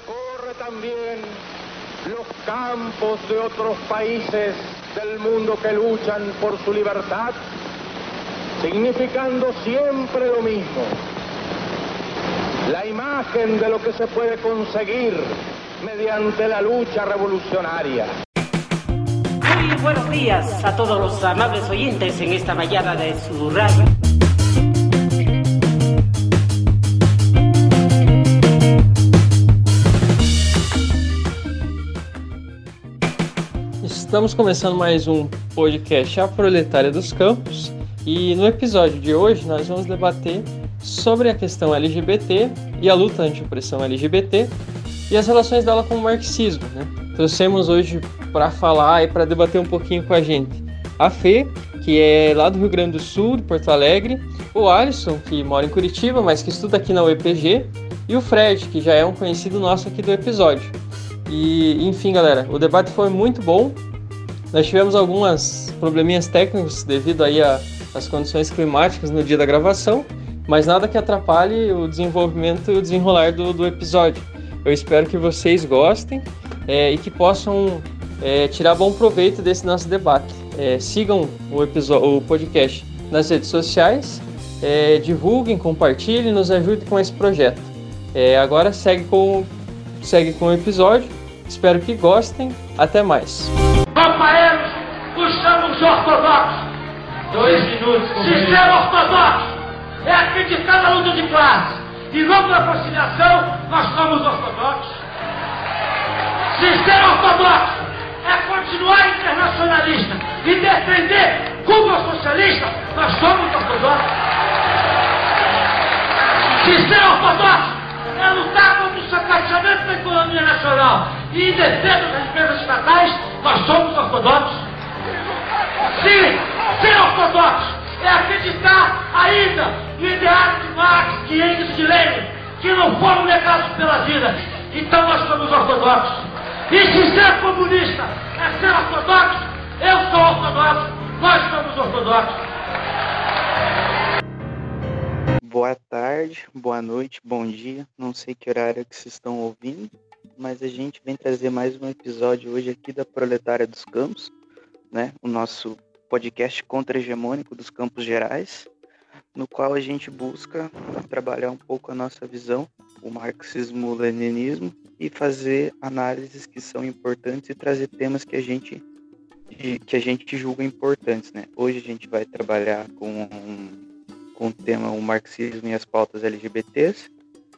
recorre también los campos de otros países del mundo que luchan por su libertad, significando siempre lo mismo, la imagen de lo que se puede conseguir mediante la lucha revolucionaria. Muy buenos días a todos los amables oyentes en esta mañana de su radio. Estamos começando mais um podcast A Proletária dos Campos e no episódio de hoje nós vamos debater sobre a questão LGBT e a luta anti-opressão LGBT e as relações dela com o marxismo. Né? Trouxemos hoje para falar e para debater um pouquinho com a gente a Fê, que é lá do Rio Grande do Sul, de Porto Alegre, o Alisson, que mora em Curitiba, mas que estuda aqui na UEPG, e o Fred, que já é um conhecido nosso aqui do episódio. E, enfim, galera, o debate foi muito bom, nós tivemos algumas probleminhas técnicos devido aí às condições climáticas no dia da gravação, mas nada que atrapalhe o desenvolvimento e o desenrolar do, do episódio. Eu espero que vocês gostem é, e que possam é, tirar bom proveito desse nosso debate. É, sigam o, episódio, o podcast nas redes sociais, é, divulguem, compartilhem, nos ajudem com esse projeto. É, agora segue com, segue com o episódio. Espero que gostem. Até mais companheiros, puxamos ortodoxo. Dois minutos. Sistema ortodoxo é acreditar na luta de classe. E não pela conciliação, nós somos ortodoxos. Sistema ortodoxo é continuar internacionalista e defender Cuba socialista, nós somos ortodoxos. Sistema ortodoxo é lutar contra o sacateamento da economia nacional e defesa das empresas estatais, nós somos ortodoxos. Sim, ser ortodoxo é acreditar ainda no ideário de Marx, de Engels, de Lenin, que não foram negados pela vida. Então nós somos ortodoxos. E se ser comunista é ser ortodoxo, eu sou ortodoxo, nós somos ortodoxos. Boa tarde, boa noite, bom dia. Não sei que horário que vocês estão ouvindo, mas a gente vem trazer mais um episódio hoje aqui da Proletária dos Campos, né? O nosso podcast contra-hegemônico dos Campos Gerais, no qual a gente busca trabalhar um pouco a nossa visão, o marxismo-leninismo e fazer análises que são importantes e trazer temas que a gente que a gente julga importantes, né? Hoje a gente vai trabalhar com com o tema o marxismo e as pautas LGBTs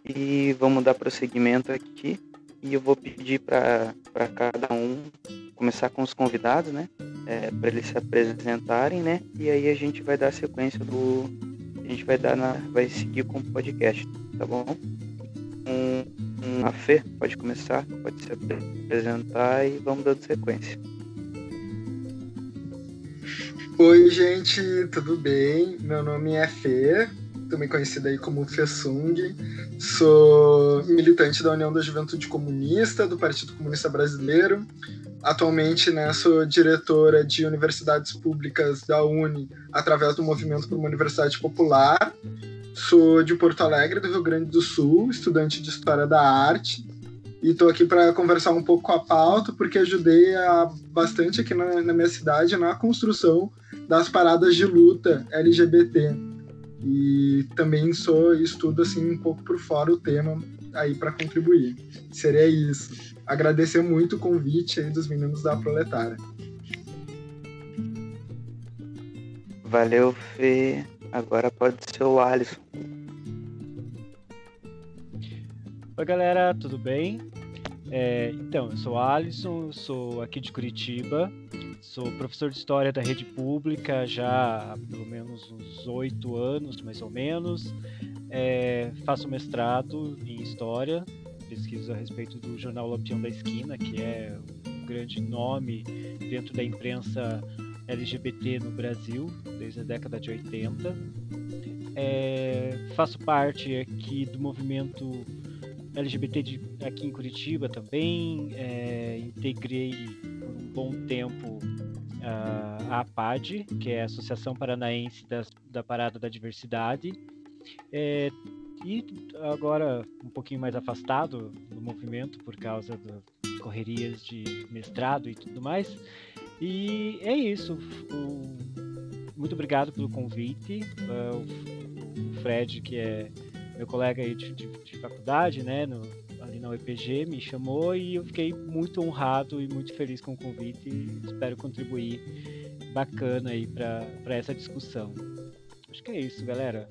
e vamos dar prosseguimento aqui e eu vou pedir para cada um começar com os convidados, né? É, para eles se apresentarem, né? E aí a gente vai dar a sequência do. A gente vai dar na. Vai seguir com o podcast, tá bom? Um, um, a Fê, pode começar, pode se apresentar e vamos dando sequência. Oi, gente, tudo bem? Meu nome é Fê, também conhecida aí como Fessung. Sou militante da União da Juventude Comunista, do Partido Comunista Brasileiro. Atualmente, né, sou diretora de universidades públicas da Uni, através do Movimento por uma Universidade Popular. Sou de Porto Alegre, do Rio Grande do Sul, estudante de História da Arte. E estou aqui para conversar um pouco com a pauta, porque ajudei a, bastante aqui na, na minha cidade na construção das paradas de luta LGBT e também sou estudo assim um pouco por fora o tema aí para contribuir. Seria isso. Agradecer muito o convite aí dos meninos da Proletária. Valeu, Fê. Agora pode ser o Alisson. Oi, galera, tudo bem? É, então, eu sou Alisson, sou aqui de Curitiba, sou professor de História da Rede Pública já há pelo menos uns oito anos, mais ou menos. É, faço mestrado em História, pesquiso a respeito do jornal Lampião da Esquina, que é um grande nome dentro da imprensa LGBT no Brasil, desde a década de 80. É, faço parte aqui do movimento LGBT de, aqui em Curitiba também. É, integrei por um bom tempo uh, a APAD, que é a Associação Paranaense das, da Parada da Diversidade. É, e agora, um pouquinho mais afastado, no movimento por causa das correrias de mestrado e tudo mais. E é isso. O, muito obrigado pelo convite. Uh, o, o, Fred, que é meu colega aí de, de, de faculdade, né, no, ali na UEPG, me chamou e eu fiquei muito honrado e muito feliz com o convite. E espero contribuir bacana aí para essa discussão. Acho que é isso, galera.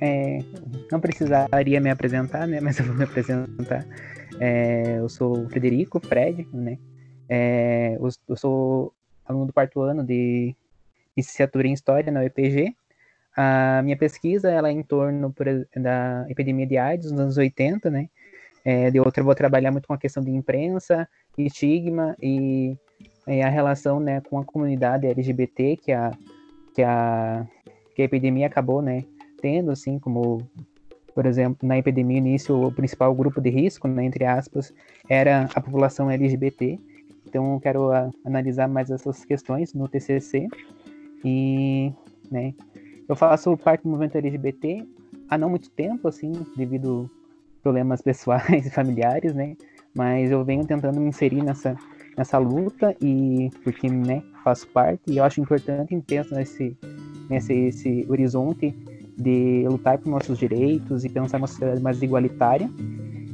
É, não precisaria me apresentar, né? Mas eu vou me apresentar. É, eu sou o Frederico Fred, né? É, eu, sou aluno do quarto ano de licenciatura em História na UEPG. A minha pesquisa ela é em torno da epidemia de AIDS nos anos 80, né? É, de outra, eu vou trabalhar muito com a questão de imprensa, estigma e, e, a relação né, com a comunidade LGBT que a, que a, que a epidemia acabou né, tendo, assim, como, por exemplo, na epidemia, início, o principal grupo de risco, né, entre aspas, era a população LGBT. Então, eu quero a, analisar mais essas questões no TCC. E, né, eu faço parte do movimento LGBT há não muito tempo, assim, devido problemas pessoais e familiares, né, mas eu venho tentando me inserir nessa, nessa luta e porque, né, faço parte e eu acho importante pensar nesse, nesse esse horizonte de lutar por nossos direitos e pensar uma sociedade mais igualitária.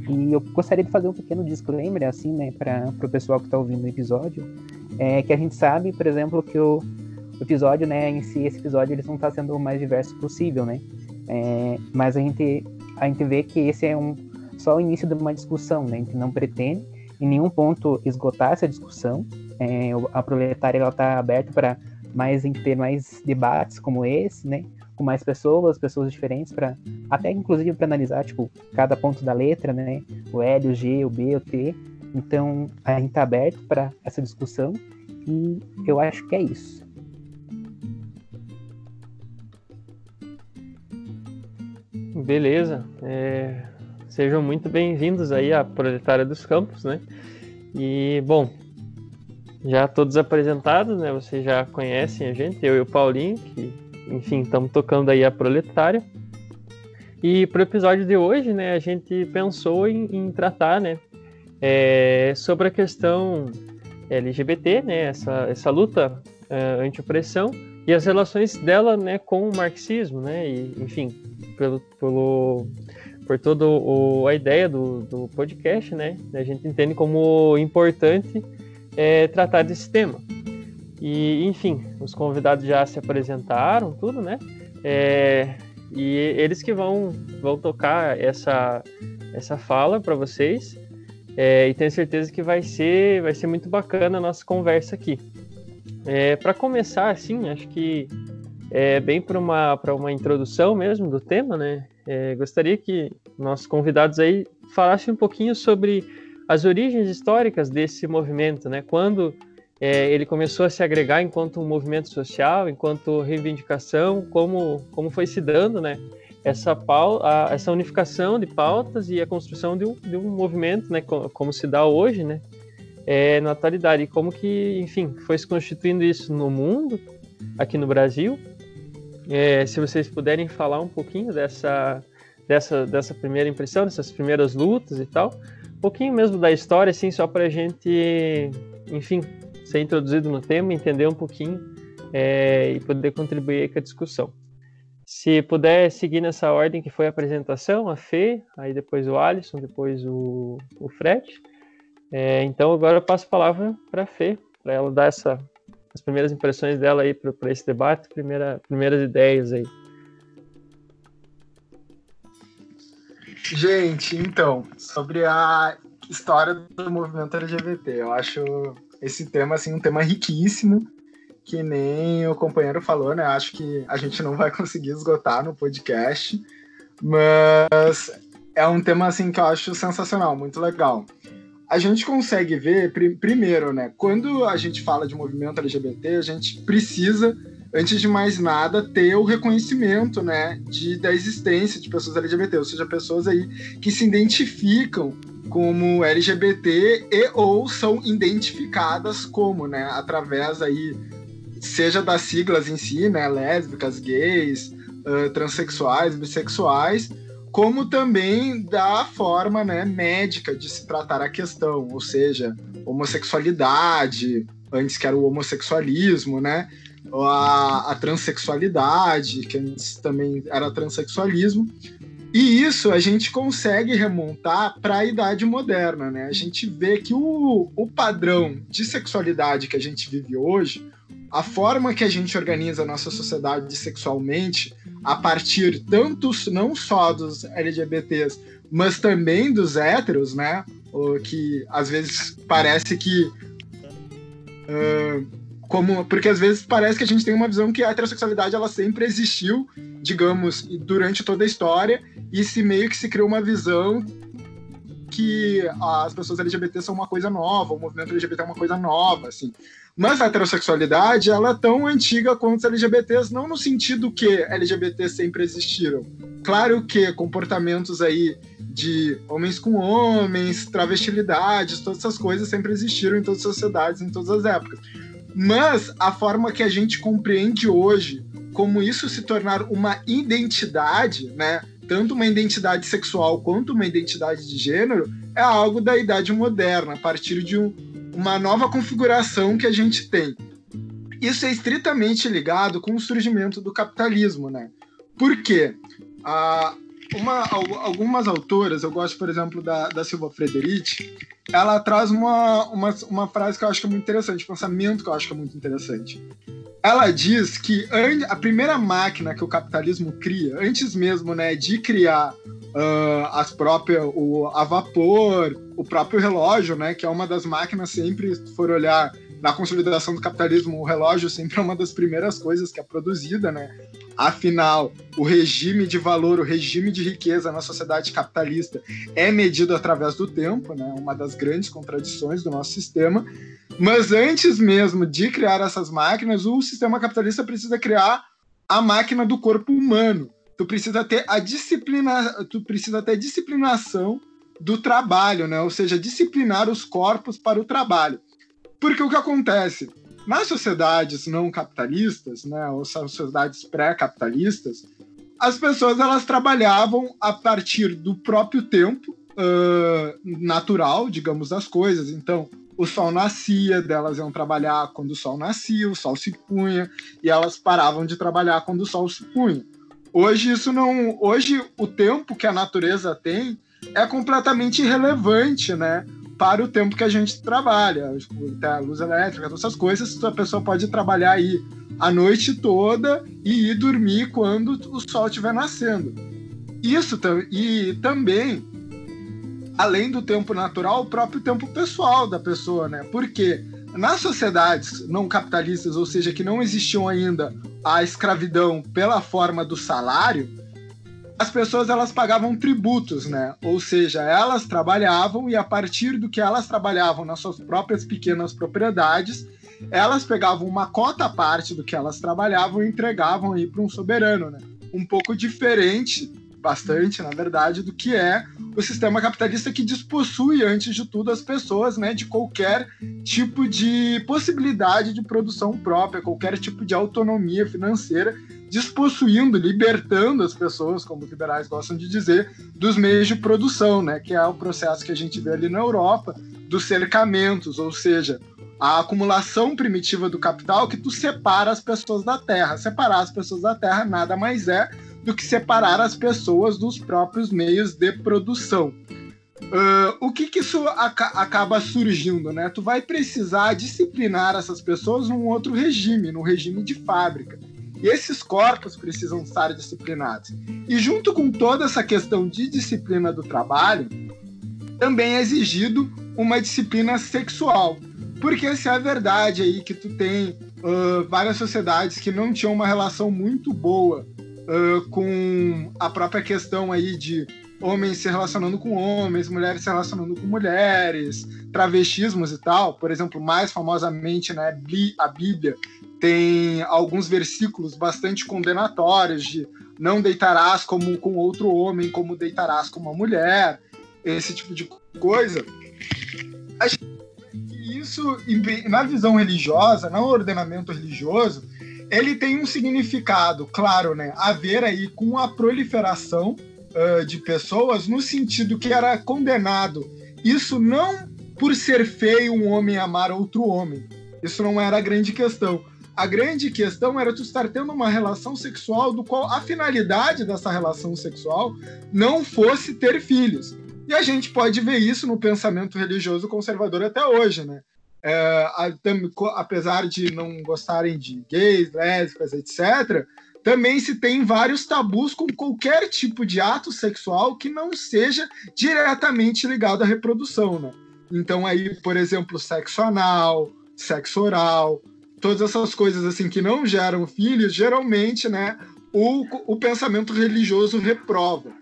E eu gostaria de fazer um pequeno disclaimer, assim, né, para o pessoal que está ouvindo o episódio, é que a gente sabe, por exemplo, que o, episódio, né, em si, esse episódio, eles não está sendo o mais diverso possível, né, é, mas a gente, a gente vê que esse é um, só o início de uma discussão, né, a gente não pretende em nenhum ponto esgotar essa discussão, é, a proletária ela está aberta para mais ter mais debates como esse, né, com mais pessoas, pessoas diferentes, para até inclusive para analisar tipo cada ponto da letra, né? O L, o G, o B, o T. Então a gente está aberto para essa discussão e eu acho que é isso. Beleza. É... Sejam muito bem-vindos aí à Proletária dos Campos, né? E, bom, já todos apresentados, né? Vocês já conhecem a gente, eu e o Paulinho, que enfim, estamos tocando aí a proletária. E para o episódio de hoje, né, a gente pensou em, em tratar, né, é, sobre a questão LGBT, né, essa, essa luta uh, anti-opressão e as relações dela, né, com o marxismo, né, e, enfim, pelo, pelo, por toda a ideia do, do podcast, né, a gente entende como importante é, tratar desse tema. E, enfim, os convidados já se apresentaram, tudo, né? É, e eles que vão, vão tocar essa, essa fala para vocês. É, e tenho certeza que vai ser, vai ser muito bacana a nossa conversa aqui. É, para começar, assim, acho que é bem para uma, uma introdução mesmo do tema, né? É, gostaria que nossos convidados aí falassem um pouquinho sobre as origens históricas desse movimento, né? Quando é, ele começou a se agregar enquanto um movimento social, enquanto reivindicação, como, como foi se dando, né? Essa, a, essa unificação de pautas e a construção de um, de um movimento, né? Como, como se dá hoje, né? É, na atualidade. E como que, enfim, foi se constituindo isso no mundo, aqui no Brasil. É, se vocês puderem falar um pouquinho dessa, dessa, dessa primeira impressão, dessas primeiras lutas e tal. Um pouquinho mesmo da história, assim, só para a gente, enfim, ser introduzido no tema, entender um pouquinho é, e poder contribuir com a discussão. Se puder seguir nessa ordem que foi a apresentação, a Fê, aí depois o Alisson, depois o, o Fred. É, então agora eu passo a palavra para a Fê, para ela dar essa, as primeiras impressões dela aí para esse debate, primeira, primeiras ideias aí. Gente, então, sobre a história do movimento LGBT, eu acho esse tema, assim, um tema riquíssimo, que nem o companheiro falou, né? Acho que a gente não vai conseguir esgotar no podcast, mas é um tema, assim, que eu acho sensacional, muito legal. A gente consegue ver, primeiro, né? Quando a gente fala de movimento LGBT, a gente precisa antes de mais nada, ter o reconhecimento, né, de, da existência de pessoas LGBT, ou seja, pessoas aí que se identificam como LGBT e ou são identificadas como, né, através aí seja das siglas em si, né, lésbicas, gays, uh, transexuais, bissexuais, como também da forma né, médica de se tratar a questão, ou seja, homossexualidade, antes que era o homossexualismo, né? A, a transexualidade, que antes também era transexualismo. E isso a gente consegue remontar para a idade moderna, né? A gente vê que o, o padrão de sexualidade que a gente vive hoje, a forma que a gente organiza a nossa sociedade sexualmente, a partir tanto não só dos LGBTs, mas também dos héteros, né? O que às vezes parece que uh, como porque às vezes parece que a gente tem uma visão que a heterossexualidade ela sempre existiu, digamos, durante toda a história e se meio que se criou uma visão que as pessoas LGBT são uma coisa nova, o movimento LGBT é uma coisa nova, assim. Mas a heterossexualidade, ela é tão antiga quanto os LGBTs, não no sentido que LGBTs sempre existiram. Claro que comportamentos aí de homens com homens, travestilidades, todas essas coisas sempre existiram em todas as sociedades, em todas as épocas. Mas a forma que a gente compreende hoje como isso se tornar uma identidade, né? Tanto uma identidade sexual quanto uma identidade de gênero, é algo da idade moderna, a partir de um, uma nova configuração que a gente tem. Isso é estritamente ligado com o surgimento do capitalismo, né? Por quê? Ah, uma, algumas autoras, eu gosto, por exemplo, da, da Silva Frederici, ela traz uma, uma, uma frase que eu acho que é muito interessante, um pensamento que eu acho que é muito interessante. Ela diz que a primeira máquina que o capitalismo cria, antes mesmo né, de criar uh, as próprias, o, a vapor, o próprio relógio, né, que é uma das máquinas sempre, se for olhar na consolidação do capitalismo, o relógio sempre é uma das primeiras coisas que é produzida, né? Afinal, o regime de valor, o regime de riqueza na sociedade capitalista é medido através do tempo, né? Uma das grandes contradições do nosso sistema. Mas antes mesmo de criar essas máquinas, o sistema capitalista precisa criar a máquina do corpo humano. Tu precisa ter a disciplina, tu precisa ter disciplinação do trabalho, né? Ou seja, disciplinar os corpos para o trabalho. Porque o que acontece? Nas sociedades não capitalistas, né, ou sociedades pré-capitalistas, as pessoas elas trabalhavam a partir do próprio tempo uh, natural, digamos, das coisas. Então, o sol nascia, delas iam trabalhar quando o sol nascia, o sol se punha, e elas paravam de trabalhar quando o sol se punha. Hoje isso não, hoje o tempo que a natureza tem é completamente irrelevante, né? Para o tempo que a gente trabalha. A luz elétrica, todas essas coisas, a pessoa pode trabalhar aí a noite toda e ir dormir quando o sol estiver nascendo. Isso e também, além do tempo natural, o próprio tempo pessoal da pessoa, né? Porque nas sociedades não capitalistas, ou seja, que não existiam ainda a escravidão pela forma do salário, as pessoas elas pagavam tributos, né? Ou seja, elas trabalhavam e a partir do que elas trabalhavam nas suas próprias pequenas propriedades, elas pegavam uma cota à parte do que elas trabalhavam e entregavam aí para um soberano, né? Um pouco diferente, bastante, na verdade, do que é o sistema capitalista que despossui, antes de tudo, as pessoas, né, de qualquer tipo de possibilidade de produção própria, qualquer tipo de autonomia financeira despossuindo, libertando as pessoas, como liberais gostam de dizer, dos meios de produção, né? Que é o processo que a gente vê ali na Europa, dos cercamentos, ou seja, a acumulação primitiva do capital que tu separa as pessoas da terra. Separar as pessoas da terra nada mais é do que separar as pessoas dos próprios meios de produção. Uh, o que, que isso aca acaba surgindo, né? Tu vai precisar disciplinar essas pessoas num outro regime, no regime de fábrica. E esses corpos precisam estar disciplinados. E junto com toda essa questão de disciplina do trabalho, também é exigido uma disciplina sexual. Porque se é verdade aí que tu tem uh, várias sociedades que não tinham uma relação muito boa uh, com a própria questão aí de homens se relacionando com homens, mulheres se relacionando com mulheres, travestismos e tal. Por exemplo, mais famosamente, né, a Bíblia tem alguns versículos bastante condenatórios de não deitarás como com outro homem, como deitarás com uma mulher, esse tipo de coisa. Isso, na visão religiosa, no ordenamento religioso, ele tem um significado, claro, né? A ver aí com a proliferação uh, de pessoas no sentido que era condenado. Isso não por ser feio um homem amar outro homem. Isso não era a grande questão. A grande questão era tu estar tendo uma relação sexual do qual a finalidade dessa relação sexual não fosse ter filhos. E a gente pode ver isso no pensamento religioso conservador até hoje, né? É, apesar de não gostarem de gays, lésbicas, etc., também se tem vários tabus com qualquer tipo de ato sexual que não seja diretamente ligado à reprodução, né? Então aí, por exemplo, sexo anal, sexo oral, todas essas coisas assim que não geram filhos, geralmente, né, o, o pensamento religioso reprova.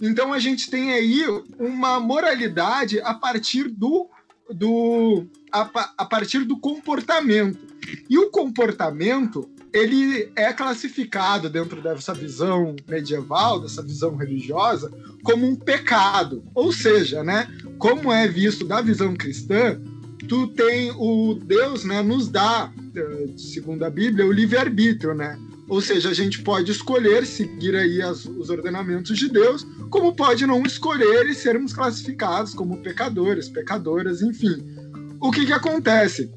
Então a gente tem aí uma moralidade a partir do, do a, a partir do comportamento. E o comportamento ele é classificado dentro dessa visão medieval, dessa visão religiosa, como um pecado. Ou seja, né, como é visto da visão cristã, tu tem o Deus, né, nos dá, eh, segundo a Bíblia, o livre-arbítrio, né? Ou seja, a gente pode escolher seguir aí as, os ordenamentos de Deus, como pode não escolher e sermos classificados como pecadores, pecadoras, enfim. O que que acontece?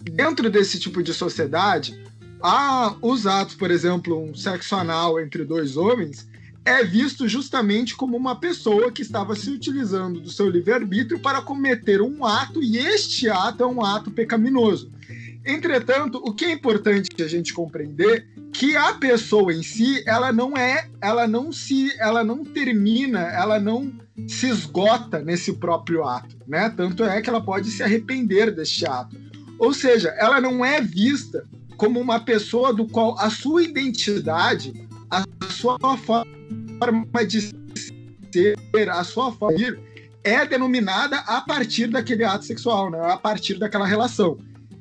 Dentro desse tipo de sociedade, há os atos, por exemplo, um sexo anal entre dois homens, é visto justamente como uma pessoa que estava se utilizando do seu livre-arbítrio para cometer um ato, e este ato é um ato pecaminoso. Entretanto, o que é importante a gente compreender que a pessoa em si, ela não é, ela não se, ela não termina, ela não se esgota nesse próprio ato, né? Tanto é que ela pode se arrepender deste ato. Ou seja, ela não é vista como uma pessoa do qual a sua identidade, a sua forma de ser, a sua forma de ir, é denominada a partir daquele ato sexual, né? a partir daquela relação.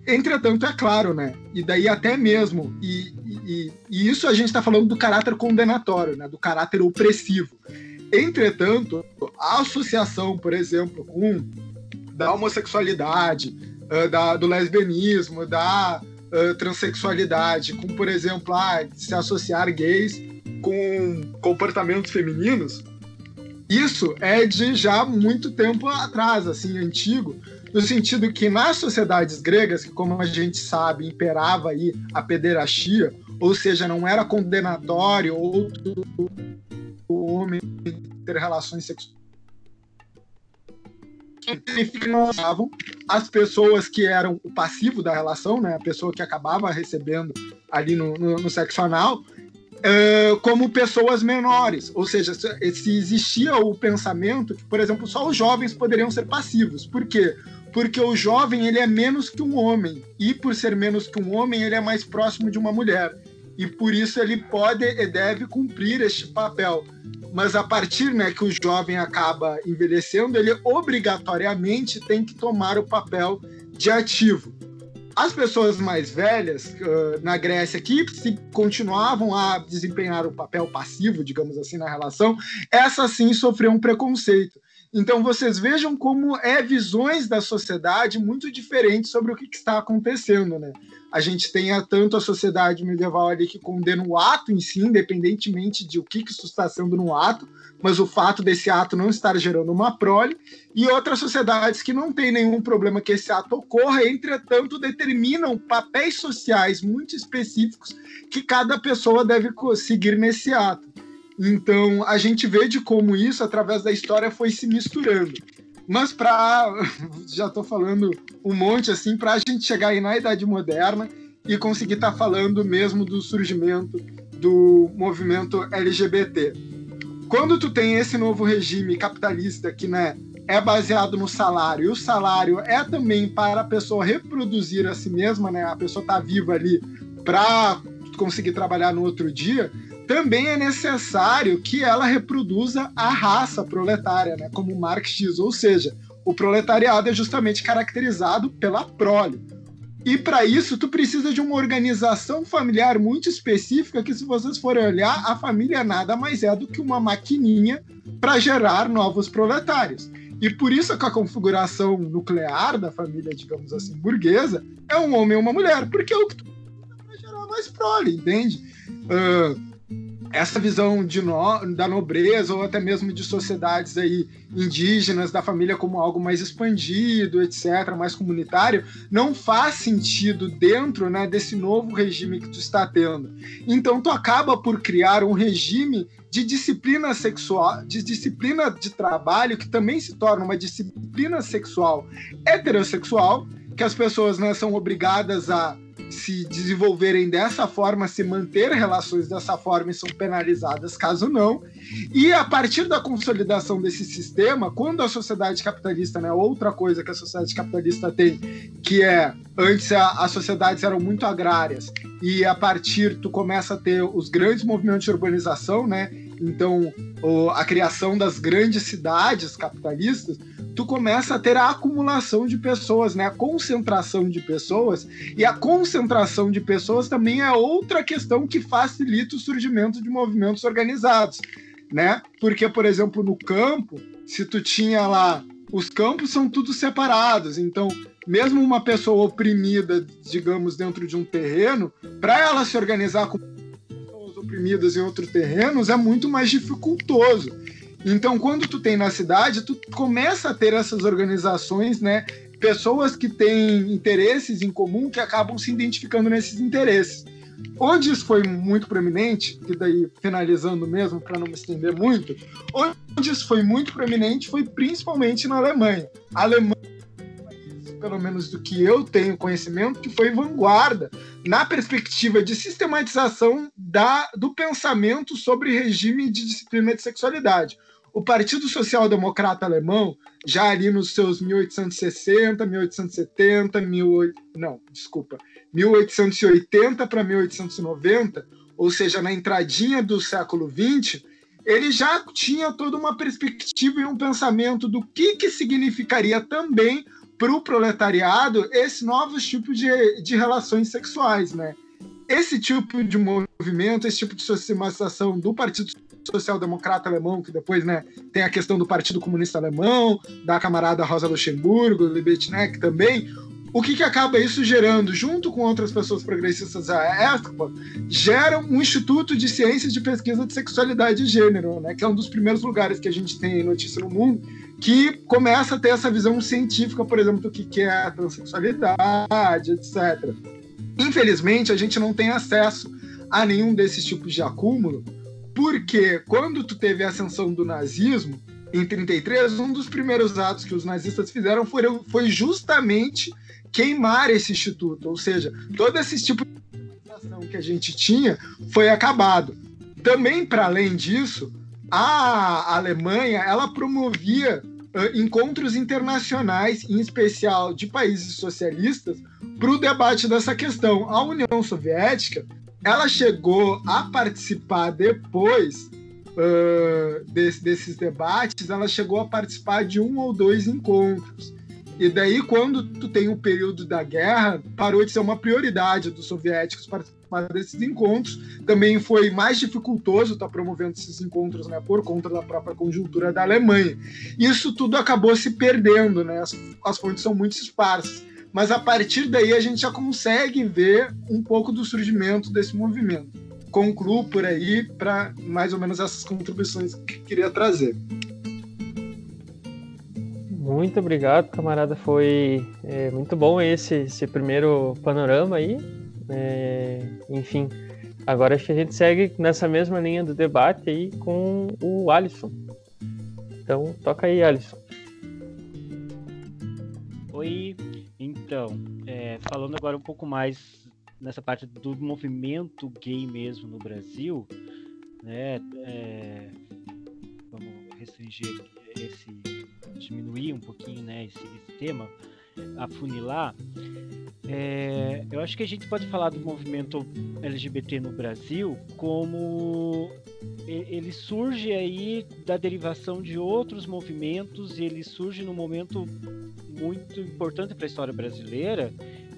Entretanto, é claro, né? E daí até mesmo, e, e, e isso a gente está falando do caráter condenatório, né? do caráter opressivo. Entretanto, a associação, por exemplo, com da homossexualidade, uh, da, do lesbianismo, da uh, transexualidade, com, por exemplo, ah, se associar gays com comportamentos femininos, isso é de já muito tempo atrás, assim, antigo, no sentido que nas sociedades gregas, que como a gente sabe, imperava aí a pederastia, ou seja, não era condenatório outro homem ter relações sexuais significavam as pessoas que eram o passivo da relação, né, a pessoa que acabava recebendo ali no, no, no sexo anal, uh, como pessoas menores. Ou seja, se, se existia o pensamento que, por exemplo, só os jovens poderiam ser passivos. Por quê? Porque o jovem ele é menos que um homem. E por ser menos que um homem, ele é mais próximo de uma mulher. E por isso ele pode e deve cumprir este papel mas a partir né, que o jovem acaba envelhecendo, ele obrigatoriamente tem que tomar o papel de ativo. As pessoas mais velhas na Grécia que se continuavam a desempenhar o papel passivo, digamos assim, na relação, essas sim sofriam preconceito. Então vocês vejam como é visões da sociedade muito diferentes sobre o que está acontecendo, né? A gente tenha tanto a sociedade medieval ali que condena o ato em si, independentemente de o que, que isso está sendo no ato, mas o fato desse ato não estar gerando uma prole, e outras sociedades que não têm nenhum problema que esse ato ocorra, entretanto, determinam papéis sociais muito específicos que cada pessoa deve seguir nesse ato. Então, a gente vê de como isso, através da história, foi se misturando. Mas para já estou falando um monte assim para a gente chegar aí na idade moderna e conseguir estar tá falando mesmo do surgimento do movimento LGBT. Quando tu tem esse novo regime capitalista que né, é baseado no salário, e o salário é também para a pessoa reproduzir a si mesma, né? A pessoa tá viva ali para conseguir trabalhar no outro dia, também é necessário que ela reproduza a raça proletária, né? como Marx diz, ou seja, o proletariado é justamente caracterizado pela prole. E para isso, tu precisa de uma organização familiar muito específica, que se vocês forem olhar, a família nada mais é do que uma maquininha para gerar novos proletários. E por isso que a configuração nuclear da família, digamos assim, burguesa, é um homem e uma mulher, porque é o que tu gerar mais prole, entende? Uh, essa visão de no, da nobreza ou até mesmo de sociedades aí indígenas da família como algo mais expandido, etc, mais comunitário, não faz sentido dentro, né, desse novo regime que tu está tendo. Então tu acaba por criar um regime de disciplina sexual, de disciplina de trabalho que também se torna uma disciplina sexual heterossexual, que as pessoas né, são obrigadas a se desenvolverem dessa forma, se manter relações dessa forma e são penalizadas caso não. E a partir da consolidação desse sistema, quando a sociedade capitalista, né, outra coisa que a sociedade capitalista tem, que é antes a, as sociedades eram muito agrárias e a partir tu começa a ter os grandes movimentos de urbanização, né? Então, a criação das grandes cidades capitalistas, tu começa a ter a acumulação de pessoas, né? A concentração de pessoas. E a concentração de pessoas também é outra questão que facilita o surgimento de movimentos organizados, né? Porque, por exemplo, no campo, se tu tinha lá os campos são tudo separados, então mesmo uma pessoa oprimida, digamos, dentro de um terreno, para ela se organizar com oprimidas em outros terrenos é muito mais dificultoso. Então, quando tu tem na cidade, tu começa a ter essas organizações, né? Pessoas que têm interesses em comum que acabam se identificando nesses interesses. Onde isso foi muito proeminente, e daí finalizando mesmo, para não me estender muito, onde isso foi muito proeminente foi principalmente na Alemanha. A Alemanha pelo menos do que eu tenho conhecimento, que foi vanguarda na perspectiva de sistematização da, do pensamento sobre regime de disciplina de sexualidade. O Partido Social Democrata Alemão, já ali nos seus 1860, 1870, 18... não, desculpa, 1880 para 1890, ou seja, na entradinha do século XX, ele já tinha toda uma perspectiva e um pensamento do que, que significaria também para o proletariado esses novos tipos de, de relações sexuais, né? Esse tipo de movimento, esse tipo de sistematização do Partido social-democrata alemão, que depois né, tem a questão do Partido Comunista Alemão, da camarada Rosa Luxemburgo, Liebknecht também, o que, que acaba isso gerando, junto com outras pessoas progressistas da época, gera um Instituto de Ciências de Pesquisa de Sexualidade e Gênero, né, que é um dos primeiros lugares que a gente tem notícia no mundo, que começa a ter essa visão científica, por exemplo, do que é a transexualidade, etc. Infelizmente, a gente não tem acesso a nenhum desses tipos de acúmulo, porque quando tu teve a ascensão do nazismo, em 33, um dos primeiros atos que os nazistas fizeram foi, foi justamente queimar esse instituto, ou seja, todo esse tipo de que a gente tinha foi acabado. Também, para além disso, a Alemanha ela promovia uh, encontros internacionais, em especial de países socialistas, para o debate dessa questão. A União Soviética ela chegou a participar depois uh, desse, desses debates, ela chegou a participar de um ou dois encontros. E daí, quando tu tem o período da guerra, parou de ser uma prioridade dos soviéticos participar desses encontros. Também foi mais dificultoso estar tá promovendo esses encontros, né, por conta da própria conjuntura da Alemanha. Isso tudo acabou se perdendo, né? As, as fontes são muito esparsas mas a partir daí a gente já consegue ver um pouco do surgimento desse movimento. Concluo por aí para mais ou menos essas contribuições que queria trazer. Muito obrigado, camarada. Foi é, muito bom esse, esse primeiro panorama aí. É, enfim, agora acho que a gente segue nessa mesma linha do debate aí com o Alisson. Então, toca aí, Alisson. Oi, então, é, falando agora um pouco mais nessa parte do movimento gay mesmo no Brasil, né? É, vamos restringir esse, diminuir um pouquinho, né? Esse, esse tema, afunilar. É, eu acho que a gente pode falar do movimento LGBT no Brasil como ele surge aí da derivação de outros movimentos e ele surge num momento muito importante para a história brasileira,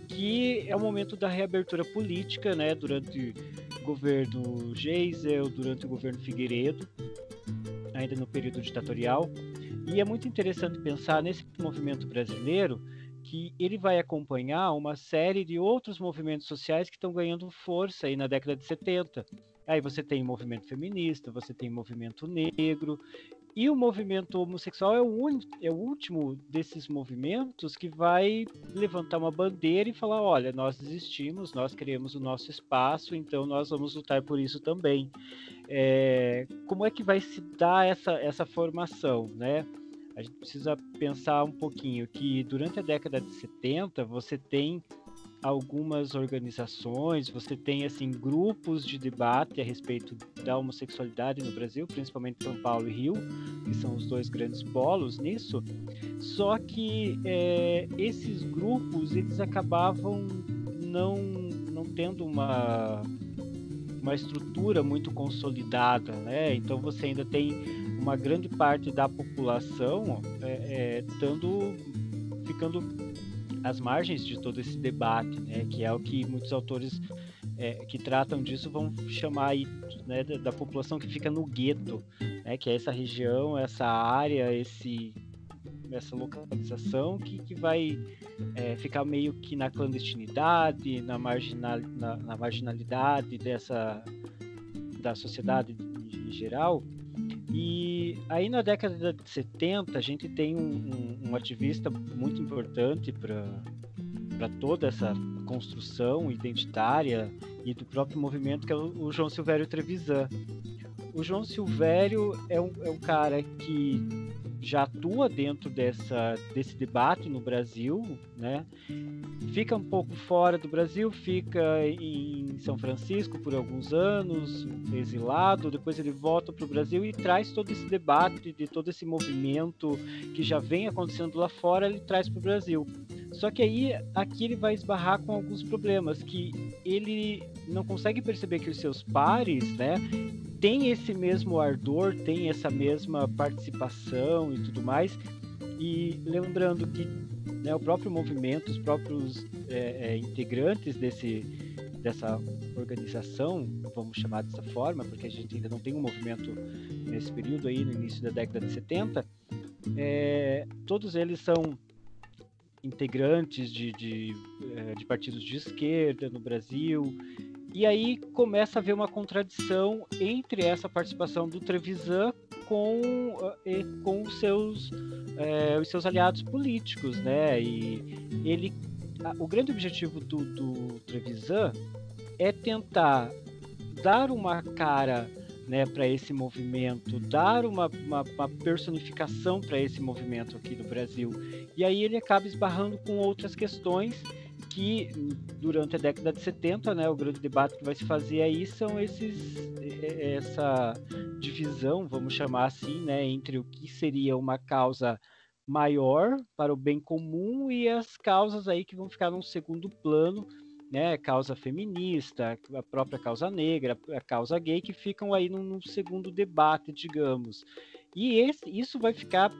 que é o momento da reabertura política, né, durante o governo Geisel, durante o governo Figueiredo, ainda no período ditatorial. E é muito interessante pensar nesse movimento brasileiro que ele vai acompanhar uma série de outros movimentos sociais que estão ganhando força aí na década de 70. Aí você tem movimento feminista, você tem movimento negro, e o movimento homossexual é o, un... é o último desses movimentos que vai levantar uma bandeira e falar: olha, nós existimos, nós queremos o nosso espaço, então nós vamos lutar por isso também. É... Como é que vai se dar essa, essa formação, né? A gente precisa pensar um pouquinho que durante a década de 70 você tem algumas organizações, você tem assim grupos de debate a respeito da homossexualidade no Brasil, principalmente São Paulo e Rio, que são os dois grandes polos nisso. Só que é, esses grupos eles acabavam não não tendo uma uma estrutura muito consolidada, né? Então você ainda tem uma grande parte da população é, é, dando, ficando às margens de todo esse debate, né, que é o que muitos autores é, que tratam disso vão chamar aí, né, da, da, população que fica no gueto, né, que é essa região, essa área, esse essa localização que, que vai é, ficar meio que na clandestinidade, na, marginal, na, na marginalidade dessa da sociedade em geral e aí na década de 70 a gente tem um, um, um ativista muito importante para toda essa construção identitária e do próprio movimento, que é o, o João Silvério Trevisan. O João Silvério é um, é um cara que já atua dentro dessa, desse debate no Brasil, né? Fica um pouco fora do Brasil, fica em São Francisco por alguns anos, exilado, depois ele volta para o Brasil e traz todo esse debate, de todo esse movimento que já vem acontecendo lá fora, ele traz para o Brasil. Só que aí aqui ele vai esbarrar com alguns problemas que ele não consegue perceber que os seus pares, né, tem esse mesmo ardor, tem essa mesma participação e tudo mais. E lembrando que né, o próprio movimento, os próprios é, é, integrantes desse, dessa organização, vamos chamar dessa forma, porque a gente ainda não tem um movimento nesse período aí, no início da década de 70, é, todos eles são integrantes de, de, é, de partidos de esquerda no Brasil e aí começa a haver uma contradição entre essa participação do Trevisan com, eh, com os, seus, é, os seus aliados políticos, né? E ele, o grande objetivo do, do Trevisan é tentar dar uma cara né, para esse movimento, dar uma, uma, uma personificação para esse movimento aqui no Brasil. E aí ele acaba esbarrando com outras questões que durante a década de 70, né, o grande debate que vai se fazer aí são esses essa divisão, vamos chamar assim, né, entre o que seria uma causa maior para o bem comum e as causas aí que vão ficar num segundo plano, né, causa feminista, a própria causa negra, a causa gay que ficam aí num, num segundo debate, digamos. E esse, isso vai ficar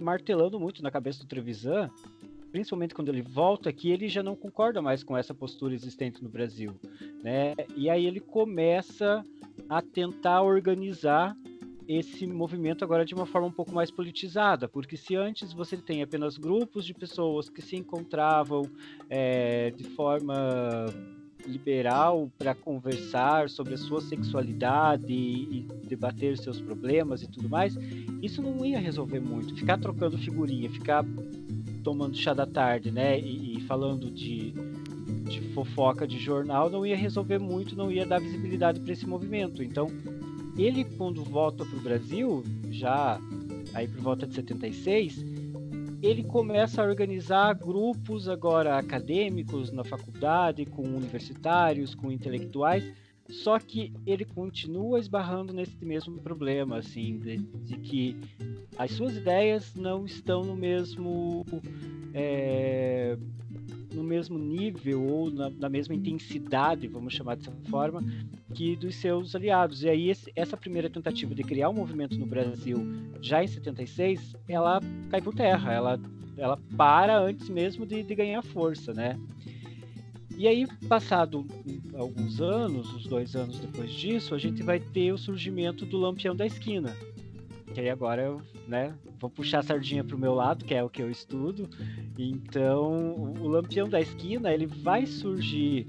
martelando muito na cabeça do Trevisan, principalmente quando ele volta aqui, ele já não concorda mais com essa postura existente no Brasil, né? E aí ele começa a tentar organizar esse movimento agora de uma forma um pouco mais politizada, porque se antes você tem apenas grupos de pessoas que se encontravam é, de forma liberal para conversar sobre a sua sexualidade e, e, debater seus problemas e tudo mais, isso não ia resolver muito. Ficar trocando figurinha, ficar tomando chá da tarde, né, e, e falando de, de fofoca de jornal, não ia resolver muito, não ia dar visibilidade para esse movimento. Então, ele quando volta para o Brasil, já aí por volta de 76, ele começa a organizar grupos agora acadêmicos na faculdade, com universitários, com intelectuais, só que ele continua esbarrando nesse mesmo problema, assim, de, de que as suas ideias não estão no mesmo é, no mesmo nível ou na, na, mesma intensidade, vamos chamar dessa forma, que dos seus aliados. E aí esse, essa primeira tentativa de criar um movimento no Brasil, já em 76, ela cai por terra, ela, ela para antes mesmo de, de ganhar força, né? E aí, passado alguns anos, uns dois anos depois disso, a gente vai ter o surgimento do Lampião da Esquina. Que aí agora eu né, vou puxar a sardinha para o meu lado, que é o que eu estudo. Então, o Lampião da Esquina, ele vai surgir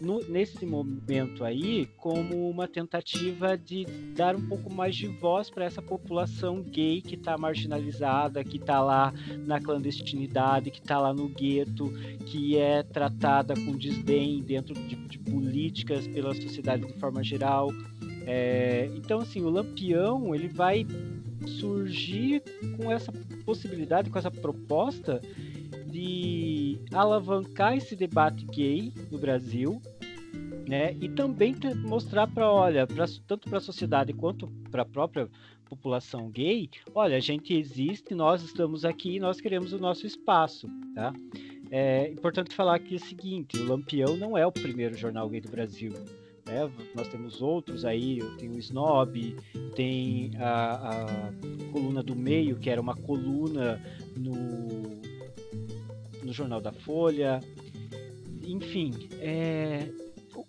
no, nesse momento aí como uma tentativa de dar um pouco mais de voz para essa população gay que está marginalizada, que está lá na clandestinidade, que está lá no gueto, que é tratada com desdém dentro de, de políticas pela sociedade de forma geral. É, então, assim, o Lampião ele vai surgir com essa possibilidade, com essa proposta de alavancar esse debate gay no Brasil, né? E também mostrar para, olha, pra, tanto para a sociedade quanto para a própria população gay, olha, a gente existe, nós estamos aqui, nós queremos o nosso espaço, tá? É importante falar aqui o seguinte: o Lampião não é o primeiro jornal gay do Brasil. Né? Nós temos outros aí, tem o Snob, tem a, a coluna do meio, que era uma coluna no no Jornal da Folha. Enfim, é,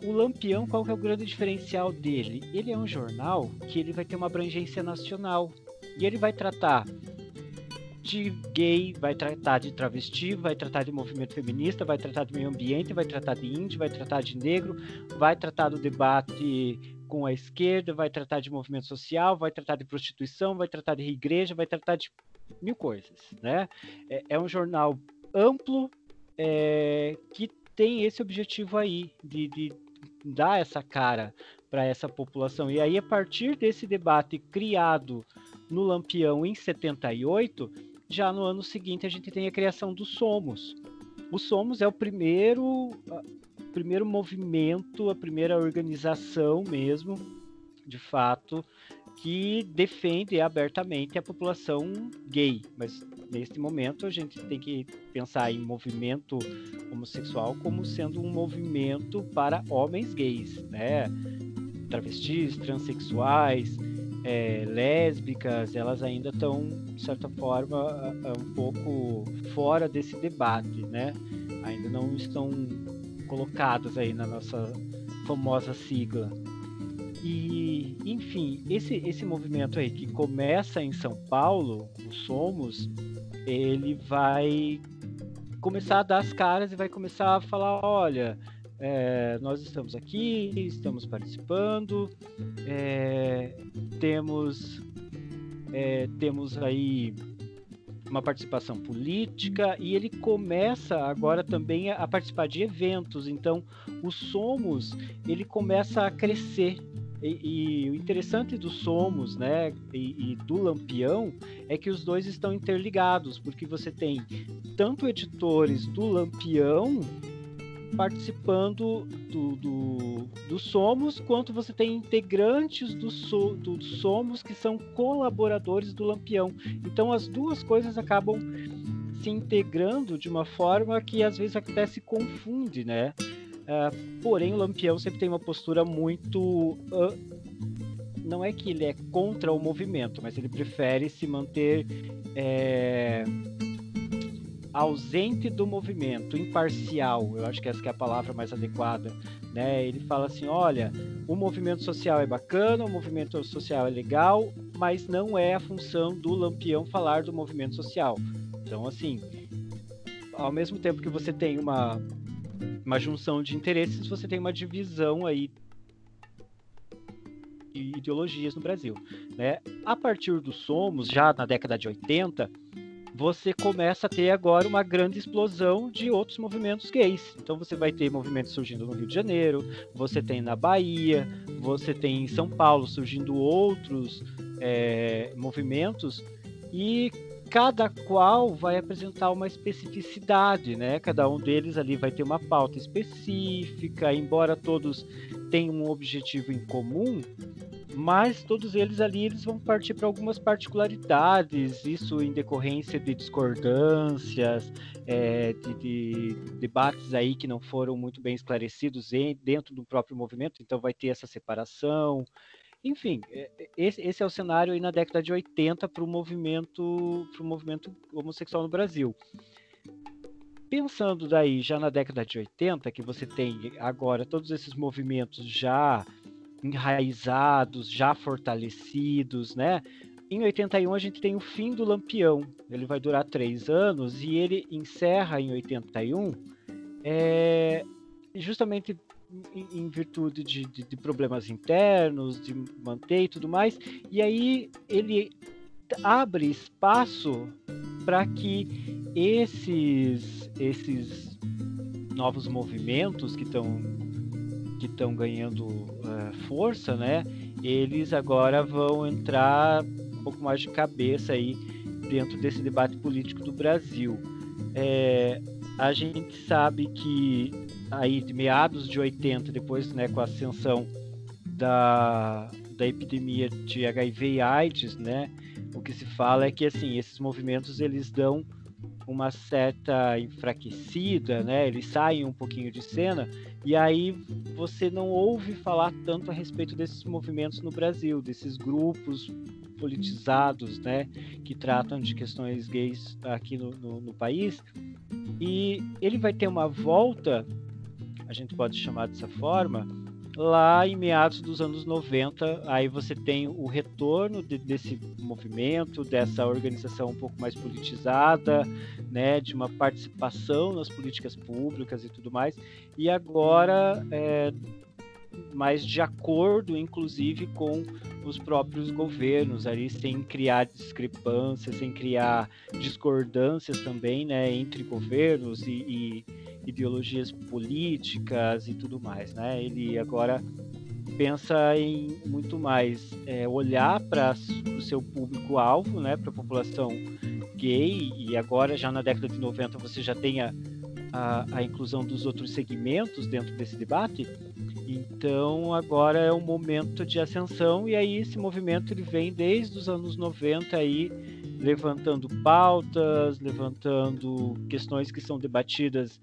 o Lampião, qual que é o grande diferencial dele? Ele é um jornal que ele vai ter uma abrangência nacional e ele vai tratar de gay, vai tratar de travesti, vai tratar de movimento feminista, vai tratar de meio ambiente, vai tratar de índio, vai tratar de negro, vai tratar do debate com a esquerda, vai tratar de movimento social, vai tratar de prostituição, vai tratar de igreja, vai tratar de mil coisas, né? É, é um jornal amplo é, que tem esse objetivo aí de, de dar essa cara para essa população. E aí, a partir desse debate criado no Lampião em 78, já no ano seguinte a gente tem a criação do Somos. O Somos é o primeiro, primeiro movimento, a primeira organização mesmo, de fato, que defende abertamente a população gay, mas neste momento a gente tem que pensar em movimento homossexual como sendo um movimento para homens gays, né? Travestis, transexuais, é, lésbicas, elas ainda estão, de certa forma, um pouco fora desse debate, né? Ainda não estão colocadas aí na nossa famosa sigla. E, enfim, esse, esse movimento aí que começa em São Paulo, o Somos, ele vai começar a dar as caras e vai começar a falar: olha, é, nós estamos aqui, estamos participando, é, temos, é, temos aí uma participação política e ele começa agora também a participar de eventos. Então, o Somos ele começa a crescer e, e, o interessante do Somos, né, e, e, do Lampião é que os dois estão interligados, porque você tem tanto editores do Lampião participando do, do, do Somos, quanto você tem integrantes do, so, do Somos que são colaboradores do Lampião. Então as duas coisas acabam se integrando de uma forma que às vezes até se confunde, né? Uh, porém, o Lampião sempre tem uma postura muito. Uh, não é que ele é contra o movimento, mas ele prefere se manter é, ausente do movimento, imparcial. Eu acho que essa que é a palavra mais adequada. Né? Ele fala assim: olha, o movimento social é bacana, o movimento social é legal, mas não é a função do Lampião falar do movimento social. Então, assim, ao mesmo tempo que você tem uma uma junção de interesses, você tem uma divisão aí de ideologias no Brasil. Né? A partir do Somos, já na década de 80, você começa a ter agora uma grande explosão de outros movimentos gays. Então você vai ter movimentos surgindo no Rio de Janeiro, você tem na Bahia, você tem em São Paulo surgindo outros é, movimentos e cada qual vai apresentar uma especificidade, né? Cada um deles ali vai ter uma pauta específica, embora todos tenham um objetivo em comum, mas todos eles ali eles vão partir para algumas particularidades, isso em decorrência de discordâncias, é, de, de, debates aí que não foram muito bem esclarecidos dentro do próprio movimento, então vai ter essa separação. Enfim, é, é, esse, esse é o cenário aí na década de 80 para o movimento, movimento homossexual no Brasil. Pensando daí já na década de 80, que você tem agora todos esses movimentos já enraizados, já fortalecidos, né? Em 81 a gente tem o fim do Lampião. Ele vai durar três anos e ele encerra em 81 é, justamente em, em virtude de, de, de, problemas internos, de manter e tudo mais. E aí ele abre espaço para que esses, esses novos movimentos que estão que estão ganhando uh, força, né? Eles agora vão entrar um pouco mais de cabeça aí dentro desse debate político do Brasil. É, a gente sabe que aí de meados de 80, depois né, com a ascensão da, da epidemia de HIV e AIDS, né, o que se fala é que assim esses movimentos eles dão uma certa enfraquecida, né? Eles saem um pouquinho de cena e aí você não ouve falar tanto a respeito desses movimentos no Brasil, desses grupos politizados, né, que tratam de questões gays aqui no, no, no país. E ele vai ter uma volta, a gente pode chamar dessa forma, lá em meados dos anos 90, aí você tem o retorno de, desse movimento, dessa organização um pouco mais politizada, né, de uma participação nas políticas públicas e tudo mais, e agora é, mais de acordo, inclusive, com os próprios governos, ali sem criar discrepâncias, sem criar discordâncias também, né, entre governos e, e ideologias políticas e tudo mais, né? Ele agora pensa em muito mais é, olhar para o seu público-alvo, né, para a população gay, e agora já na década de 90 você já tem a, a, a inclusão dos outros segmentos dentro desse debate, então agora é um momento de ascensão e aí esse movimento ele vem desde os anos 90 aí levantando pautas, levantando questões que são debatidas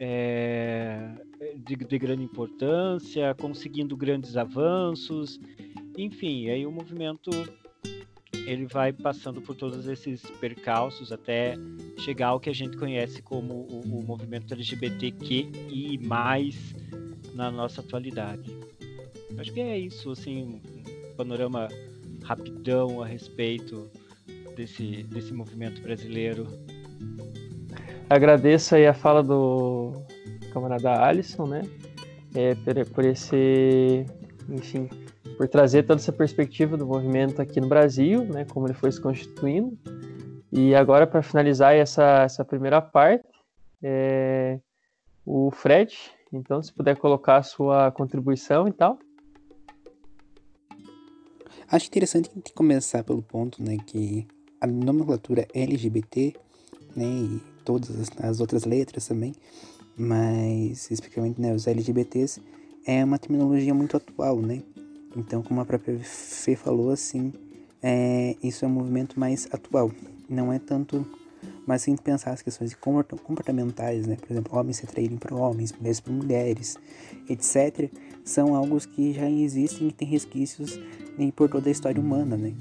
é, de, de, grande importância, conseguindo grandes avanços, enfim, aí o movimento ele vai passando por todos esses percalços até chegar ao que a gente conhece como o, o movimento LGBTQI+, na nossa atualidade. Acho que é isso, assim, um panorama rapidão a respeito desse, desse movimento brasileiro. Agradeço aí a fala do camarada Alisson, né? É, por, por esse, enfim, por trazer toda essa perspectiva do movimento aqui no Brasil, né? Como ele foi se constituindo. E agora, para finalizar essa, essa primeira parte, é, o Fred, então, se puder colocar a sua contribuição e tal. Acho interessante a gente começar pelo ponto, né, que a nomenclatura LGBT, né, e todas as, as outras letras também, mas especificamente, né, os LGBTs, é uma terminologia muito atual, né? Então, como a própria Fê falou, assim, é, isso é um movimento mais atual. Não é tanto mas se a gente pensar as questões comportamentais, né? Por exemplo, homens se atraírem para homens, mulheres para mulheres, etc., são algo que já existem e têm resquícios por toda a história humana, né?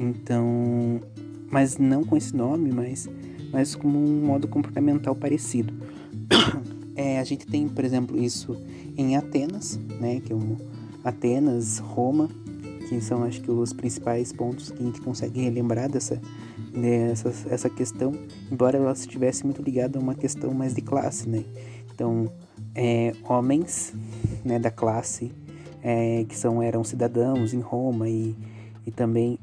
Então, mas não com esse nome, mas, mas como um modo comportamental parecido. É, a gente tem, por exemplo, isso em Atenas, né? Que é um, Atenas, Roma, que são acho que os principais pontos que a gente consegue relembrar dessa, dessa essa questão, embora ela estivesse muito ligada a uma questão mais de classe, né? Então, é, homens né, da classe é, que são eram cidadãos em Roma e, e também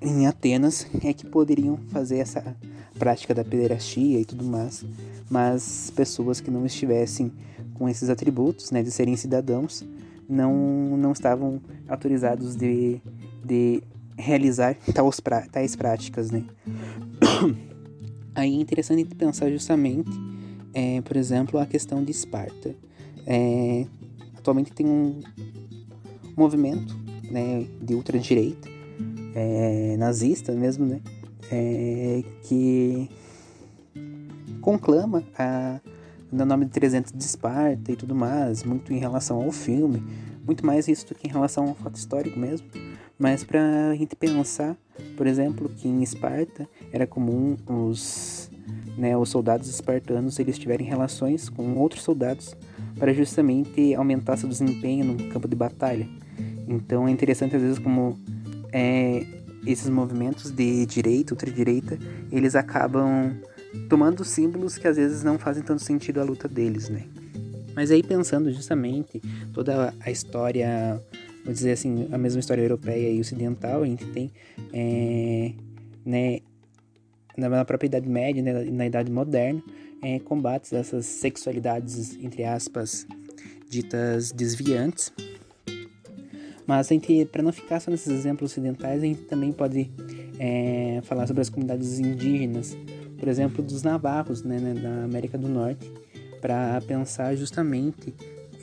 em Atenas é que poderiam fazer essa prática da pederastia e tudo mais, mas pessoas que não estivessem com esses atributos, né, de serem cidadãos, não, não estavam autorizados de, de realizar tais, práticas, né? Aí é interessante pensar justamente, é, por exemplo, a questão de Esparta. É, atualmente tem um movimento né, de ultradireita, é, nazista mesmo, né? É, que conclama a, no nome de 300 de Esparta e tudo mais, muito em relação ao filme, muito mais isso do que em relação ao fato histórico mesmo. Mas para a gente pensar, por exemplo, que em Esparta era comum os, né, os soldados espartanos eles tiverem relações com outros soldados para justamente aumentar seu desempenho no campo de batalha. Então é interessante às vezes como é, esses movimentos de direita, ultradireita, eles acabam tomando símbolos que às vezes não fazem tanto sentido à luta deles, né? Mas aí pensando justamente toda a história, vou dizer assim, a mesma história europeia e ocidental, a gente tem, é, né, na própria Idade Média, né, na Idade Moderna, é, combates dessas sexualidades, entre aspas, ditas desviantes. Mas para não ficar só nesses exemplos ocidentais, a gente também pode é, falar sobre as comunidades indígenas, por exemplo, dos navarros, né, né da América do Norte, para pensar justamente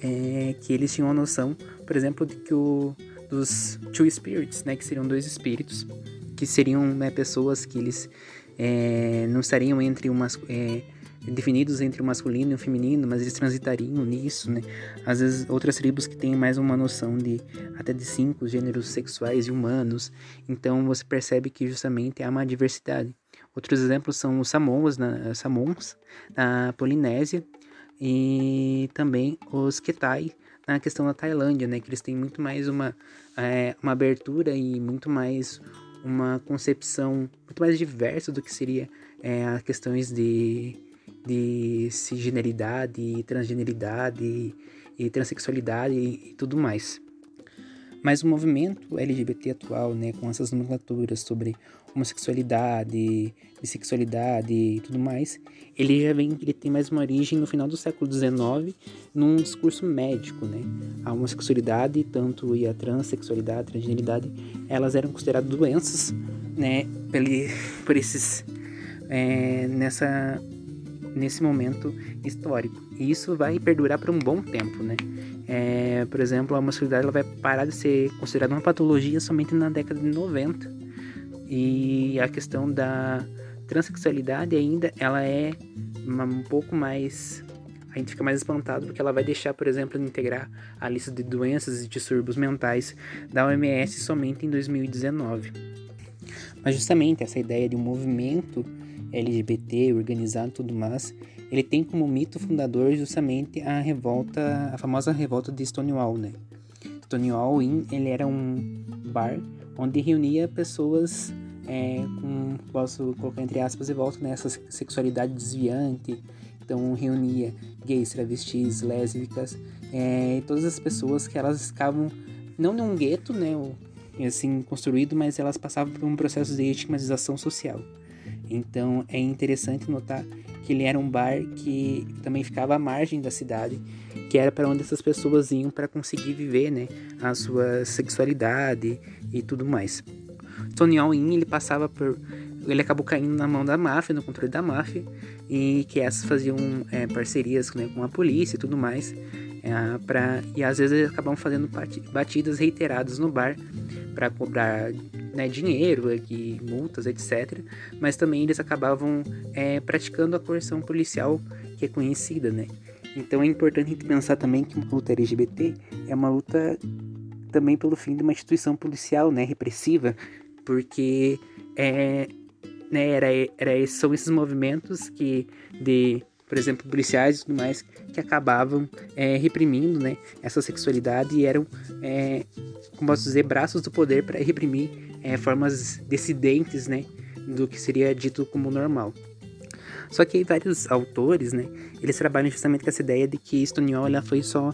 é, que eles tinham a noção, por exemplo, de que o, dos two spirits, né, que seriam dois espíritos, que seriam né, pessoas que eles é, não estariam entre umas é, definidos entre o masculino e o feminino, mas eles transitariam nisso, né? Às vezes outras tribos que têm mais uma noção de até de cinco gêneros sexuais e humanos, então você percebe que justamente há uma diversidade. Outros exemplos são os Samoas, na, Samons, na Polinésia, e também os Ketai, na questão da Tailândia, né? Que eles têm muito mais uma, é, uma abertura e muito mais uma concepção muito mais diversa do que seria é, as questões de, de cisgeneridade, transgeneridade e transexualidade e, e tudo mais. Mas o movimento LGBT atual, né, com essas nomenclaturas sobre homossexualidade, bissexualidade e tudo mais, ele já vem, ele tem mais uma origem no final do século XIX, num discurso médico, né? A homossexualidade, tanto e a transexualidade, a transgeneridade, elas eram consideradas doenças, né, por esses é, nessa nesse momento histórico. E isso vai perdurar por um bom tempo, né? É, por exemplo, a homossexualidade ela vai parar de ser considerada uma patologia somente na década de 90. E a questão da transexualidade ainda, ela é um pouco mais... A gente fica mais espantado porque ela vai deixar, por exemplo, de integrar a lista de doenças e distúrbios mentais da OMS somente em 2019. Mas justamente essa ideia de um movimento LGBT, organizado e tudo mais, ele tem como mito fundador justamente a revolta, a famosa revolta de Stonewall, né? Stonewall Inn, ele era um bar onde reunia pessoas é, com, posso colocar entre aspas e volta, né, essa sexualidade desviante, então reunia gays, travestis, lésbicas, é, todas as pessoas que elas ficavam não num gueto, né, assim construído, mas elas passavam por um processo de estigmatização social. Então é interessante notar que ele era um bar que também ficava à margem da cidade, que era para onde essas pessoas iam para conseguir viver, né, a sua sexualidade e tudo mais. Tony Inn ele passava por ele acabou caindo na mão da máfia, no controle da máfia, e que essas faziam é, parcerias né, com a polícia e tudo mais, é, pra, e às vezes eles acabavam fazendo batidas reiteradas no bar para cobrar né, dinheiro, multas, etc. Mas também eles acabavam é, praticando a coerção policial que é conhecida, né? Então é importante a gente pensar também que uma luta LGBT é uma luta também pelo fim de uma instituição policial, né, repressiva, porque é, né, era, era, são esses movimentos que de por exemplo, policiais e tudo mais, que acabavam é, reprimindo né, essa sexualidade e eram, é, como posso dizer, braços do poder para reprimir é, formas dissidentes né, do que seria dito como normal. Só que vários autores, né, eles trabalham justamente com essa ideia de que Stonewall ela foi só,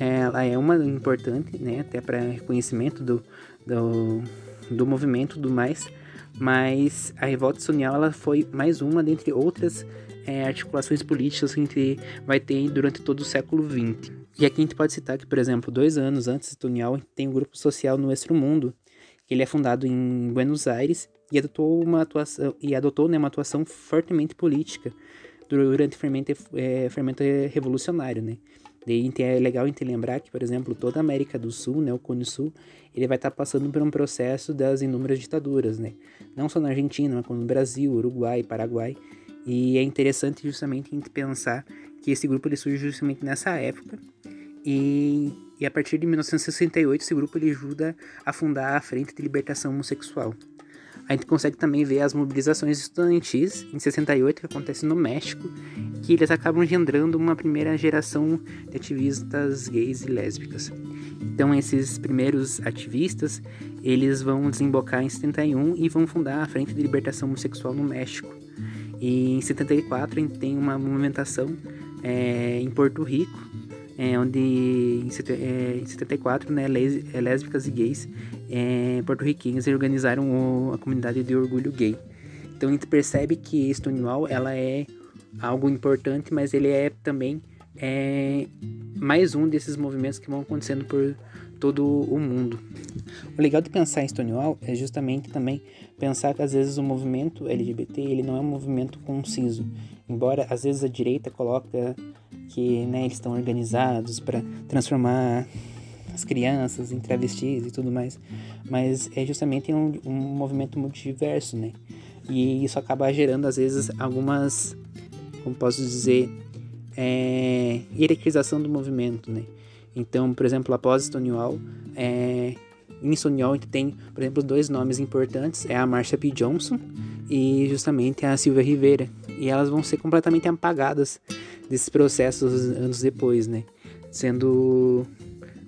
é, ela é uma importante, né, até para reconhecimento do, do, do movimento do mais, mas a revolta Stonewall ela foi mais uma dentre outras é, articulações políticas que a gente vai ter durante todo o século XX. E aqui a gente pode citar que, por exemplo, dois anos antes de Tonial, tem um grupo social no Extra Mundo, que ele é fundado em Buenos Aires e adotou uma atuação, e adotou né, uma atuação fortemente política durante o fermento, é, fermento revolucionário, né? Daí é legal a gente lembrar que, por exemplo, toda a América do Sul, né, o Cone Sul, ele vai estar tá passando por um processo das inúmeras ditaduras, né? Não só na Argentina, mas como no Brasil, Uruguai, Paraguai. E é interessante justamente a gente pensar que esse grupo ele surge justamente nessa época. E, e a partir de 1968 esse grupo ele ajuda a fundar a Frente de Libertação Homossexual. A gente consegue também ver as mobilizações estudantis em 68 que acontecem no México, que eles acabam engendrando uma primeira geração de ativistas gays e lésbicas. Então esses primeiros ativistas, eles vão desembocar em 71 e vão fundar a Frente de Libertação Homossexual no México. E em 74 a gente tem uma movimentação é, em Porto Rico, é, onde em, é, em 74, né, é, lésbicas e gays é, porto-riquenhos organizaram o, a comunidade de orgulho gay. Então a gente percebe que Stonewall ela é algo importante, mas ele é também é, mais um desses movimentos que vão acontecendo por todo o mundo. O legal de pensar em Stonewall é justamente também pensar que às vezes o movimento LGBT ele não é um movimento conciso, embora às vezes a direita coloca que né, eles estão organizados para transformar as crianças em travestis e tudo mais, mas é justamente um, um movimento muito diverso, né? E isso acaba gerando às vezes algumas, como posso dizer, é, hierarquização do movimento, né? Então, por exemplo, após Stonewall, é, em Stonewall a gente tem, por exemplo, dois nomes importantes, é a Marsha P. Johnson e justamente a Silvia Rivera. E elas vão ser completamente apagadas desses processos anos depois, né? Sendo,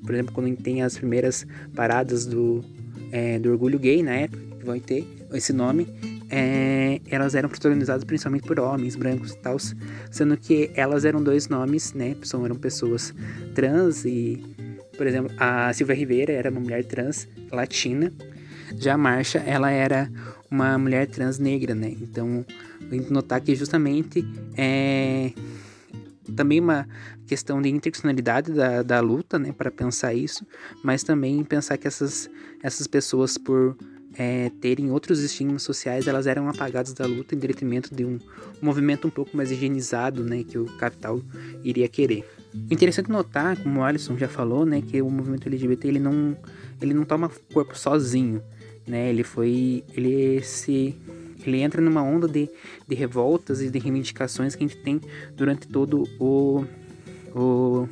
por exemplo, quando a gente tem as primeiras paradas do, é, do orgulho gay na época, que vão ter esse nome, é, elas eram protagonizadas principalmente por homens brancos e tal, sendo que elas eram dois nomes, né? São, eram pessoas trans e, por exemplo, a Silvia Rivera era uma mulher trans latina, já a Marcha, ela era uma mulher trans negra, né? Então, notar que justamente é também uma questão de interseccionalidade da, da luta, né, para pensar isso, mas também pensar que essas, essas pessoas, por é, terem outros estímulos sociais, elas eram apagadas da luta em detrimento de um, movimento um pouco mais higienizado, né, que o capital iria querer. Interessante notar, como o Alisson já falou, né, que o movimento LGBT ele não, ele não toma corpo sozinho, né, ele foi, ele se ele entra numa onda de, de revoltas e de reivindicações que a gente tem durante todo o, o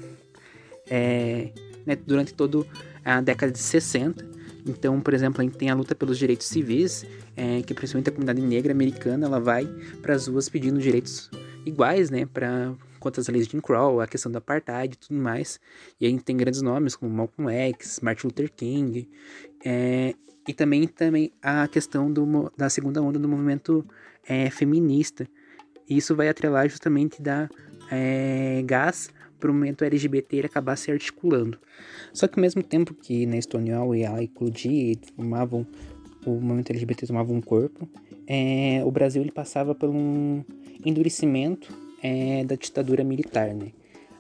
é, né, durante toda a década de 60 então, por exemplo, a gente tem a luta pelos direitos civis, é, que principalmente a comunidade negra americana ela vai para as ruas pedindo direitos iguais, né, para contra as leis de Jim Crow, a questão da apartheid e tudo mais. E a gente tem grandes nomes como Malcolm X, Martin Luther King, é, e também, também a questão do, da segunda onda do movimento é, feminista. E isso vai atrelar justamente da é, gás para o movimento LGBT acabar se articulando. Só que ao mesmo tempo que na Stonewall e ela eclodia e tomavam, o movimento LGBT tomava um corpo, é, o Brasil ele passava por um endurecimento é, da ditadura militar, né?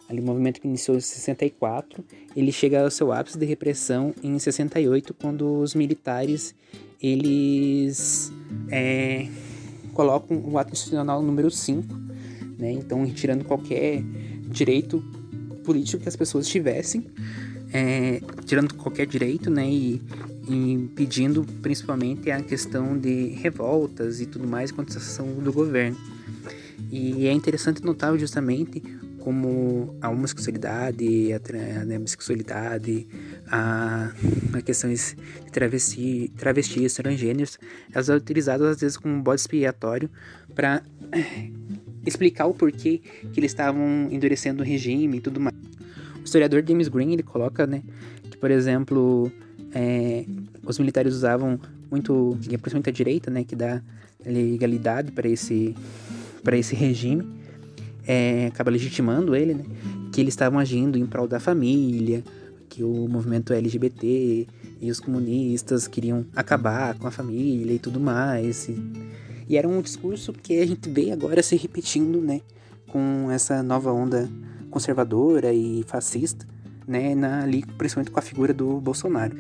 Ali, o movimento que iniciou em 64, ele chega ao seu ápice de repressão em 68, quando os militares eles é, colocam o ato institucional número 5, né? Então, retirando qualquer direito político que as pessoas tivessem, é, tirando qualquer direito, né, e, e pedindo principalmente a questão de revoltas e tudo mais contra a ação do governo. E é interessante notar justamente como a homossexualidade, a, a bissexualidade, a, a questões de travesti, travestis, transgêneros, elas são utilizadas às vezes como bode expiatório para explicar o porquê que eles estavam endurecendo o regime e tudo mais. O historiador James Green ele coloca, né, que por exemplo é, os militares usavam muito, principalmente a direita, né, que dá legalidade para esse para esse regime, é, acaba legitimando ele, né, que eles estavam agindo em prol da família, que o movimento LGBT e os comunistas queriam acabar com a família e tudo mais. E, e era um discurso que a gente vê agora se repetindo, né, com essa nova onda conservadora e fascista, né, na, ali, principalmente com a figura do Bolsonaro.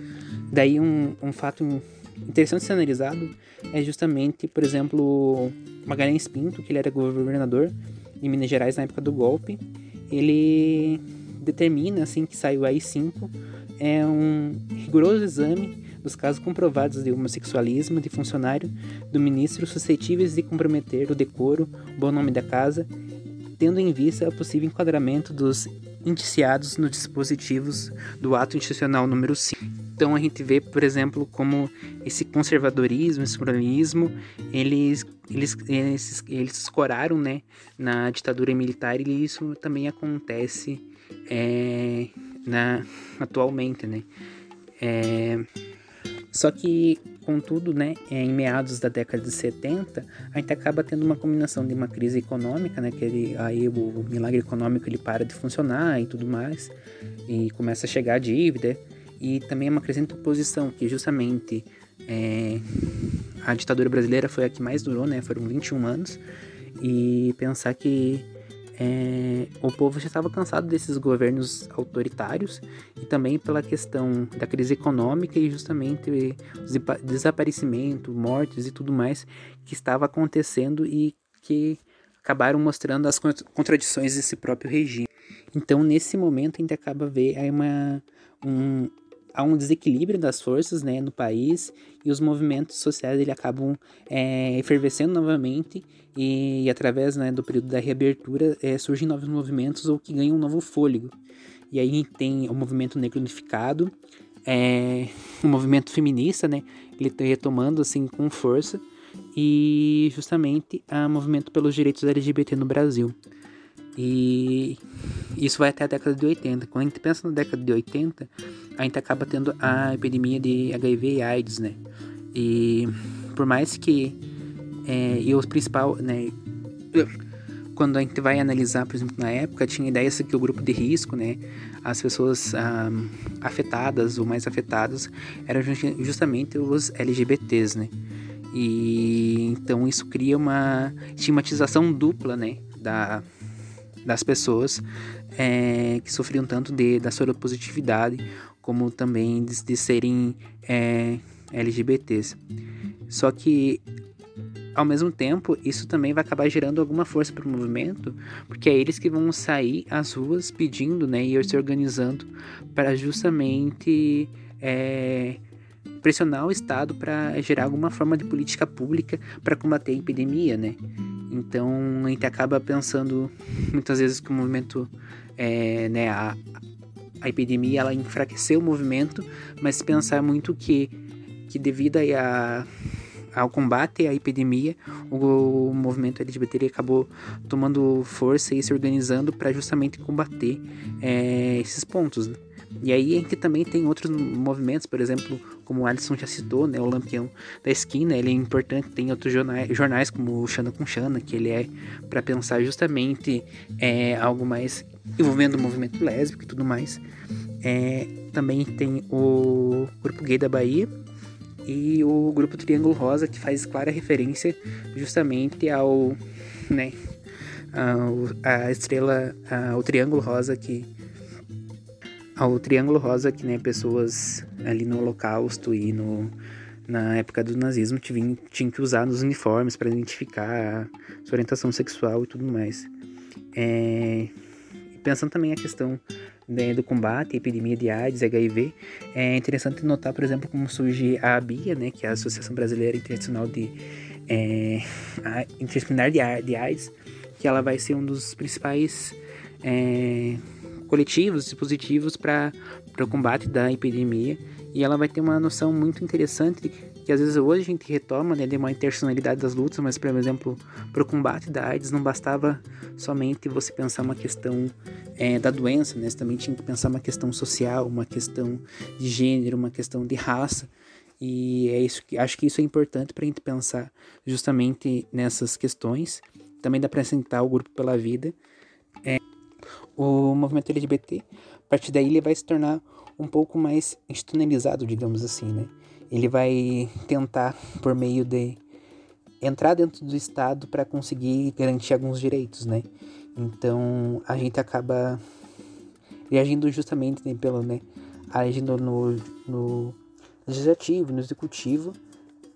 Daí um, um fato interessante ser analisado é justamente, por exemplo, Magalhães Pinto, que ele era governador em Minas Gerais na época do golpe, ele determina assim que saiu aí 5 é um rigoroso exame dos casos comprovados de homossexualismo de funcionário do ministro suscetíveis de comprometer o decoro, o bom nome da casa, tendo em vista o possível enquadramento dos indiciados nos dispositivos do ato institucional número 5. Então a gente vê, por exemplo, como esse conservadorismo, esse pluralismo, eles, eles, eles, eles escoraram né, na ditadura militar e isso também acontece é, na, atualmente. Né? É, só que contudo, né, em meados da década de 70, a gente acaba tendo uma combinação de uma crise econômica, né, que ele, aí o milagre econômico ele para de funcionar e tudo mais, e começa a chegar a dívida, e também uma crescente oposição, que justamente é, a ditadura brasileira foi a que mais durou, né, foram 21 anos, e pensar que é, o povo já estava cansado desses governos autoritários e também pela questão da crise econômica e justamente desaparecimento, mortes e tudo mais que estava acontecendo e que acabaram mostrando as contradições desse próprio regime. Então, nesse momento, a gente acaba aí uma, um, há um desequilíbrio das forças né, no país e os movimentos sociais ele acabam é, efervescendo novamente e, e através né, do período da reabertura é, surgem novos movimentos ou que ganham um novo fôlego. E aí tem o movimento negro unificado, é, o movimento feminista, né, ele está retomando assim com força e justamente o movimento pelos direitos LGBT no Brasil. E isso vai até a década de 80. Quando a gente pensa na década de 80, a gente acaba tendo a epidemia de HIV e AIDS, né? E por mais que é, e o principal, né? Quando a gente vai analisar, por exemplo, na época, tinha ideia que o grupo de risco, né? As pessoas afetadas ou mais afetadas eram justamente os LGBTs, né? E então isso cria uma estigmatização dupla, né? Da, das pessoas é, que sofriam tanto de, da soropositividade como também de, de serem é, LGBTs. Só que ao mesmo tempo, isso também vai acabar gerando alguma força para o movimento, porque é eles que vão sair às ruas pedindo, né, e se organizando para justamente é, pressionar o Estado para gerar alguma forma de política pública para combater a epidemia, né? Então a gente acaba pensando muitas vezes que o movimento, é, né, a, a epidemia ela enfraqueceu o movimento, mas pensar muito que, que devido a, ao combate à epidemia, o, o movimento LGBT acabou tomando força e se organizando para justamente combater é, esses pontos. Né? E aí a gente também tem outros movimentos, por exemplo, como o Alisson já citou, né, o Lampião da Esquina, ele é importante, tem outros jornais, jornais como o Xana com Xana, que ele é para pensar justamente é, algo mais envolvendo o movimento lésbico e tudo mais. É, também tem o Grupo Gay da Bahia e o Grupo Triângulo Rosa, que faz clara referência justamente ao, né, a, estrela, o Triângulo Rosa que ao Triângulo Rosa, que né, pessoas ali no Holocausto e no, na época do nazismo tinham, que usar nos uniformes para identificar sua orientação sexual e tudo mais. É, pensando também a questão né, do combate à epidemia de AIDS HIV, é interessante notar, por exemplo, como surge a ABIA, né, que é a Associação Brasileira Internacional de é, Interdisciplinar de AIDS, que ela vai ser um dos principais é, coletivos, dispositivos para o combate da epidemia. E ela vai ter uma noção muito interessante que às vezes hoje a gente retoma né, de uma intencionalidade das lutas, mas, por exemplo, para o combate da AIDS não bastava somente você pensar uma questão é, da doença, né? Você também tinha que pensar uma questão social, uma questão de gênero, uma questão de raça. E é isso que acho que isso é importante para a gente pensar justamente nessas questões. Também dá para apresentar o grupo pela vida. O movimento LGBT, a partir daí ele vai se tornar um pouco mais institucionalizado, digamos assim, né? Ele vai tentar, por meio de entrar dentro do Estado para conseguir garantir alguns direitos, né? Então a gente acaba reagindo justamente né, pelo, né? Agindo no, no legislativo, no executivo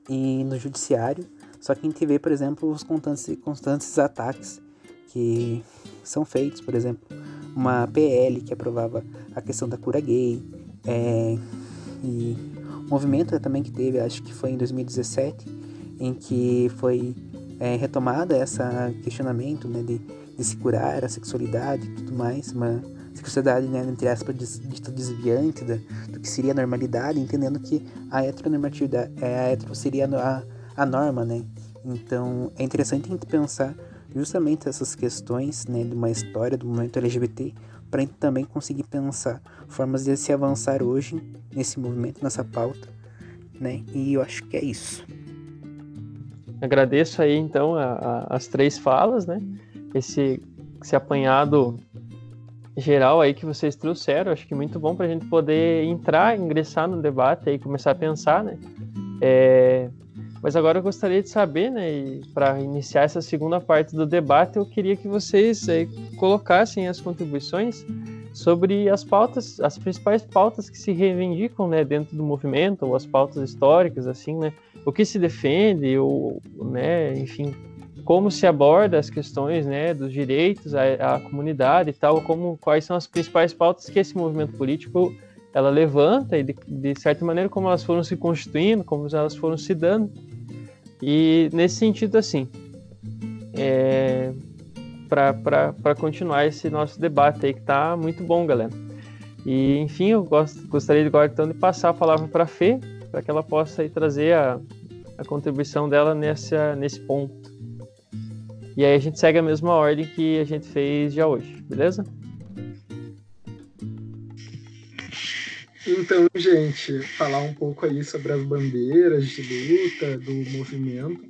e no judiciário. Só que a gente vê, por exemplo, os constantes, constantes ataques que são feitos, por exemplo, uma PL que aprovava a questão da cura gay, é, e um movimento também que teve, acho que foi em 2017, em que foi é, retomada essa questionamento né, de, de se curar a sexualidade e tudo mais, uma sexualidade, né, entre aspas, dita desviante da, do que seria a normalidade, entendendo que a heteronormatividade, é, a hetero seria a, a norma, né? Então é interessante a gente pensar justamente essas questões né, de uma história do movimento LGBT para também conseguir pensar formas de se avançar hoje nesse movimento, nessa pauta né? E eu acho que é isso. Agradeço aí então a, a, as três falas, né? Esse, esse apanhado geral aí que vocês trouxeram, acho que muito bom para a gente poder entrar, ingressar no debate e começar a pensar, né? É, mas agora eu gostaria de saber, né, para iniciar essa segunda parte do debate, eu queria que vocês é, colocassem as contribuições sobre as pautas, as principais pautas que se reivindicam, né, dentro do movimento, ou as pautas históricas, assim, né, o que se defende, ou, né, enfim, como se aborda as questões, né, dos direitos à, à comunidade e tal, como quais são as principais pautas que esse movimento político ela levanta e de, de certa maneira como elas foram se constituindo, como elas foram se dando. E nesse sentido, assim, é, para continuar esse nosso debate aí que tá muito bom, galera. E enfim, eu gost, gostaria agora então de passar a palavra para a Fê, para que ela possa aí trazer a, a contribuição dela nessa, nesse ponto. E aí a gente segue a mesma ordem que a gente fez já hoje, beleza? Então, gente, falar um pouco aí sobre as bandeiras de luta do movimento.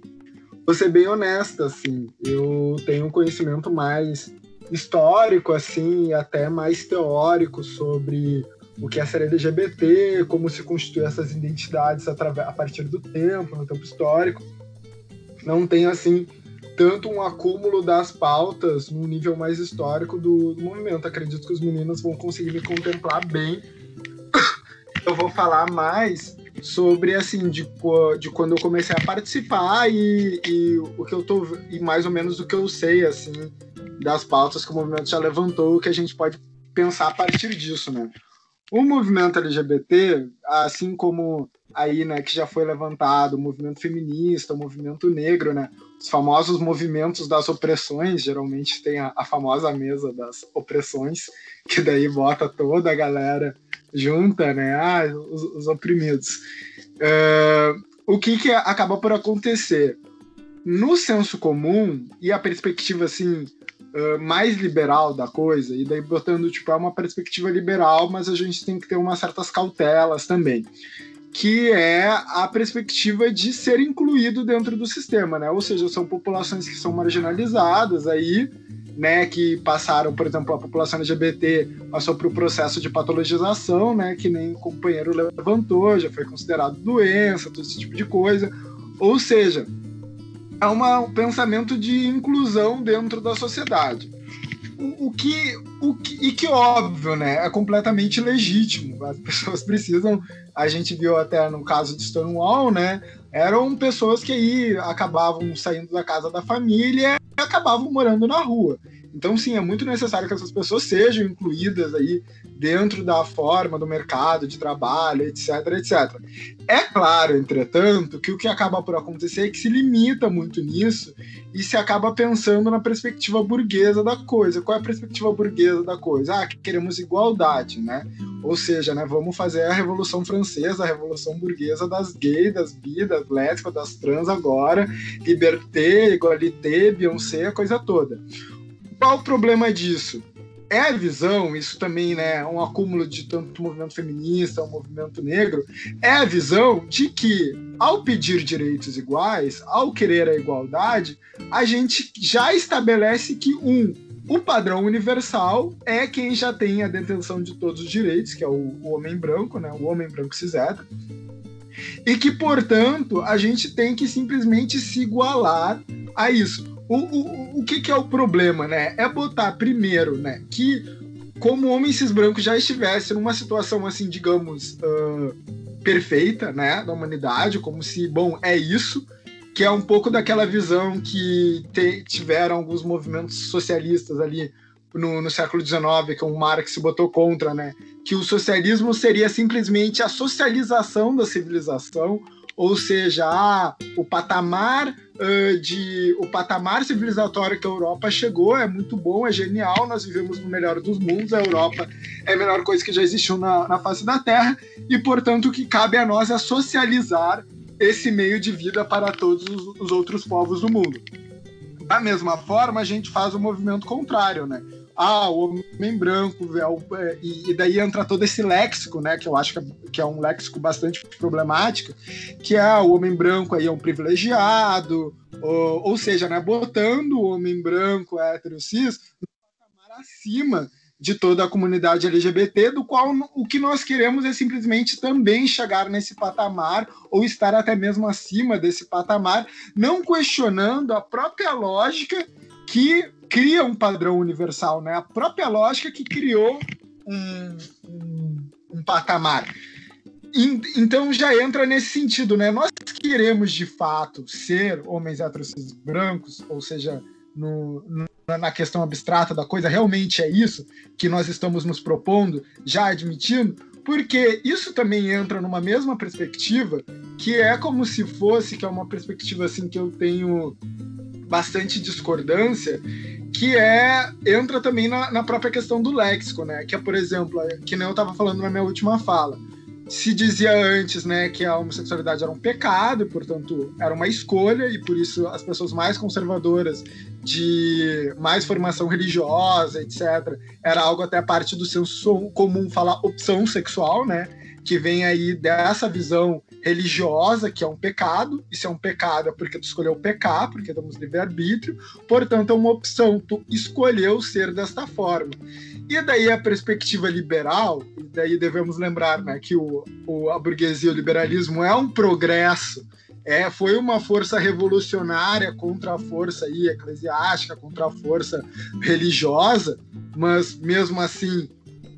Vou ser bem honesta, assim, eu tenho um conhecimento mais histórico, assim, até mais teórico sobre o que é ser LGBT, como se constitui essas identidades a partir do tempo, no tempo histórico. Não tenho, assim, tanto um acúmulo das pautas no nível mais histórico do, do movimento. Acredito que os meninos vão conseguir me contemplar bem eu vou falar mais sobre assim de, de quando eu comecei a participar e, e, o que eu tô e mais ou menos o que eu sei assim das pautas que o movimento já levantou que a gente pode pensar a partir disso, né? O movimento LGBT, assim como aí, né, que já foi levantado, o movimento feminista, o movimento negro, né, os famosos movimentos das opressões, geralmente tem a, a famosa mesa das opressões, que daí bota toda a galera junta, né? Ah, os, os oprimidos. Uh, o que, que acaba por acontecer? No senso comum e a perspectiva assim uh, mais liberal da coisa, e daí botando tipo é uma perspectiva liberal, mas a gente tem que ter umas certas cautelas também que é a perspectiva de ser incluído dentro do sistema, né? Ou seja, são populações que são marginalizadas aí, né, que passaram, por exemplo, a população LGBT passou por um processo de patologização, né, que nem o companheiro levantou, já foi considerado doença, todo esse tipo de coisa. Ou seja, é uma, um pensamento de inclusão dentro da sociedade. O, o, que, o que, e que óbvio, né, é completamente legítimo. As pessoas precisam, a gente viu até no caso de Stonewall, né, eram pessoas que aí acabavam saindo da casa da família acabavam morando na rua. Então, sim, é muito necessário que essas pessoas sejam incluídas aí dentro da forma do mercado de trabalho, etc, etc. É claro, entretanto, que o que acaba por acontecer é que se limita muito nisso e se acaba pensando na perspectiva burguesa da coisa. Qual é a perspectiva burguesa da coisa? Ah, queremos igualdade, né? Ou seja, né, vamos fazer a Revolução Francesa, a Revolução Burguesa das gays, das bi, das lésbicas, das trans agora, liberté, igualité, Beyoncé, a coisa toda. Qual o problema disso? É a visão, isso também né, é um acúmulo de tanto movimento feminista, um movimento negro, é a visão de que, ao pedir direitos iguais, ao querer a igualdade, a gente já estabelece que, um, o padrão universal é quem já tem a detenção de todos os direitos, que é o, o homem branco, né, o homem branco ciseta, e que, portanto, a gente tem que simplesmente se igualar a isso. O, o, o que, que é o problema, né? É botar primeiro, né, que como homens cis brancos já estivesse numa situação assim, digamos, uh, perfeita, né, da humanidade, como se, bom, é isso, que é um pouco daquela visão que te, tiveram alguns movimentos socialistas ali no, no século XIX, que o Marx se botou contra, né, que o socialismo seria simplesmente a socialização da civilização, ou seja, ah, o patamar uh, de o patamar civilizatório que a Europa chegou é muito bom, é genial, nós vivemos no melhor dos mundos, a Europa é a melhor coisa que já existiu na, na face da Terra, e portanto o que cabe a nós é socializar esse meio de vida para todos os, os outros povos do mundo. Da mesma forma, a gente faz o movimento contrário, né? Ah, o homem branco, é, e, daí entra todo esse léxico, né, que eu acho que é, é um léxico bastante problemático, que é o homem branco aí é um privilegiado, ou, ou seja, né, botando o homem branco hétero cis no patamar acima de toda a comunidade LGBT, do qual o que nós queremos é simplesmente também chegar nesse patamar ou estar até mesmo acima desse patamar, não questionando a própria lógica que cria um padrão universal, né? A própria lógica que criou um, um, um patamar. Então já entra nesse sentido, né? Nós queremos de fato ser homens heterossexuais brancos, ou seja, no, na questão abstrata da coisa, realmente é isso que nós estamos nos propondo, já admitindo, porque isso também entra numa mesma perspectiva, que é como se fosse, que é uma perspectiva assim que eu tenho bastante discordância, que é entra também na, na própria questão do léxico, né? Que é, por exemplo, que nem eu estava falando na minha última fala se dizia antes, né, que a homossexualidade era um pecado, portanto, era uma escolha, e por isso as pessoas mais conservadoras, de mais formação religiosa, etc., era algo até parte do senso comum falar opção sexual, né, que vem aí dessa visão religiosa, que é um pecado, e se é um pecado é porque tu escolheu pecar, porque temos livre-arbítrio, portanto é uma opção, tu escolheu ser desta forma. E daí a perspectiva liberal, e daí devemos lembrar né, que o, o, a burguesia, o liberalismo é um progresso, é, foi uma força revolucionária contra a força aí, eclesiástica, contra a força religiosa, mas mesmo assim,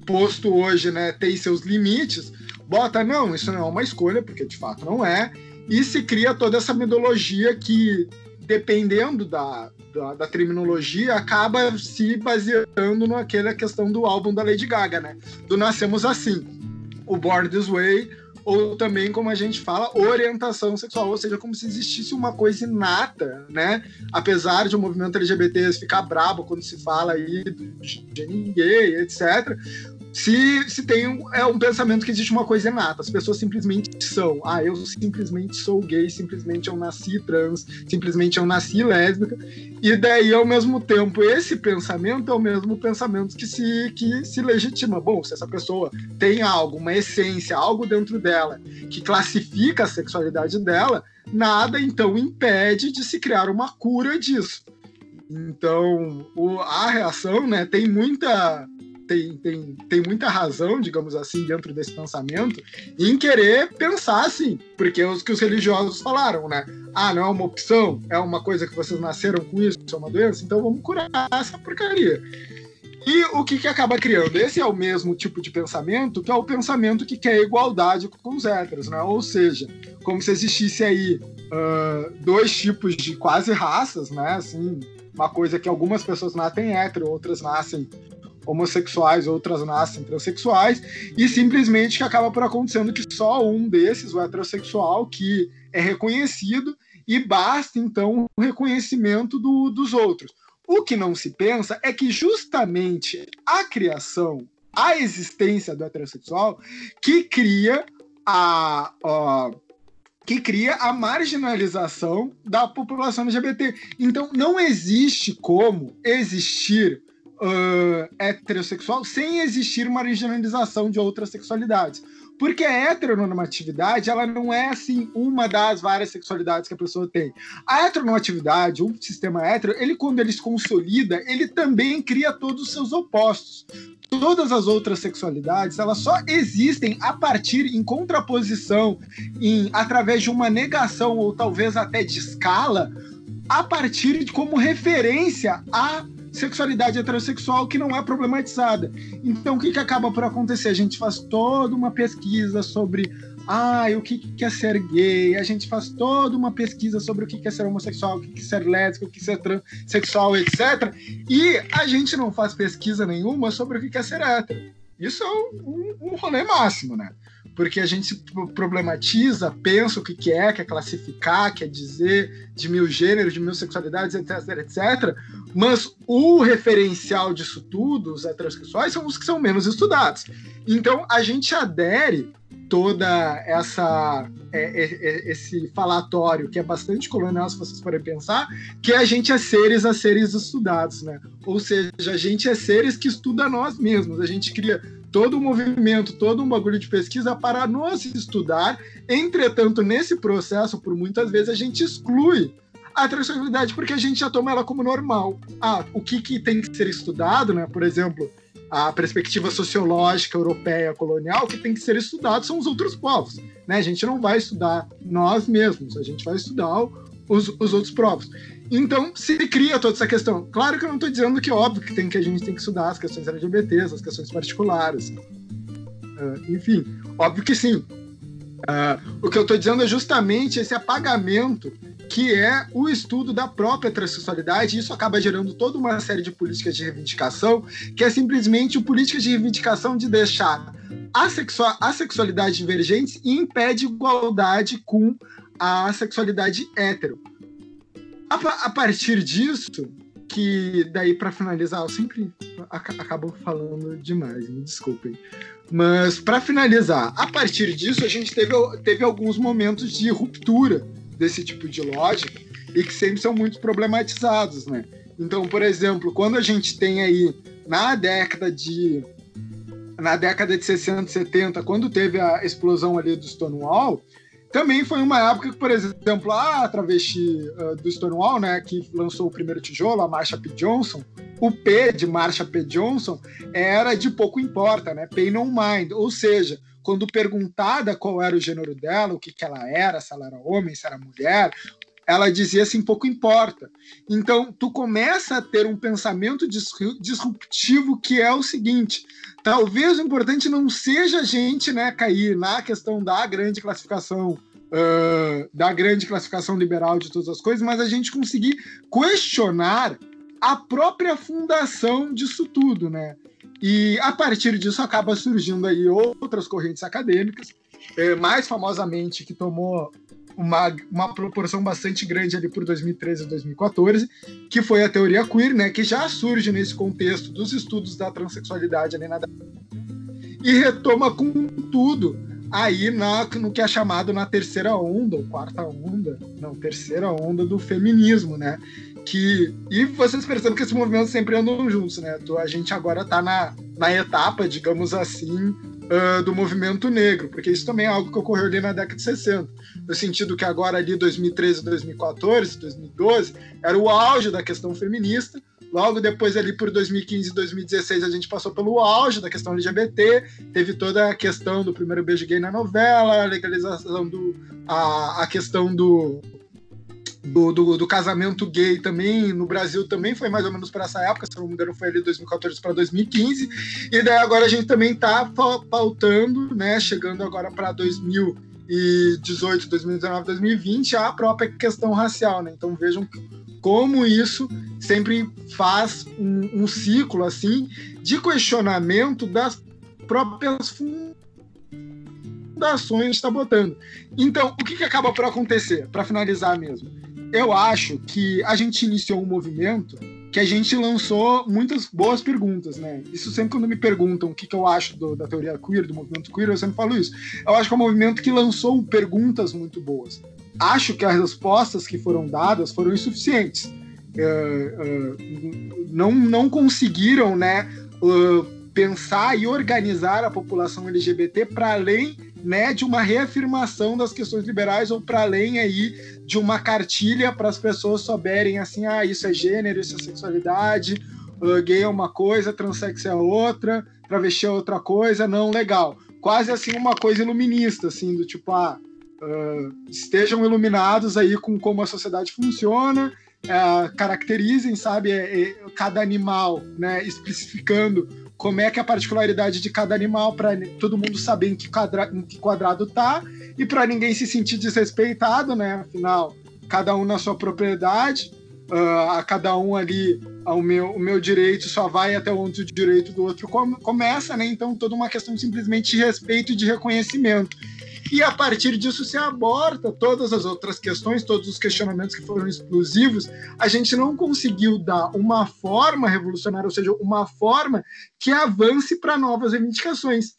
posto hoje, né, tem seus limites, bota, não, isso não é uma escolha, porque de fato não é, e se cria toda essa metodologia que, dependendo da, da, da, terminologia, acaba se baseando naquela questão do álbum da Lady Gaga, né? Do Nascemos Assim. O Born This Way, ou também, como a gente fala, orientação sexual, ou seja, como se existisse uma coisa inata, né? Apesar de o movimento LGBT ficar brabo quando se fala aí de ninguém, etc se, se tem um, é um pensamento que existe uma coisa inata, as pessoas simplesmente são, ah, eu simplesmente sou gay, simplesmente eu nasci trans, simplesmente eu nasci lésbica, e daí ao mesmo tempo esse pensamento é o mesmo pensamento que se, que se legitima. Bom, se essa pessoa tem algo, uma essência, algo dentro dela que classifica a sexualidade dela, nada então impede de se criar uma cura disso. Então, o, a reação né, tem muita tem, tem, tem muita razão, digamos assim, dentro desse pensamento, em querer pensar assim, porque é os que os religiosos falaram, né? Ah, não é uma opção, é uma coisa que vocês nasceram com isso, é uma doença, então vamos curar essa porcaria. E o que, que acaba criando? Esse é o mesmo tipo de pensamento que é o pensamento que quer igualdade com os héteros, né? Ou seja, como se existisse aí uh, dois tipos de quase raças, né? Assim, uma coisa que algumas pessoas nascem hétero, outras nascem homossexuais, outras nascem transexuais, e simplesmente que acaba por acontecendo que só um desses, o heterossexual, que é reconhecido, e basta então o reconhecimento do, dos outros. O que não se pensa é que justamente a criação, a existência do heterossexual, que cria a, a que cria a marginalização da população LGBT. Então, não existe como existir uh, heterossexual sem existir uma marginalização de outras sexualidades. Porque a heteronormatividade, ela não é, assim, uma das várias sexualidades que a pessoa tem. A heteronormatividade, o sistema hétero, ele, quando ele se consolida, ele também cria todos os seus opostos. Todas as outras sexualidades, elas só existem a partir, em contraposição, em, através de uma negação, ou talvez até de escala, a partir de como referência a sexualidade heterossexual que não é problematizada. Então, o que, que acaba por acontecer? A gente faz toda uma pesquisa sobre ah, o que, que é ser gay, a gente faz toda uma pesquisa sobre o que é ser homossexual, o que é ser lésbico, o que é ser transexual, etc. E a gente não faz pesquisa nenhuma sobre o que é ser hétero. Isso é um, um rolê máximo, né? Porque a gente problematiza, pensa o que, que é, quer classificar, quer dizer de mil gêneros, de mil sexualidades, etc, etc. Mas o referencial disso tudo, os heterossexuais, são os que são menos estudados. Então a gente adere toda essa é, é, é, esse falatório que é bastante colonial se vocês forem pensar que a gente é seres a seres estudados né ou seja a gente é seres que estuda nós mesmos a gente cria todo um movimento todo um bagulho de pesquisa para nos estudar entretanto nesse processo por muitas vezes a gente exclui a transexualidade porque a gente já toma ela como normal ah o que, que tem que ser estudado né por exemplo a perspectiva sociológica europeia colonial, que tem que ser estudado são os outros povos. Né? A gente não vai estudar nós mesmos, a gente vai estudar os, os outros povos. Então, se cria toda essa questão. Claro que eu não estou dizendo que óbvio que, tem, que a gente tem que estudar as questões LGBTs, as questões particulares. Uh, enfim, óbvio que sim. Uh, o que eu estou dizendo é justamente esse apagamento que é o estudo da própria transexualidade, isso acaba gerando toda uma série de políticas de reivindicação, que é simplesmente políticas de reivindicação de deixar a, a sexualidade divergente e impede igualdade com a sexualidade hétero. A, a partir disso, que daí para finalizar, eu sempre acabo falando demais, me desculpem. Mas para finalizar, a partir disso a gente teve, teve alguns momentos de ruptura desse tipo de lógica e que sempre são muito problematizados, né? Então, por exemplo, quando a gente tem aí na década de na década de 60, 70, quando teve a explosão ali do Stonewall, também foi uma época que, por exemplo, a travesti uh, do Stonewall, né, que lançou o primeiro tijolo, a Marsha P. Johnson, o P de Marsha P. Johnson era de pouco importa, né, pay no mind, ou seja, quando perguntada qual era o gênero dela, o que, que ela era, se ela era homem, se era mulher, ela dizia assim, pouco importa. Então, tu começa a ter um pensamento disruptivo que é o seguinte, talvez o importante não seja a gente né, cair na questão da grande classificação uh, da grande classificação liberal de todas as coisas, mas a gente conseguir questionar a própria fundação disso tudo, né? E a partir disso acaba surgindo aí outras correntes acadêmicas, é, mais famosamente que tomou uma, uma proporção bastante grande ali por 2013 e 2014, que foi a teoria queer, né, que já surge nesse contexto dos estudos da transexualidade ali na e retoma com tudo aí na, no que é chamado na terceira onda, ou quarta onda, não, terceira onda do feminismo, né? que e vocês percebem que esses movimentos sempre andam juntos, né? A gente agora está na, na etapa, digamos assim, uh, do movimento negro, porque isso também é algo que ocorreu ali na década de 60, no sentido que agora ali 2013, 2014, 2012 era o auge da questão feminista. Logo depois ali por 2015 e 2016 a gente passou pelo auge da questão LGBT, teve toda a questão do primeiro beijo gay na novela, a legalização do a, a questão do do, do, do, casamento gay também no Brasil também foi mais ou menos para essa época, se não me engano foi ali de 2014 para 2015, e daí agora a gente também está pautando, né, chegando agora para 2018, 2019, 2020, a própria questão racial, né, então vejam como isso sempre faz um, um ciclo assim de questionamento das próprias fundações está botando. Então, o que, que acaba por acontecer? Para finalizar mesmo, eu acho que a gente iniciou um movimento que a gente lançou muitas boas perguntas, né? Isso sempre quando me perguntam o que, que eu acho do, da teoria queer, do movimento queer, eu sempre falo isso. Eu acho que é um movimento que lançou perguntas muito boas. Acho que as respostas que foram dadas foram insuficientes. Uh, uh, não, não conseguiram, né, uh, pensar e organizar a população LGBT para além né, de uma reafirmação das questões liberais ou para além aí de uma cartilha para as pessoas souberem assim, ah, isso é gênero, isso é sexualidade, uh, gay é uma coisa, transexo é outra, travesti é outra coisa, não, legal. Quase assim uma coisa iluminista, assim, do tipo, ah, uh, estejam iluminados aí com como a sociedade funciona, uh, caracterizem, sabe, é, é, cada animal, né, especificando como é que é a particularidade de cada animal para todo mundo saber em que, quadra, em que quadrado tá e para ninguém se sentir desrespeitado, né? Afinal, cada um na sua propriedade, uh, a cada um ali, o meu, o meu direito só vai até onde o direito do outro começa, né? Então, toda uma questão simplesmente de respeito e de reconhecimento. E a partir disso se aborta todas as outras questões, todos os questionamentos que foram exclusivos. A gente não conseguiu dar uma forma revolucionária, ou seja, uma forma que avance para novas reivindicações.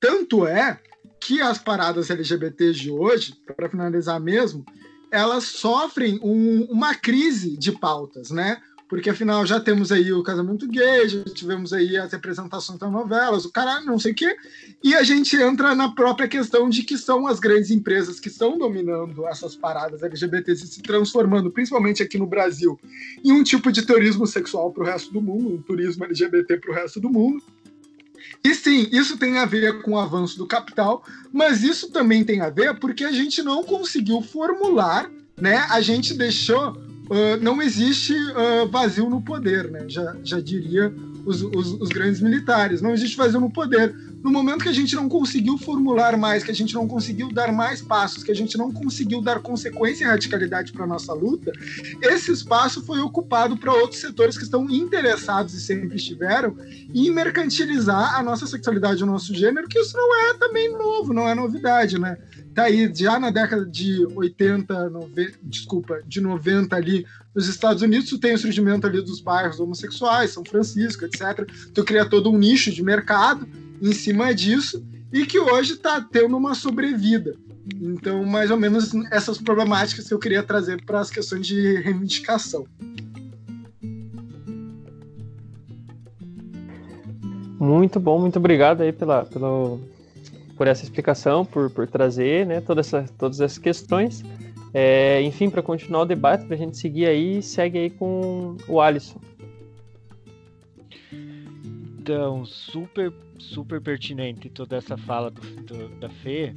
Tanto é que as paradas LGBTs de hoje, para finalizar mesmo, elas sofrem um, uma crise de pautas, né? Porque afinal já temos aí o casamento gay, já tivemos aí as representações das novelas, o cara não sei o quê, e a gente entra na própria questão de que são as grandes empresas que estão dominando essas paradas LGBTs e se transformando, principalmente aqui no Brasil, em um tipo de turismo sexual para o resto do mundo, um turismo LGBT para o resto do mundo. E sim, isso tem a ver com o avanço do capital, mas isso também tem a ver porque a gente não conseguiu formular, né? A gente deixou uh, não existe uh, vazio no poder, né? já, já diria os, os, os, grandes militares. Não existe vazio no poder. No momento que a gente não conseguiu formular mais, que a gente não conseguiu dar mais passos, que a gente não conseguiu dar consequência e radicalidade para a nossa luta, esse espaço foi ocupado para outros setores que estão interessados e sempre estiveram em mercantilizar a nossa sexualidade, o nosso gênero, que isso não é também novo, não é novidade, né? tá aí já na década de 80, 90, desculpa, de 90 ali nos Estados Unidos, tu tem o surgimento ali dos bairros homossexuais, São Francisco, etc. Tu cria todo um nicho de mercado em cima disso e que hoje está tendo uma sobrevida. Então, mais ou menos essas problemáticas que eu queria trazer para as questões de reivindicação. Muito bom, muito obrigado aí pela, pelo, por essa explicação, por, por trazer né, toda essa, todas essas questões. É, enfim, para continuar o debate, para a gente seguir aí, segue aí com o Alisson. Então, super, super pertinente toda essa fala do, do, da Fê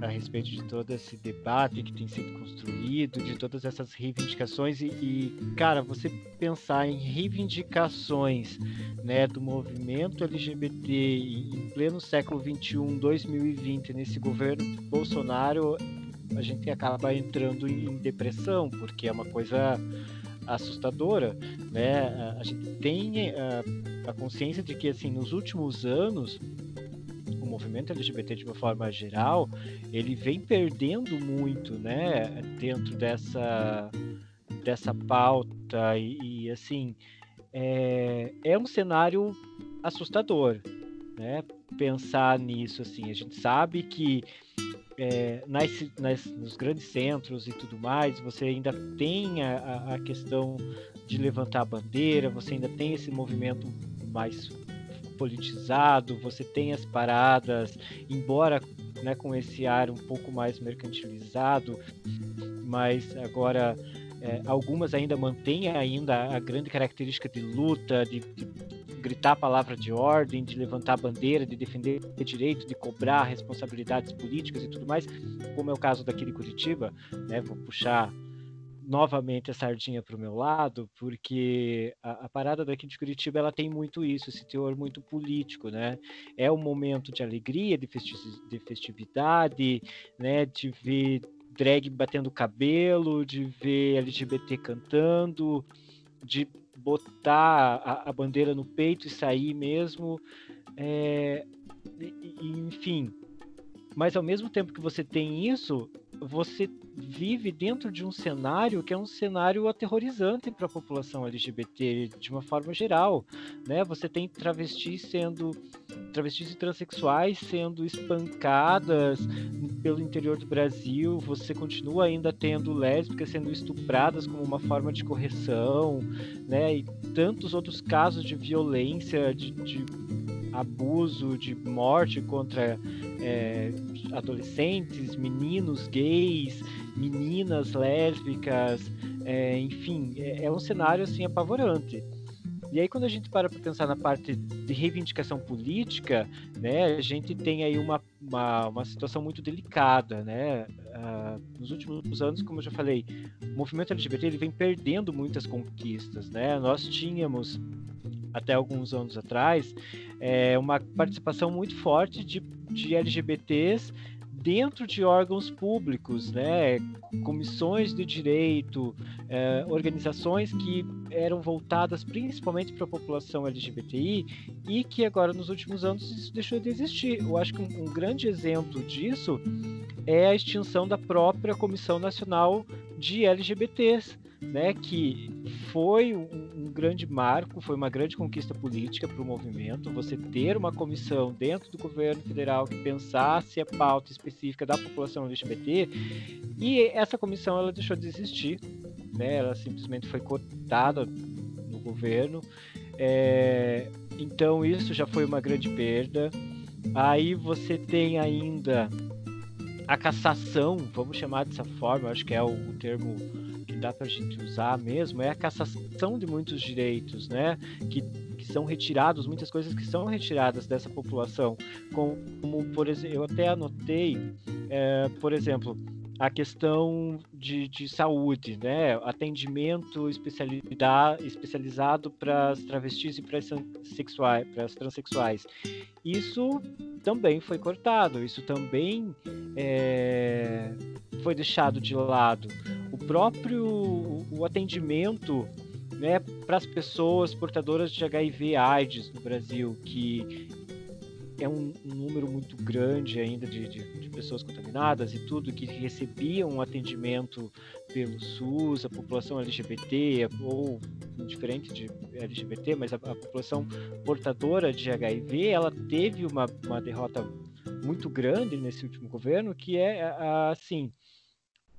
a respeito de todo esse debate que tem sido construído, de todas essas reivindicações e, e, cara, você pensar em reivindicações, né, do movimento LGBT em pleno século 21, 2020, nesse governo Bolsonaro, a gente acaba entrando em depressão, porque é uma coisa assustadora, né? A gente tem a, a consciência de que assim nos últimos anos o movimento LGBT de uma forma geral ele vem perdendo muito, né? Dentro dessa dessa pauta e, e assim é, é um cenário assustador, né? Pensar nisso assim, a gente sabe que é, nas, nas, nos grandes centros e tudo mais, você ainda tem a, a questão de levantar a bandeira, você ainda tem esse movimento mais politizado, você tem as paradas, embora né, com esse ar um pouco mais mercantilizado, mas agora é, algumas ainda mantêm ainda a grande característica de luta, de, de gritar a palavra de ordem, de levantar a bandeira, de defender direito, de cobrar responsabilidades políticas e tudo mais, como é o caso daqui de Curitiba, né? Vou puxar novamente a sardinha para o meu lado, porque a, a, parada daqui de Curitiba ela tem muito isso, esse teor muito político, né? É um momento de alegria, de, festi de festividade, né? De ver drag batendo cabelo, de ver LGBT cantando, de botar a, a bandeira no peito e sair mesmo. É, enfim. Mas ao mesmo tempo que você tem isso, você vive dentro de um cenário que é um cenário aterrorizante para a população LGBT de uma forma geral, né? Você tem travestis sendo travestis e transexuais sendo espancadas pelo interior do Brasil, você continua ainda tendo lésbicas sendo estupradas como uma forma de correção, né? E tantos outros casos de violência, de, de abuso, de morte contra é, adolescentes, meninos gays, meninas lésbicas, é, enfim, é, é, um cenário assim apavorante. E aí quando a gente para para pensar na parte de reivindicação política, né, a gente tem aí uma, uma, uma situação muito delicada, né? Uh, nos últimos anos, como eu já falei, o movimento LGBT ele vem perdendo muitas conquistas, né? Nós tínhamos até alguns anos atrás é, uma participação muito forte de, de LGBTs dentro de órgãos públicos, né, comissões de direito, é, organizações que eram voltadas principalmente para a população LGBTI e que agora nos últimos anos isso deixou de existir. Eu acho que um, um grande exemplo disso é a extinção da própria Comissão Nacional de LGBTs, né, que foi um, um, grande marco, foi uma grande conquista política para o movimento, você ter uma comissão dentro do governo federal que pensasse a pauta específica da população LGBT, e essa comissão ela deixou de existir, né, ela simplesmente foi cortada no governo, é, então isso já foi uma grande perda. Aí você tem ainda a cassação, vamos chamar dessa forma, acho que é o, o termo dá para a gente usar mesmo, é a cassação de muitos direitos, né? Que, que são retirados, muitas coisas que são retiradas dessa população, como, por exemplo, eu até anotei, é, por exemplo, a questão de, de saúde, né? Atendimento especializado para as travestis e para as transexuais. Isso também foi cortado, isso também é, foi deixado de lado. O próprio o atendimento né, para as pessoas portadoras de HIV/AIDS no Brasil, que é um, número muito grande ainda de, de, de, pessoas contaminadas e tudo que recebiam atendimento pelo SUS, a população LGBT ou diferente de LGBT, mas a, a população portadora de HIV, ela teve uma, uma derrota muito grande nesse último governo, que é assim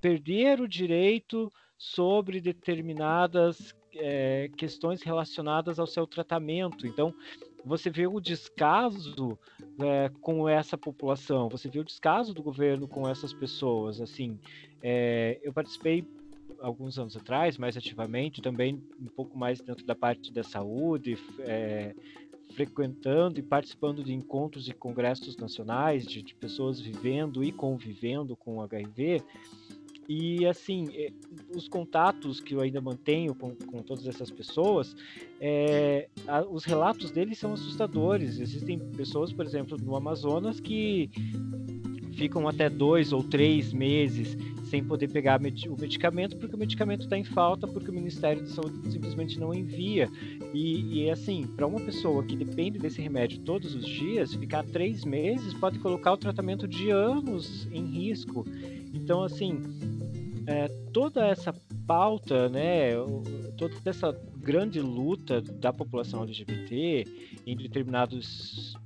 perder o direito sobre determinadas é, questões relacionadas ao seu tratamento. Então, você vê o descaso é, com essa população, você vê o descaso do governo com essas pessoas. Assim, é, eu participei alguns anos atrás, mais ativamente, também um pouco mais dentro da parte da saúde, é, frequentando e participando de encontros e congressos nacionais de, de pessoas vivendo e convivendo com HIV. E assim, eh, os contatos que eu ainda mantenho com, com todas essas pessoas, é, a, os relatos deles são assustadores. Existem pessoas, por exemplo, no Amazonas que ficam até dois ou três meses sem poder pegar o medicamento porque o medicamento está em falta, porque o Ministério da Saúde simplesmente não envia. E, e assim, para uma pessoa que depende desse remédio todos os dias, ficar três meses pode colocar o tratamento de anos em risco. Então, assim, é, toda essa pauta, né, toda essa grande luta da população LGBT em determinados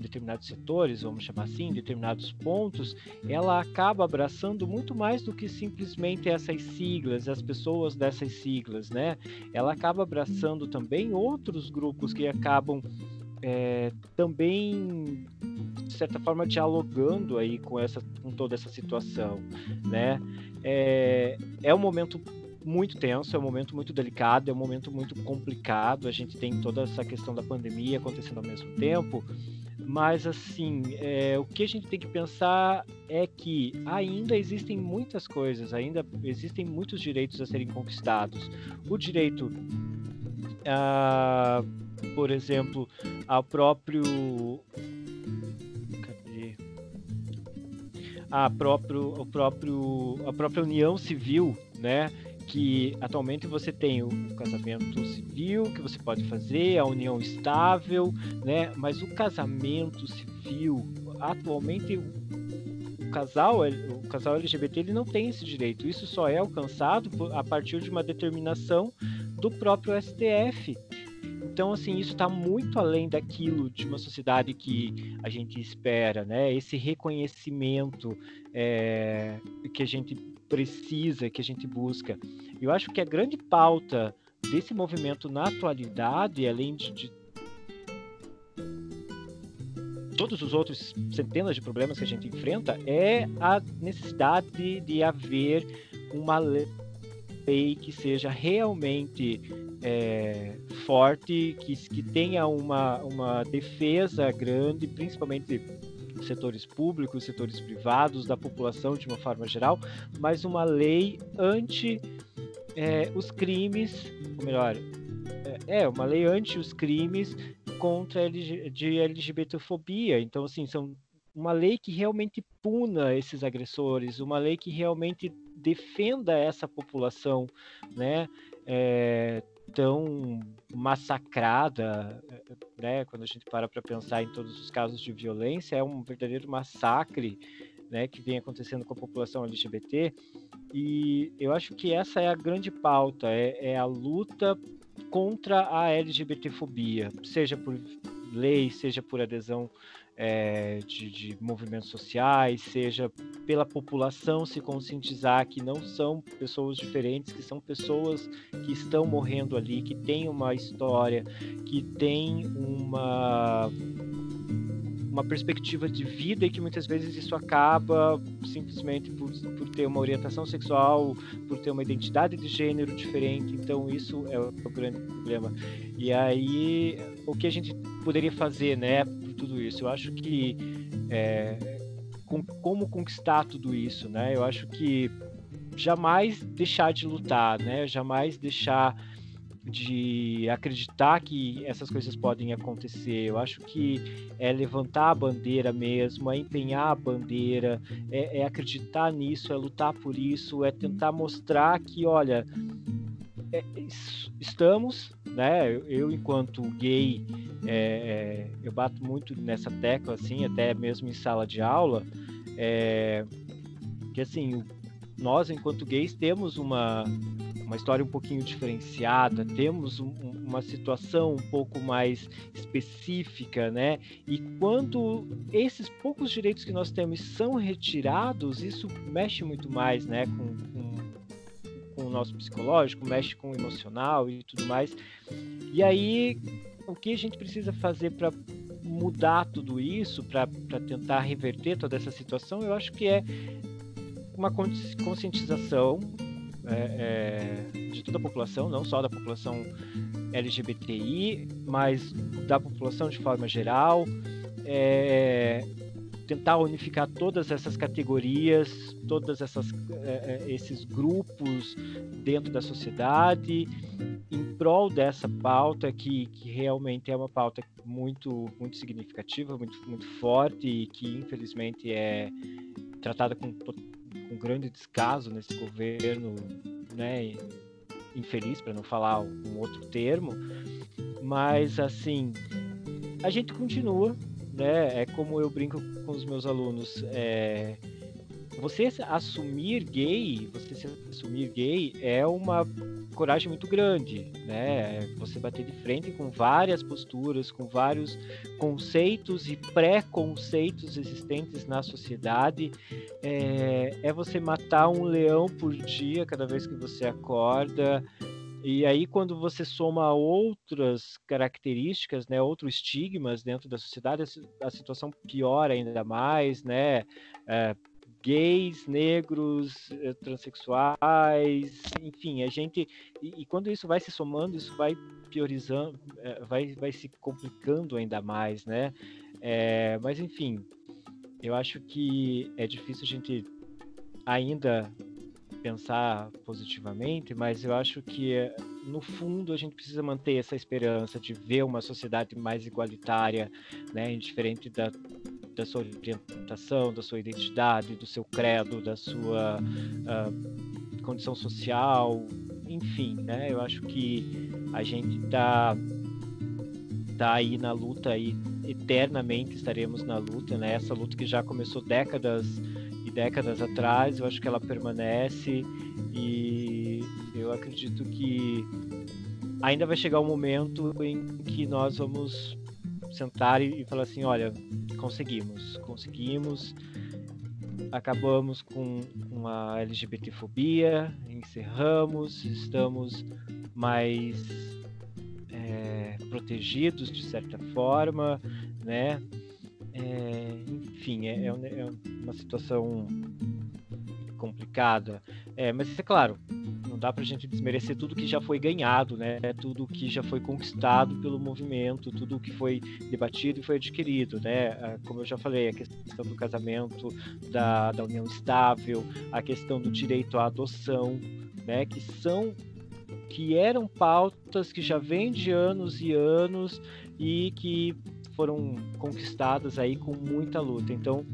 determinados setores, vamos chamar assim, determinados pontos, ela acaba abraçando muito mais do que simplesmente essas siglas, as pessoas dessas siglas, né? Ela acaba abraçando também outros grupos que acabam é, também de certa forma dialogando aí com essa com toda essa situação, né? É, é um momento muito tenso, é um momento muito delicado, é um momento muito complicado. A gente tem toda essa questão da pandemia acontecendo ao mesmo tempo, mas assim, é, o que a gente tem que pensar é que ainda existem muitas coisas, ainda existem muitos direitos a serem conquistados. O direito, a, por exemplo, ao próprio a, próprio, o próprio, a própria união civil, né? Que atualmente você tem o casamento civil que você pode fazer, a união estável, né? Mas o casamento civil, atualmente o casal, o casal LGBT ele não tem esse direito. Isso só é alcançado a partir de uma determinação do próprio STF, então, assim, isso está muito além daquilo de uma sociedade que a gente espera, né? Esse reconhecimento é, que a gente precisa, que a gente busca. Eu acho que a grande pauta desse movimento na atualidade, além de, de todos os outros centenas de problemas que a gente enfrenta, é a necessidade de, haver uma lei que seja realmente é, forte, que, que tenha uma, uma defesa grande, principalmente setores públicos, setores privados, da população de uma forma geral, mas uma lei anti é, os crimes, ou melhor, é, é uma lei anti os crimes contra LG, de LGBTfobia. Então, assim, são uma lei que realmente puna esses agressores, uma lei que realmente defenda essa população, né? É, tão massacrada, né? Quando a gente para para pensar em todos os casos de violência, é um verdadeiro massacre, né? Que vem acontecendo com a população LGBT. E eu acho que essa é a grande pauta, é, é a luta contra a LGBTfobia, seja por lei, seja por adesão é, de, de, movimentos sociais, seja pela população se conscientizar que não são pessoas diferentes, que são pessoas que estão morrendo ali, que têm uma história, que têm uma uma perspectiva de vida e que muitas vezes isso acaba simplesmente por, por ter uma orientação sexual, por ter uma identidade de gênero diferente. Então isso é o, grande problema. E aí o que a gente poderia fazer, né, por tudo isso? Eu acho que é, com, como conquistar tudo isso, né? Eu acho que jamais deixar de lutar, né? Jamais deixar de acreditar que essas coisas podem acontecer. Eu acho que é levantar a bandeira mesmo, é empenhar a bandeira, é, é acreditar nisso, é lutar por isso, é tentar mostrar que, olha, é, estamos, né? Eu, enquanto gay, é, é, eu bato muito nessa tecla, assim, até mesmo em sala de aula, é, que assim, nós enquanto gays temos uma uma história um pouquinho diferenciada, temos um, uma situação um pouco mais específica, né? E quando esses poucos direitos que nós temos são retirados, isso mexe muito mais, né? Com, com, com o nosso psicológico, mexe com o emocional e tudo mais. E aí, o que a gente precisa fazer para mudar tudo isso, para tentar reverter toda essa situação, eu acho que é uma conscientização é, é, de toda a população, não só da população LGBTI, mas da população de forma geral. É, tentar unificar todas essas categorias, essas é, é, esses grupos dentro da sociedade em prol dessa pauta que, que realmente é uma pauta muito muito significativa, muito muito forte e que infelizmente é tratada com com grande descaso nesse governo, né, infeliz para não falar um outro termo, mas assim a gente continua, né? É como eu brinco com os meus alunos, é, você assumir gay, você se assumir gay é uma coragem muito grande, né? Você bater de frente com várias posturas, com vários conceitos e preconceitos existentes na sociedade. É, é você matar um leão por dia cada vez que você acorda. E aí, quando você soma outras características, né, outros estigmas dentro da sociedade, a situação piora ainda mais, né? É, gays, negros, eh, transexuais, enfim, a gente e, e, quando isso vai se somando, isso vai priorizando, eh, vai, vai se complicando ainda mais, né? É, mas enfim, eu acho que é difícil a gente ainda pensar positivamente, mas eu acho que no fundo a gente precisa manter essa esperança de ver uma sociedade mais igualitária, né, diferente da da sua orientação, da sua identidade, do seu credo, da sua uh, condição social, enfim, né? Eu acho que a gente está tá aí na luta aí eternamente estaremos na luta, né? Essa luta que já começou décadas e décadas atrás, eu acho que ela permanece e eu acredito que ainda vai chegar um momento em que nós vamos sentar e, falar assim, olha, conseguimos, conseguimos, acabamos com, com a LGBTfobia, encerramos, estamos mais é, protegidos de certa forma, né? É, enfim, é, é, uma situação complicada. É, mas é claro, não dá para a gente desmerecer tudo que já foi ganhado, né? Tudo que já foi conquistado pelo movimento, tudo que foi debatido e foi adquirido, né? Ah, como eu já falei, a questão do casamento, da, da união estável, a questão do direito à adoção, né? Que são que eram pautas que já vêm de anos e anos e que foram conquistadas aí com muita luta. Então,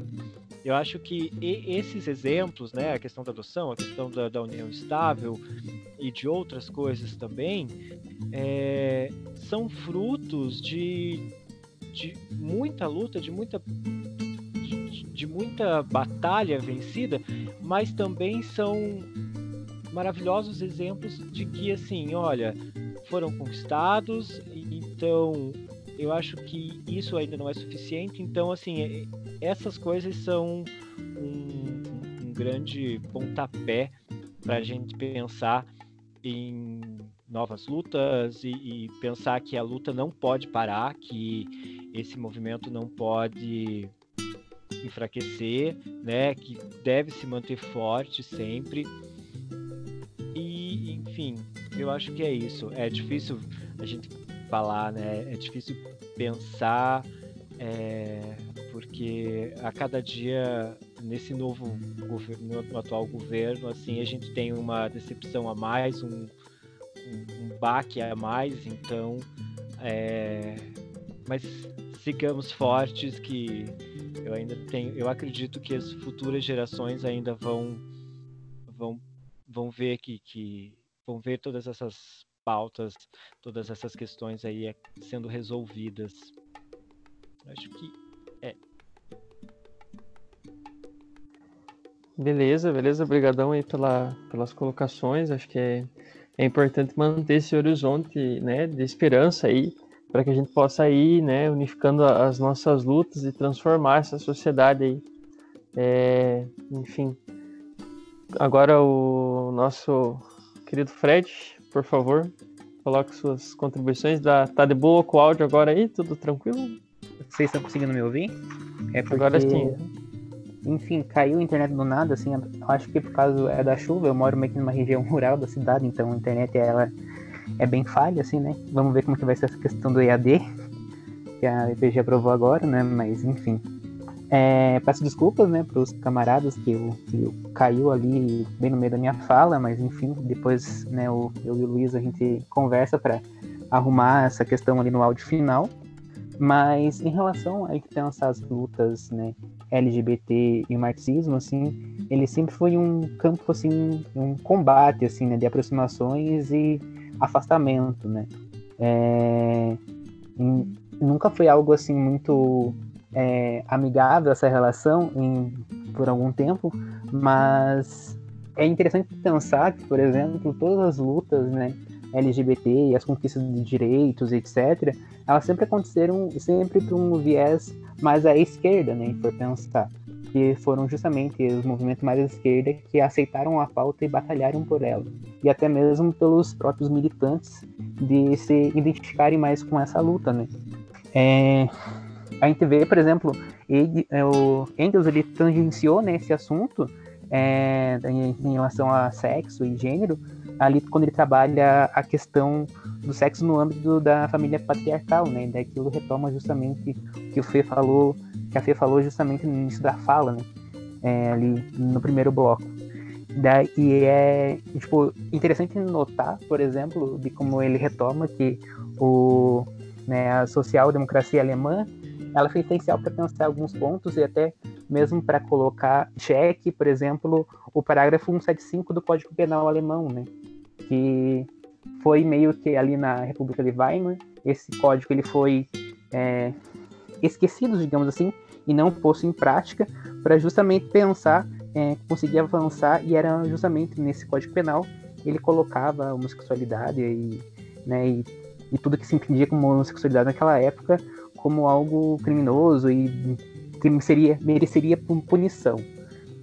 eu acho que esses exemplos, né, a questão da adoção, a questão da, da união estável e de outras coisas também, é, são frutos de, de muita luta, de muita de, de muita batalha vencida, mas também são maravilhosos exemplos de que, assim, olha, foram conquistados, então eu acho que isso ainda não é suficiente. Então, assim, essas coisas são um, um grande pontapé para a gente pensar em novas lutas e, e, pensar que a luta não pode parar, que esse movimento não pode enfraquecer, né? Que deve se manter forte sempre. E, enfim, eu acho que é isso. É difícil a gente falar, né? É difícil pensar, é, porque a cada dia nesse novo governo, no atual governo, assim, a gente tem uma decepção a mais, um, um, um baque a mais, então, é, mas sigamos fortes que eu ainda tenho, eu acredito que as futuras gerações ainda vão vão vão ver que, que vão ver todas essas pautas, todas essas questões aí sendo resolvidas. Acho que é. Beleza, beleza. Obrigadão aí pela, pelas colocações. Acho que é, é importante manter esse horizonte né, de esperança aí para que a gente possa ir né, unificando as nossas lutas e transformar essa sociedade aí. É, enfim. Agora o nosso querido Fred, por favor, coloque suas contribuições. Da, tá de boa com o áudio agora aí? Tudo tranquilo? Vocês estão conseguindo me ouvir? É porque... Agora sim. Enfim, caiu a internet do nada, assim, acho que por causa é da chuva, eu moro meio que numa região rural da cidade, então a internet ela é bem falha, assim, né? Vamos ver como que vai ser essa questão do EAD, que a EPG aprovou agora, né? Mas enfim. É, peço desculpas, né, para os camaradas que eu, que eu caiu ali bem no meio da minha fala, mas enfim, depois, né, eu, eu e o Luiz a gente conversa para arrumar essa questão ali no áudio final. Mas em relação a que pensar as lutas, né, LGBT e marxismo, assim, ele sempre foi um campo assim, um combate assim, né, de aproximações e afastamento, né? É, em, nunca foi algo assim muito é, amigável essa relação em, por algum tempo, mas é interessante pensar que, por exemplo, todas as lutas, né, LGBT e as conquistas de direitos, etc., elas sempre aconteceram sempre por um viés mais à esquerda, né, for pensar que foram justamente os movimentos mais à esquerda que aceitaram a pauta e batalharam por ela. E até mesmo pelos próprios militantes de se identificarem mais com essa luta, né? É, a gente vê, por exemplo, ele, é, o Engels ele tangenciou né, esse assunto é, em, em, relação a sexo e gênero, ali quando ele trabalha a questão do sexo no âmbito da família patriarcal, né? Daquilo retoma justamente o que o Fê falou que a Fê falou justamente no início da fala, né? É, ali no primeiro bloco. Daí, é tipo, interessante notar, por exemplo, de como ele retoma que o, né, a social-democracia alemã ela foi essencial para pensar alguns pontos e até mesmo para colocar cheque, por exemplo, o parágrafo 175 do Código Penal alemão, né? Que foi meio que ali na República de Weimar, esse código ele foi é, esquecidos, digamos assim, e não posto em prática, para justamente pensar, é, conseguir avançar, e era justamente nesse Código Penal ele colocava a homossexualidade e, né, e, e tudo que se entendia como homossexualidade naquela época como algo criminoso e que seria, mereceria punição.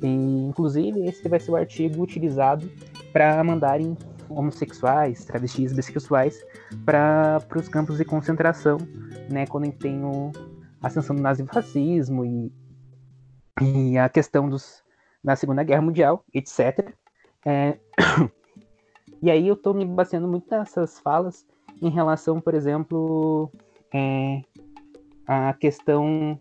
E, inclusive, esse vai ser o artigo utilizado para mandarem homossexuais, travestis, bissexuais para os campos de concentração, né, quando tem o, ascensão do nazifascismo e, e a questão dos, da Segunda Guerra Mundial, etc. É, e aí eu estou me baseando muito nessas falas em relação, por exemplo, é, a questão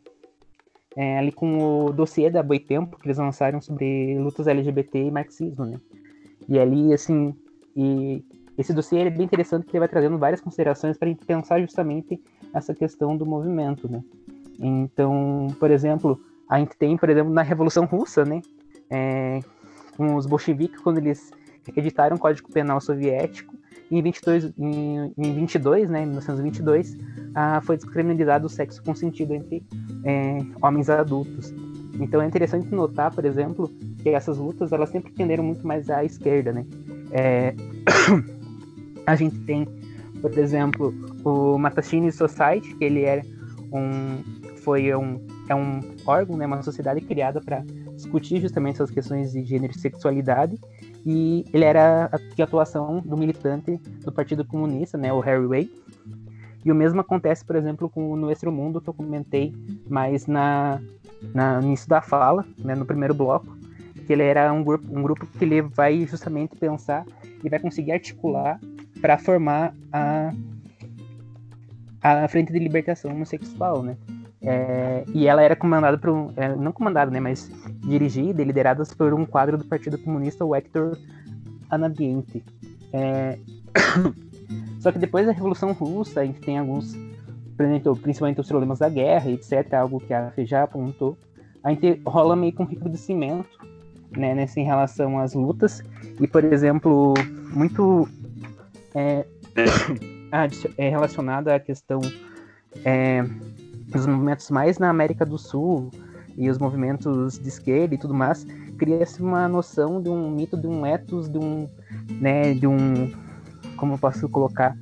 é, ali com o dossiê da Boitempo, que eles lançaram sobre lutas LGBT e marxismo, né? E ali, assim, e esse dossiê é bem interessante porque ele vai trazendo várias considerações para a gente pensar justamente essa questão do movimento, né? Então, por exemplo, a gente tem, por exemplo, na Revolução Russa, né, é, com os bolcheviques, quando eles editaram o Código Penal Soviético, em 22, em, em 22 né, 1922, ah, foi descriminalizado o sexo consentido entre é, homens adultos. Então é interessante notar, por exemplo, que essas lutas elas sempre tenderam muito mais à esquerda, né? É... a gente tem, por exemplo, o Matashini Society, que ele era um, foi um, é um órgão, né, uma sociedade criada para discutir justamente essas questões de gênero e sexualidade. E ele era a atuação do militante do Partido Comunista, né, o Harry Way. E o mesmo acontece, por exemplo, com o Nuestro Mundo, que eu comentei mais na, na, no início da fala, né, no primeiro bloco, que ele era um grupo, um grupo que ele vai justamente pensar e vai conseguir articular para formar a, a Frente de Libertação Homossexual, né? É, e ela era comandada por um, é, não comandada, né, mas dirigida e liderada por um quadro do Partido Comunista, o Hector Anabiente. É... Só que depois da Revolução Russa, a gente tem alguns, principalmente os problemas da guerra, etc., algo que a FE já apontou, a gente rola meio que um recrudescimento né, nessa em relação às lutas, e, por exemplo, muito é, é relacionada à questão é, os movimentos mais na América do Sul e os movimentos de esquerda e tudo mais, cria-se uma noção de um mito, de um ethos, de um, né, de um, como eu posso colocar,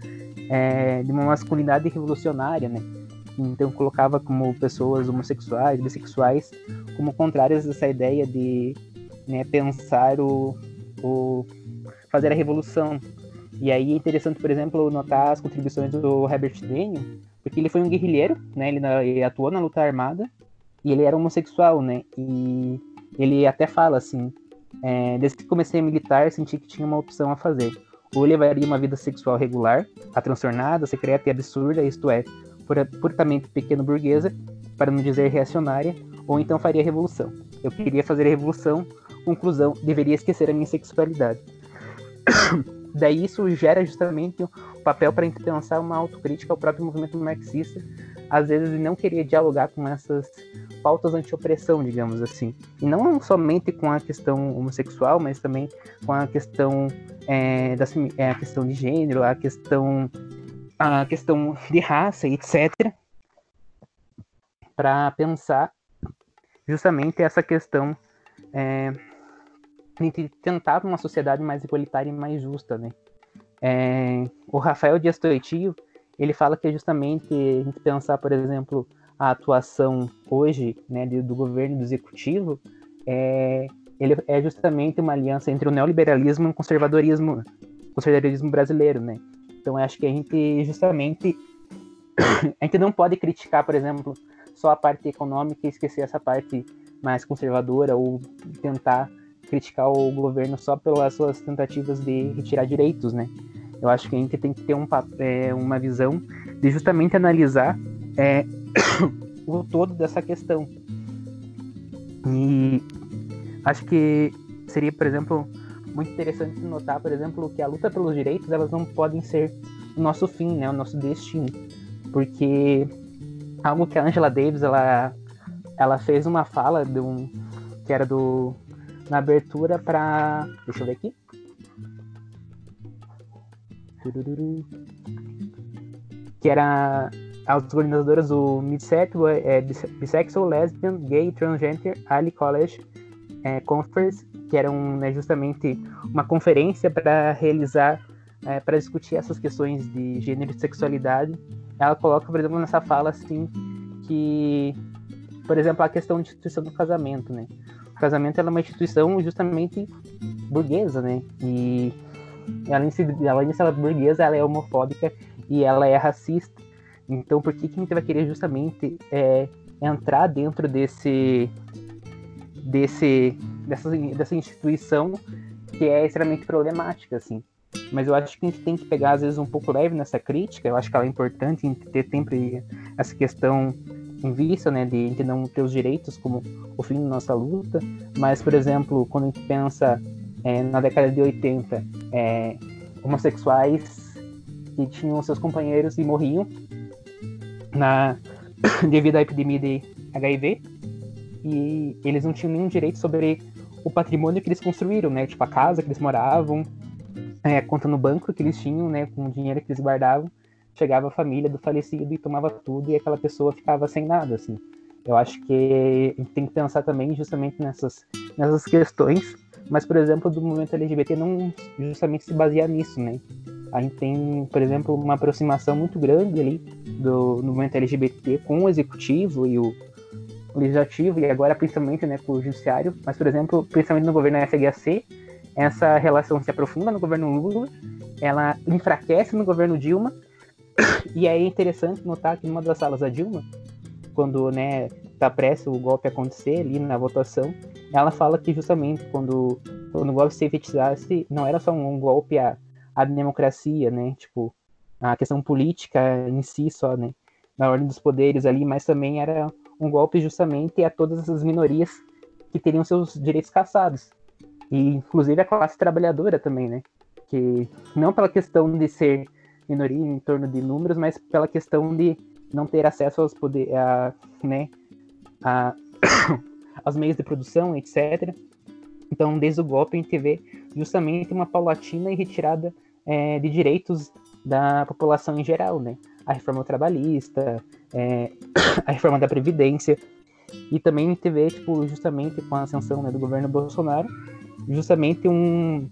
é, de uma masculinidade revolucionária, né? Então colocava como pessoas homossexuais, bissexuais, como contrárias dessa ideia de né, pensar o, o fazer a revolução. E aí é interessante, por exemplo, notar as contribuições do Herbert Daniel, porque ele foi um guerrilheiro, né? Ele, ele, atuou na luta armada e ele era homossexual, né? E ele até fala assim: é, desde que comecei a militar, senti que tinha uma opção a fazer. Ou levaria uma vida sexual regular, transtornada, secreta e absurda, isto é, puramente pequeno burguesa, para não dizer reacionária, ou então faria revolução. Eu queria fazer a revolução, conclusão, deveria esquecer a minha sexualidade. Daí isso gera justamente o papel para pensar uma autocrítica ao próprio movimento marxista, às vezes não querer dialogar com essas pautas anti-opressão, digamos assim. E não somente com a questão homossexual, mas também com a questão é, da é, a questão de gênero, a questão a questão de raça, etc. Para pensar justamente essa questão é, tentar uma sociedade mais igualitária e mais justa, né? É, o Rafael Dias Toitio, ele fala que é justamente a gente pensar, por exemplo, a atuação hoje né, do governo do executivo, é, ele é justamente uma aliança entre o neoliberalismo e o conservadorismo, conservadorismo brasileiro, né? Então acho que a gente justamente a gente não pode criticar, por exemplo, só a parte econômica e esquecer essa parte mais conservadora ou tentar criticar o governo só pelas suas tentativas de retirar direitos, né? Eu acho que a gente tem que ter um, é, uma visão de justamente analisar é, o todo dessa questão. E acho que seria, por exemplo, muito interessante notar, por exemplo, que a luta pelos direitos elas não podem ser o nosso fim, né, o nosso destino, porque algo que a Angela Davis ela ela fez uma fala de um que era do na abertura para. Deixa eu ver aqui. Que era as organizadoras do Midset é, Bisexual, Lesbian, Gay, Transgender, Ali College é, Conference, que era né, justamente uma conferência para realizar, é, para discutir essas questões de gênero e sexualidade. Ela coloca, por exemplo, nessa fala assim, que, por exemplo, a questão de instituição do casamento, né? Casamento é uma instituição justamente burguesa, né? E além de, ser, além de ser burguesa, ela é homofóbica e ela é racista. Então, por que, que a gente vai querer justamente é, entrar dentro desse, desse, dessa, dessa instituição que é extremamente problemática, assim? Mas eu acho que a gente tem que pegar, às vezes, um pouco leve nessa crítica. Eu acho que ela é importante ter sempre essa questão em vista, né, de, de não ter os direitos como o fim da nossa luta, mas, por exemplo, quando a gente pensa é, na década de 80, é, homossexuais que tinham seus companheiros e morriam na, devido à epidemia de HIV, e eles não tinham nenhum direito sobre o patrimônio que eles construíram, né, tipo a casa que eles moravam, é, a conta no banco que eles tinham, né, com o dinheiro que eles guardavam, chegava a família do falecido e tomava tudo e aquela pessoa ficava sem nada, assim. Eu acho que tem que pensar também justamente nessas, nessas questões, mas, por exemplo, do movimento LGBT não justamente se baseia nisso, né? A gente tem, por exemplo, uma aproximação muito grande ali do, do movimento LGBT com o executivo e o, o legislativo, e agora principalmente né, com o judiciário, mas, por exemplo, principalmente no governo FHC, essa relação se aprofunda no governo Lula, ela enfraquece no governo Dilma, e é interessante notar que numa das salas da Dilma, quando né, tá prestes o golpe acontecer ali na votação, ela fala que justamente quando, quando o golpe se efetizasse, não era só um, golpe à, à democracia, né? Tipo, a questão política em si só, né? Na ordem dos poderes ali, mas também era um golpe justamente a todas as minorias que teriam seus direitos caçados. E inclusive a classe trabalhadora também, né? Que não pela questão de ser minoria em torno de números, mas pela questão de não ter acesso aos poderes, a, né, a, aos meios de produção, etc. Então, desde o golpe, a gente vê justamente uma paulatina e retirada é, de direitos da população em geral, né? A reforma trabalhista, é, a reforma da Previdência, e também a gente vê, tipo, justamente com a ascensão né, do governo Bolsonaro, justamente um,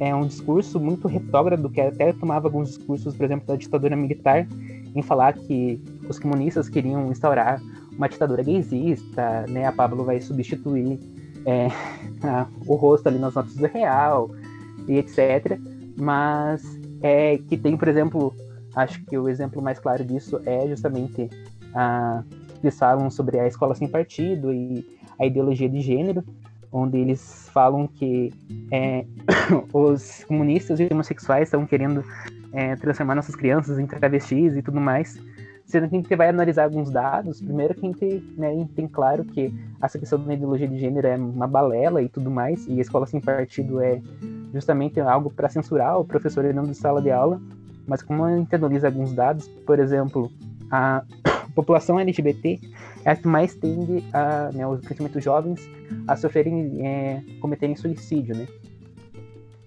é um discurso muito retrógrado, que até tomava alguns discursos, por exemplo, da ditadura militar, em falar que os comunistas queriam instaurar uma ditadura gaysista, né? A Pablo vai substituir é, a, o rosto ali nas notas do real e etc. Mas é que tem, por exemplo, acho que o exemplo mais claro disso é justamente a eles falam sobre a escola sem partido e a ideologia de gênero, onde eles falam que é, os comunistas e homossexuais estão querendo é, transformar nossas crianças em travestis e tudo mais. Sendo que a gente vai analisar alguns dados, primeiro que a gente né, tem claro que essa questão da ideologia de gênero é uma balela e tudo mais, e a escola sem partido é justamente algo para censurar o professor dentro de sala de aula, mas como a gente analisa alguns dados, por exemplo, a população LGBT é a que mais tende a, né, os principalmente jovens, a sofrerem, é, cometerem suicídio, né?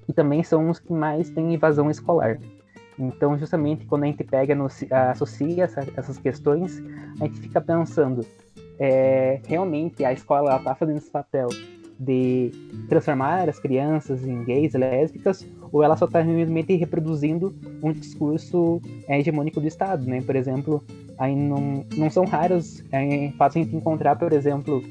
E também são os que mais têm evasão escolar. Então, justamente quando a gente pega, no, associa essa, essas questões, a gente fica pensando, é, realmente a escola está fazendo esse papel de transformar as crianças em gays, lésbicas, ou ela só está realmente reproduzindo um discurso é, hegemônico do Estado, né? Por exemplo, aí não, não são raros é, fatos a gente encontrar, por exemplo,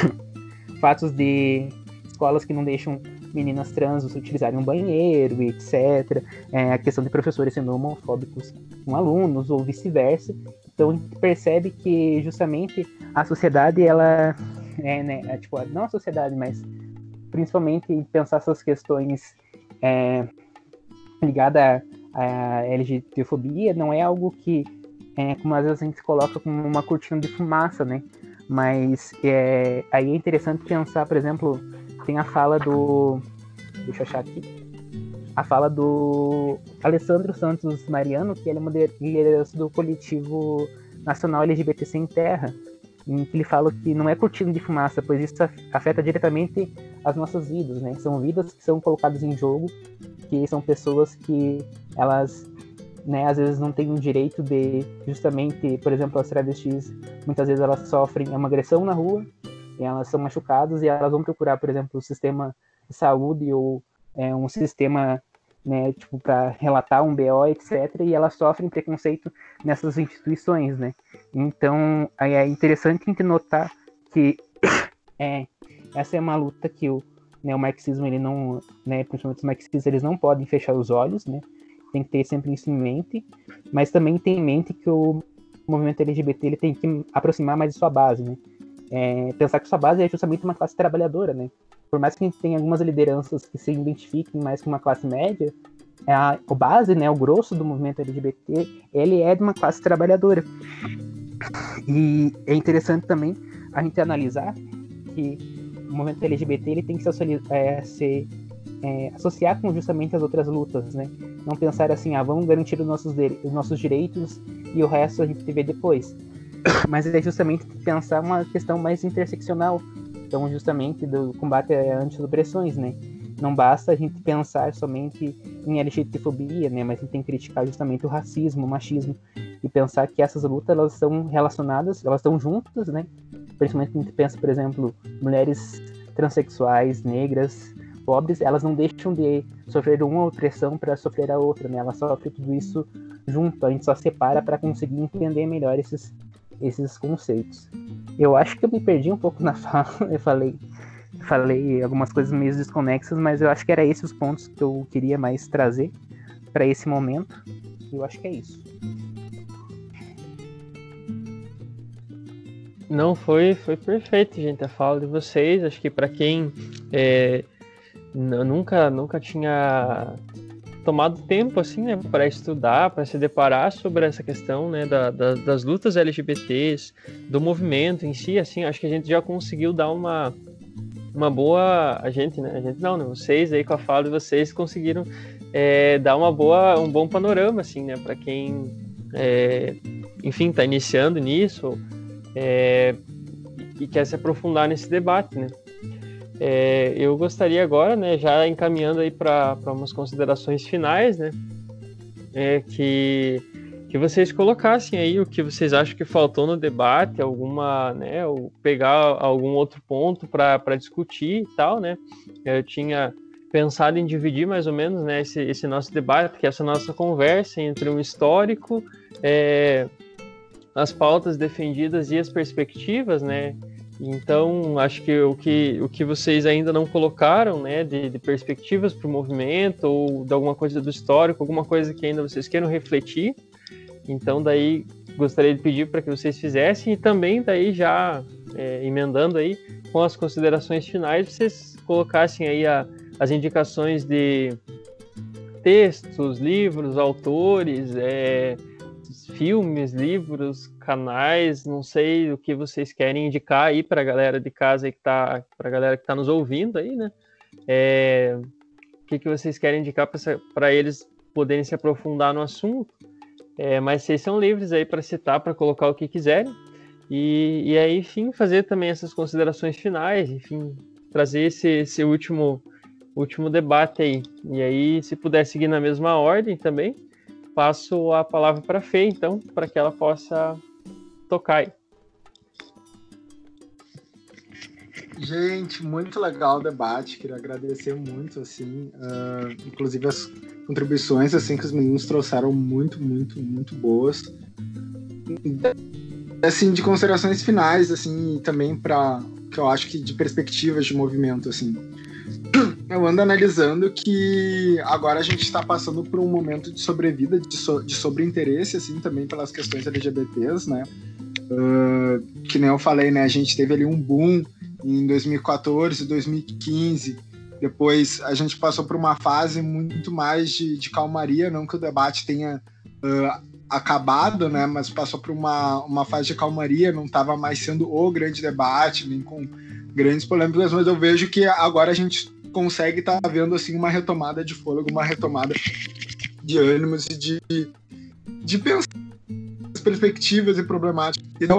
fatos de escolas que não deixam meninas trans utilizarem um banheiro etc. É, a questão de professores sendo homofóbicos com alunos ou vice-versa. Então a gente percebe que justamente a sociedade, ela é, né, é, tipo, não a sociedade, mas principalmente pensar essas questões é, ligadas à, à LGBTfobia não é algo que, é, como às vezes a gente coloca como uma cortina de fumaça, né? Mas é, aí é interessante pensar, por exemplo, tem a fala do. Deixa eu achar aqui. A fala do Alessandro Santos Mariano, que ele é uma liderança do coletivo nacional LGBT Sem Terra, em que ele fala que não é cortina de fumaça, pois isso afeta diretamente as nossas vidas, né? São vidas que são colocadas em jogo, que são pessoas que elas, né, às vezes não têm o direito de, justamente, por exemplo, as travestis, muitas vezes elas sofrem uma agressão na rua, e elas são machucadas e elas vão procurar, por exemplo, o sistema de saúde ou é, um sistema né, tipo, para relatar um BO, etc., e elas sofrem preconceito nessas instituições, né? Então, é interessante a gente notar que é, essa é uma luta que o, né, o marxismo, ele não, né, principalmente os marxistas, eles não podem fechar os olhos, né? Tem que ter sempre isso em mente, mas também tem em mente que o movimento LGBT ele tem que aproximar mais de sua base, né? é, pensar que sua base é justamente uma classe trabalhadora, né? Por mais que a gente tenha algumas lideranças que se identifiquem mais com uma classe média, a, o base, né, o grosso do movimento LGBT, ele é de uma classe trabalhadora. E é interessante também a gente analisar que o movimento LGBT ele tem que se, é, se é, associar com justamente as outras lutas, né? Não pensar assim, ah, vamos garantir os nossos, os nossos direitos e o resto a gente vê depois mas é justamente pensar uma questão mais interseccional, então justamente do combate a antiopressões, né? Não basta a gente pensar somente em LGBTfobia, né? Mas a gente tem que criticar justamente o racismo, o machismo e pensar que essas lutas elas são relacionadas, elas estão juntas, né? Principalmente quando a gente pensa, por exemplo, mulheres transexuais, negras, pobres, elas não deixam de sofrer uma opressão para sofrer a outra, né? Elas sofrem tudo isso junto, a gente só separa para conseguir entender melhor esses, esses conceitos. Eu acho que eu me perdi um pouco na fala, eu falei, falei algumas coisas meio desconexas, mas eu acho que era esses os pontos que eu queria mais trazer para esse momento. Eu acho que é isso. Não, foi, foi perfeito, gente, a fala de vocês. Acho que para quem é, nunca, nunca tinha tomado tempo assim, né, para estudar, para se deparar sobre essa questão, né, da, da, das lutas LGBTs, do movimento em si, assim, acho que a gente já conseguiu dar uma uma boa, a gente, né, a gente não, né, vocês aí com a fala de vocês conseguiram é, dar uma boa, um bom panorama, assim, né, para quem, é, enfim, está iniciando nisso é, e quer se aprofundar nesse debate, né. É, eu gostaria agora, né, já encaminhando aí para umas considerações finais, né, é, que, que vocês colocassem aí o que vocês acham que faltou no debate, alguma, né, ou pegar algum outro ponto para discutir e tal, né. Eu tinha pensado em dividir mais ou menos, né, esse, esse nosso debate, que essa nossa conversa entre um histórico, é, as pautas defendidas e as perspectivas, né, então, acho que o que, o que vocês ainda não colocaram, né, de, de perspectivas para o movimento ou de alguma coisa do histórico, alguma coisa que ainda vocês queiram refletir. Então, daí gostaria de pedir para que vocês fizessem e também daí já é, emendando aí com as considerações finais, vocês colocassem aí a, as indicações de textos, livros, autores, é, filmes, livros, canais, não sei o que vocês querem indicar aí para a galera de casa que tá, para galera que está nos ouvindo aí, né? É, o que, que vocês querem indicar para eles poderem se aprofundar no assunto? É, mas vocês são livres aí para citar, para colocar o que quiserem. E, e aí, enfim, fazer também essas considerações finais, enfim, trazer esse, esse último, último debate aí. E aí, se puder seguir na mesma ordem também, passo a palavra para a Fê, então, para que ela possa tocar. Gente, muito legal o debate. Queria agradecer muito, assim, uh, inclusive as contribuições assim que os meninos trouxeram muito, muito, muito boas. Assim, de considerações finais, assim, também para que eu acho que de perspectivas de movimento, assim. Eu ando analisando que agora a gente está passando por um momento de sobrevida, de, so, de sobreinteresse, assim, também pelas questões LGBTs, né? Uh, que nem eu falei, né? A gente teve ali um boom em 2014, 2015. Depois a gente passou por uma fase muito mais de, de calmaria, não que o debate tenha uh, acabado, né? Mas passou por uma, uma fase de calmaria, não estava mais sendo o grande debate, nem com grandes polêmicas, mas eu vejo que agora a gente consegue estar tá vendo assim uma retomada de fôlego, uma retomada de ânimos e de, de pensar perspectivas e problemáticas. Então,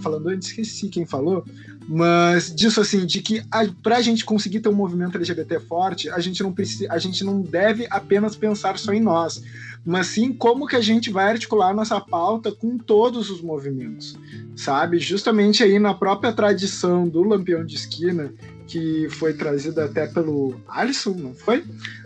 falando antes, esqueci quem falou, mas disso assim, de que a, pra gente conseguir ter um movimento LGBT forte, a gente não precisa, a gente não deve apenas pensar só em nós, mas sim como que a gente vai articular nossa pauta com todos os movimentos, sabe? Justamente aí na própria tradição do Lampião de Esquina, que foi trazida até pelo Alisson, não foi?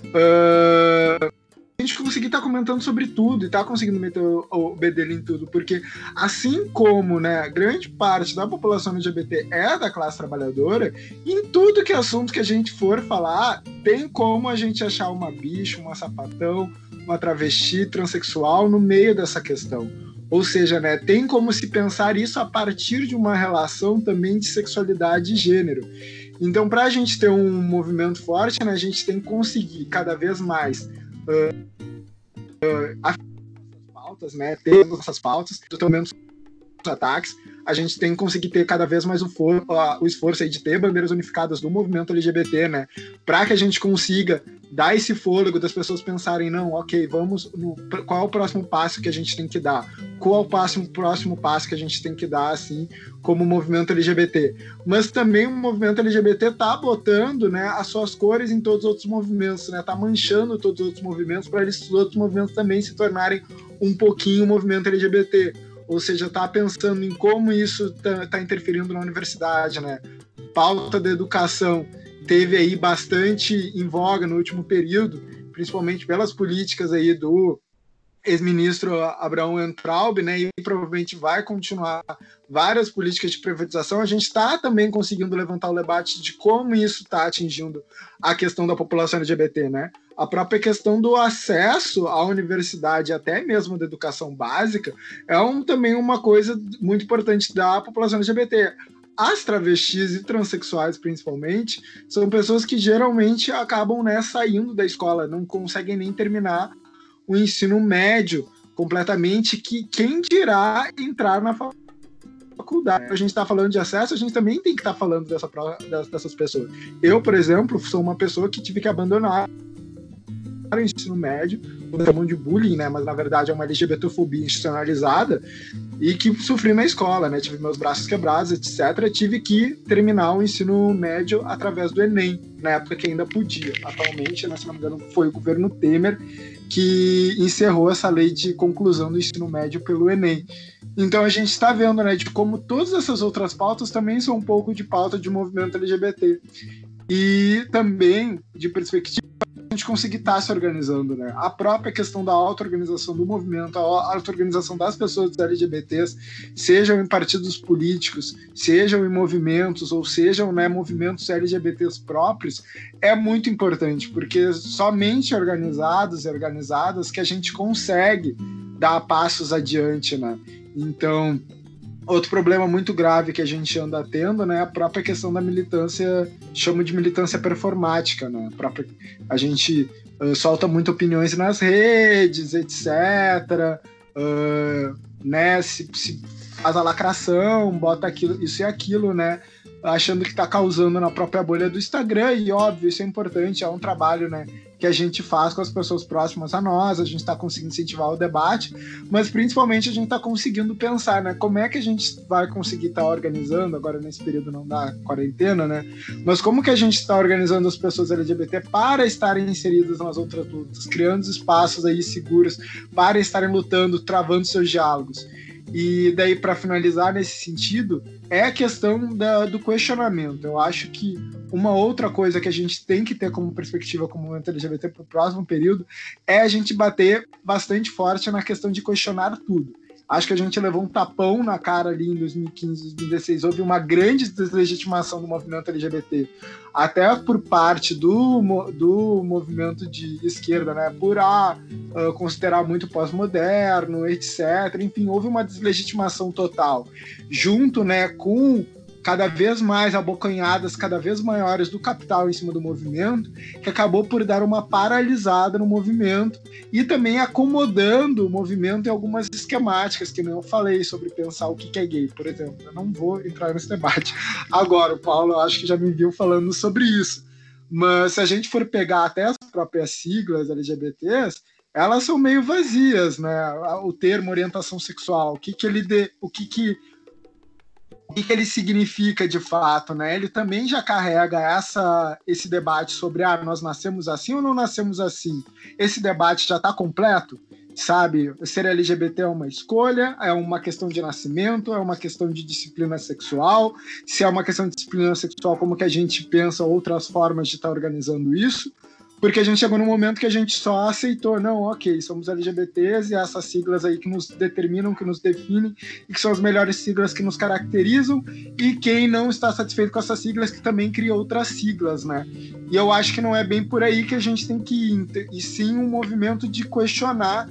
Uh, a gente conseguir estar tá comentando sobre tudo e estar tá conseguindo meter o, o bedelho em tudo, porque assim como né, grande parte da população LGBT é da classe trabalhadora, em tudo que é assunto que a gente for falar, tem como a gente achar uma bicha, uma sapatão, uma travesti, transexual no meio dessa questão. Ou seja, né, tem como se pensar isso a partir de uma relação também de sexualidade e gênero. Então, para a gente ter um movimento forte, né, a gente tem que conseguir cada vez mais uh, uh, pautas, né, ter essas pautas, totalmente ataques, a gente tem que conseguir ter cada vez mais o, for, o esforço de ter bandeiras unificadas do movimento LGBT, né? Para que a gente consiga dar esse fôlego das pessoas pensarem, não, ok, vamos, no, qual é o próximo passo que a gente tem que dar? Qual é o próximo, próximo passo que a gente tem que dar, assim, como movimento LGBT? Mas também o movimento LGBT tá botando, né, as suas cores em todos os outros movimentos, né? Tá manchando todos os outros movimentos para esses outros movimentos também se tornarem um pouquinho o movimento LGBT ou seja, está pensando em como isso está tá interferindo na universidade, né? pauta da educação teve aí bastante em voga no último período, principalmente pelas políticas aí do ex-ministro Abraão Entraub, né, e provavelmente vai continuar várias políticas de privatização, a gente está também conseguindo levantar o debate de como isso está atingindo a questão da população LGBT, né? A própria questão do acesso à universidade, até mesmo da educação básica, é um, também uma coisa muito importante da população LGBT. As travestis e transexuais, principalmente, são pessoas que geralmente acabam né, saindo da escola, não conseguem nem terminar o ensino médio completamente, que quem dirá entrar na faculdade. A gente está falando de acesso, a gente também tem que estar tá falando dessa, dessas pessoas. Eu, por exemplo, sou uma pessoa que tive que abandonar o ensino médio, chamam de bullying, né? Mas na verdade é uma LGBTfobia institucionalizada e que sofri na escola, né? Tive meus braços quebrados, etc. Tive que terminar o ensino médio através do Enem, na época que ainda podia. Atualmente, né, se não me engano, foi o governo Temer que encerrou essa lei de conclusão do ensino médio pelo Enem. Então a gente está vendo, né, de como todas essas outras pautas também são um pouco de pauta de movimento LGBT. E também de perspectiva gente conseguir estar tá se organizando, né? A própria questão da auto-organização do movimento, a auto-organização das pessoas LGBTs, sejam em partidos políticos, sejam em movimentos, ou sejam né, movimentos LGBTs próprios, é muito importante, porque somente organizados e organizadas que a gente consegue dar passos adiante, né? Então, outro problema muito grave que a gente anda tendo, né, é a própria questão da militância, chamo de militância performática, né, a, própria, a gente uh, solta muito opiniões nas redes, etc, uh, né, se, se faz a lacração, bota aquilo, isso e aquilo, né, achando que está causando na própria bolha do Instagram, e óbvio, isso é importante, é um trabalho, né, que a gente faz com as pessoas próximas a nós, a gente está conseguindo incentivar o debate, mas principalmente a gente está conseguindo pensar, né? Como é que a gente vai conseguir estar tá organizando, agora nesse período não da quarentena, né? Mas como que a gente está organizando as pessoas LGBT para estarem inseridas nas outras lutas, criando espaços aí seguros para estarem lutando, travando seus diálogos. E daí, para finalizar nesse sentido, é a questão da, do questionamento. Eu acho que uma outra coisa que a gente tem que ter como perspectiva como movimento LGBT para o próximo período é a gente bater bastante forte na questão de questionar tudo. Acho que a gente levou um tapão na cara ali em 2015, 2016. Houve uma grande deslegitimação do movimento LGBT, até por parte do, do movimento de esquerda, né? Por ah, uh, considerar muito pós-moderno, etc. Enfim, houve uma deslegitimação total. Junto né, com cada vez mais abocanhadas, cada vez maiores do capital em cima do movimento, que acabou por dar uma paralisada no movimento e também acomodando o movimento em algumas esquemáticas, que eu falei sobre pensar o que é gay, por exemplo. Eu não vou entrar nesse debate. Agora, o Paulo, eu acho que já me viu falando sobre isso. Mas se a gente for pegar até as próprias siglas LGBTs, elas são meio vazias, né? O termo orientação sexual, o que que ele de, o que que o que, que, ele significa de fato, né? Ele também já carrega essa, esse debate sobre ah, nós nascemos assim ou não nascemos assim. Esse debate já está completo, sabe? Ser LGBT é uma escolha, é uma questão de nascimento, é uma questão de disciplina sexual. Se é uma questão de disciplina sexual, como que a gente pensa outras formas de estar tá organizando isso? Porque a gente chegou num momento que a gente só aceitou, não, ok, somos LGBTs e essas siglas aí que nos determinam, que nos definem e que são as melhores siglas que nos caracterizam e quem não está satisfeito com essas siglas que também cria outras siglas, né? E eu acho que não é bem por aí que a gente tem que ir, e sim um movimento de questionar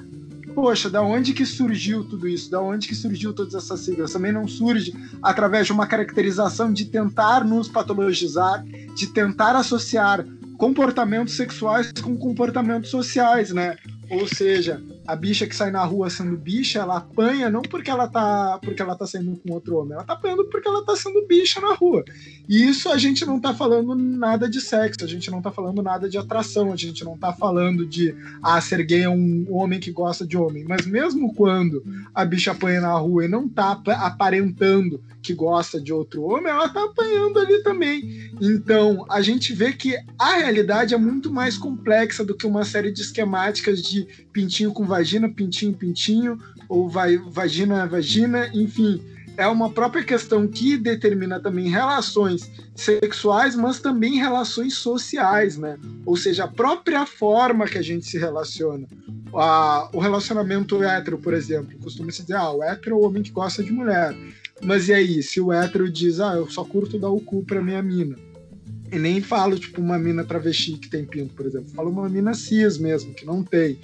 poxa, da onde que surgiu tudo isso? Da onde que surgiu todas essas siglas? Também não surge através de uma caracterização de tentar nos patologizar, de tentar associar comportamentos sexuais com comportamentos sociais, né? Ou seja, a bicha que sai na rua sendo bicha, ela apanha não porque ela tá, porque ela tá saindo com outro homem, ela tá apanhando porque ela tá sendo bicha na rua. E isso a gente não tá falando nada de sexo, a gente não tá falando nada de atração, a gente não tá falando de ah, ser gay é um homem que gosta de homem. Mas mesmo quando a bicha apanha na rua e não tá aparentando que gosta de outro homem, ela tá apanhando ali também. Então, a gente vê que a realidade é muito mais complexa do que uma série de esquemáticas de pintinho com vagina, pintinho, pintinho, ou vai, vagina, vagina, enfim é uma própria questão que determina também relações sexuais, mas também relações sociais, né? Ou seja, a própria forma que a gente se relaciona. A, o relacionamento hétero, por exemplo, costuma-se dizer, ah, o hétero é o homem que gosta de mulher. Mas e aí, se o hétero diz, ah, eu só curto dar o cu pra minha mina? E nem falo, tipo, uma mina travesti que tem pinto, por exemplo. Falo uma mina cis mesmo, que não tem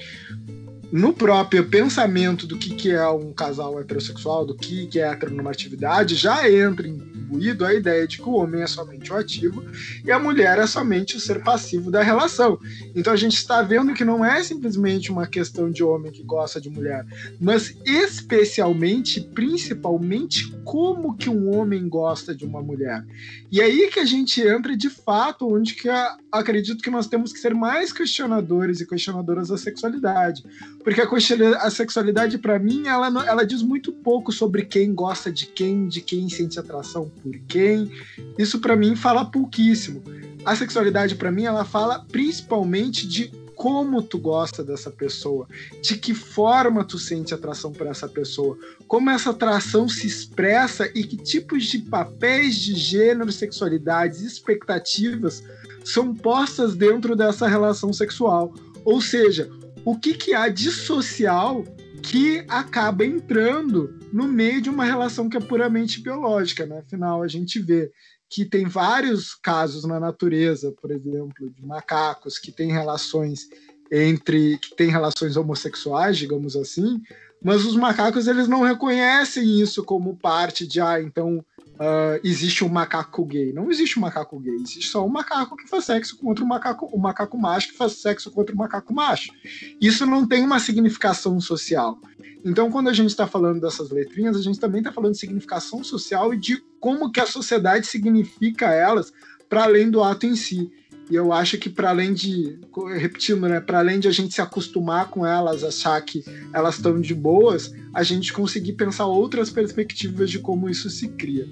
no próprio pensamento do que, que é um casal heterossexual, do que, que é heteronormatividade, já entra imbuído a ideia de que o homem é somente o ativo e a mulher é somente o ser passivo da relação. Então a gente está vendo que não é simplesmente uma questão de homem que gosta de mulher, mas especialmente, principalmente, como que um homem gosta de uma mulher. E aí que a gente entra de fato onde que a, acredito que nós temos que ser mais questionadores e questionadoras da sexualidade porque a, sexualidade, para mim, ela, ela diz muito pouco sobre quem gosta de quem, de quem sente atração por quem. Isso, para mim, fala pouquíssimo. A sexualidade, para mim, ela fala principalmente de como tu gosta dessa pessoa, de que forma tu sente atração por essa pessoa, como essa atração se expressa e que tipos de papéis de gênero, sexualidades, expectativas são postas dentro dessa relação sexual. Ou seja, o que, que há de social que acaba entrando no meio de uma relação que é puramente biológica, né? Afinal, a gente vê que tem vários casos na natureza, por exemplo, de macacos que têm relações entre que têm relações homossexuais, digamos assim, mas os macacos eles não reconhecem isso como parte de ah, então uh, existe um macaco gay. Não existe um macaco gay, existe só um macaco que faz sexo contra um macaco, um macaco macho que faz sexo contra um macaco macho. Isso não tem uma significação social. Então, quando a gente está falando dessas letrinhas, a gente também está falando de significação social e de como que a sociedade significa elas para além do ato em si. E eu acho que para além de, repetindo, né, para além de a gente se acostumar com elas, achar que elas estão de boas, a gente conseguir pensar outras perspectivas de como isso se cria.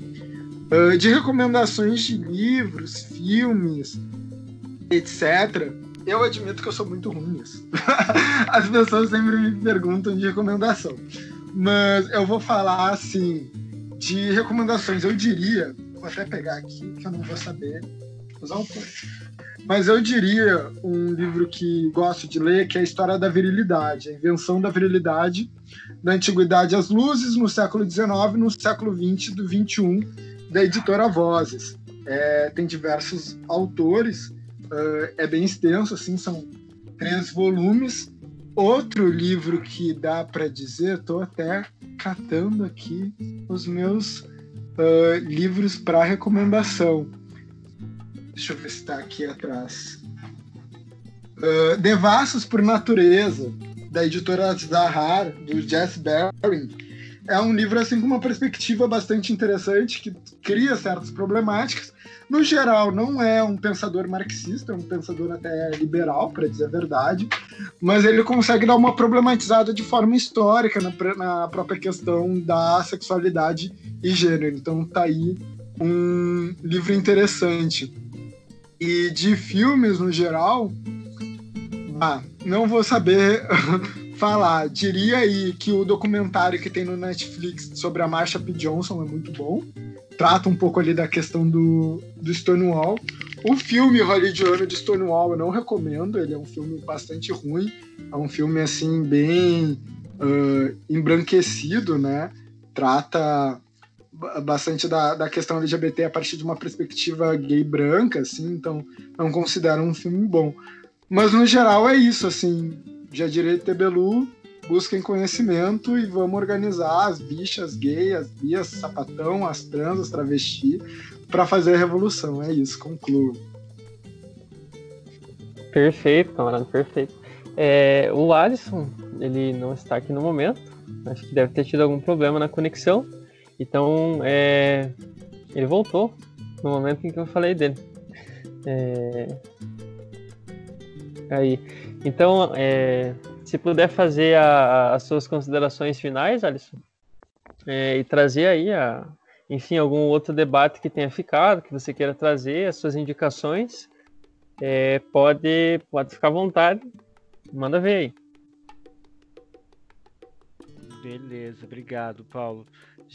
Uh, de recomendações de livros, filmes, etc. Eu admito que eu sou muito ruim nisso. As pessoas sempre me perguntam de recomendação. Mas eu vou falar assim de recomendações. Eu diria, vou até pegar aqui que eu não vou saber os autores. Mas eu diria um livro que gosto de ler, que é a História da Virilidade, a invenção da virilidade da Antiguidade às Luzes, no século XIX no século XX do XXI, da editora Vozes. É, tem diversos autores, uh, é bem extenso, assim, são três volumes. Outro livro que dá para dizer, estou até catando aqui os meus uh, livros para recomendação Deixa eu ver se está aqui atrás. Uh, Devassos por Natureza, da editora Zahar, do Jess Baring. É um livro assim com uma perspectiva bastante interessante, que cria certas problemáticas. No geral, não é um pensador marxista, é um pensador até liberal, para dizer a verdade, mas ele consegue dar uma problematizada de forma histórica na, na própria questão da sexualidade e gênero. Então tá aí um livro interessante. E de filmes no geral, ah, não vou saber falar. Diria aí que o documentário que tem no Netflix sobre a Marsha P. Johnson é muito bom. Trata um pouco ali da questão do, do Stonewall. O filme hollywoodiano de Stonewall eu não recomendo, ele é um filme bastante ruim. É um filme, assim, bem uh, embranquecido, né? Trata bastante da, da questão LGBT a partir de uma perspectiva gay branca, assim, então não considero um filme bom. Mas no geral é isso, assim, já direito Tebelu, busquem conhecimento e vamos organizar as bichas gays, as bias, sapatão, as trans, as travesti, para fazer a revolução. É isso, concluo. Perfeito, camarada, perfeito. É, o Alisson, ele não está aqui no momento, acho que deve ter tido algum problema na conexão. Então, é, ele voltou no momento em que eu falei dele. É, aí. Então, é, se puder fazer a, as suas considerações finais, Alisson, é, e trazer aí, a, enfim, algum outro debate que tenha ficado, que você queira trazer, as suas indicações, é, pode, pode ficar à vontade. Manda ver aí. Beleza, obrigado, Paulo.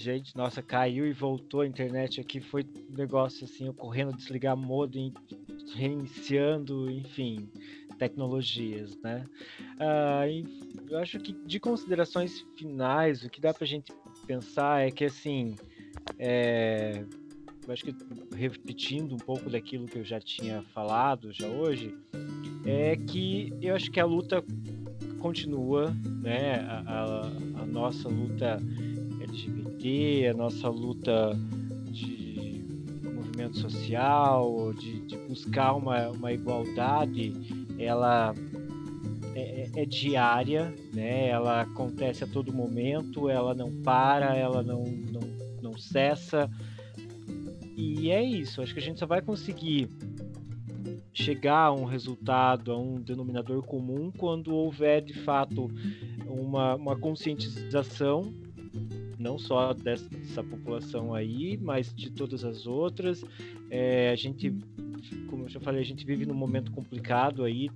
Gente, nossa, caiu e voltou a internet aqui. Foi um negócio assim, eu correndo desligar modem, reiniciando, enfim, tecnologias, né? Ah, eu acho que de considerações finais, o que dá pra gente pensar é que assim, é, eu acho que repetindo um pouco daquilo que eu já tinha falado já hoje, é que eu acho que a luta continua, né? A, a, a nossa luta LGBT, a nossa luta de movimento social, de, de buscar uma, uma igualdade, ela é, é, é, diária, né? Ela acontece a todo momento, ela não para, ela não, não, não cessa. E é isso, acho que a gente só vai conseguir chegar a um resultado, a um denominador comum, quando houver de fato uma, uma conscientização, não só dessa população aí, mas de todas as outras. É, a gente, como eu já falei, a gente vive num momento complicado aí,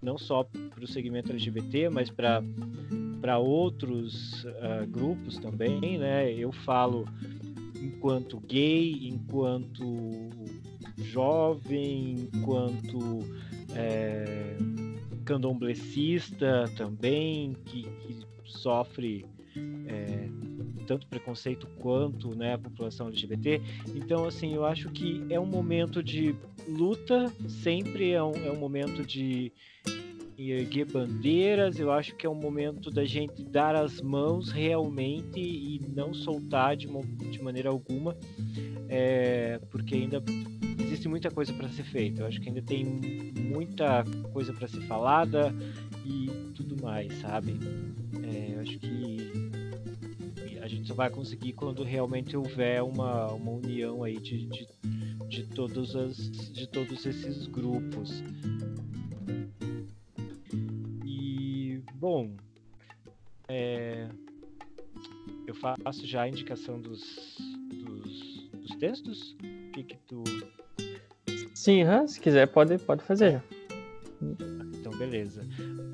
não só para o segmento LGBT, mas para para outros uh, grupos também, né? Eu falo enquanto gay, enquanto jovem, quanto é, candomblessista também, que, que sofre é, tanto preconceito quanto né, a população LGBT. Então, assim, eu acho que é um momento de luta, sempre é um, é um momento de erguer bandeiras, eu acho que é um momento da gente dar as mãos realmente e não soltar de, de maneira alguma, é, porque ainda existe muita coisa para ser feita. Eu acho que ainda tem muita coisa para ser falada e tudo mais, sabe? É, eu acho que a gente só vai conseguir quando realmente houver uma, uma união aí de, de, de, todos as, de todos esses grupos. E, bom, é, eu faço já a indicação dos, dos, dos textos? O que, que tu Sim, se quiser pode, pode fazer já. Então, beleza.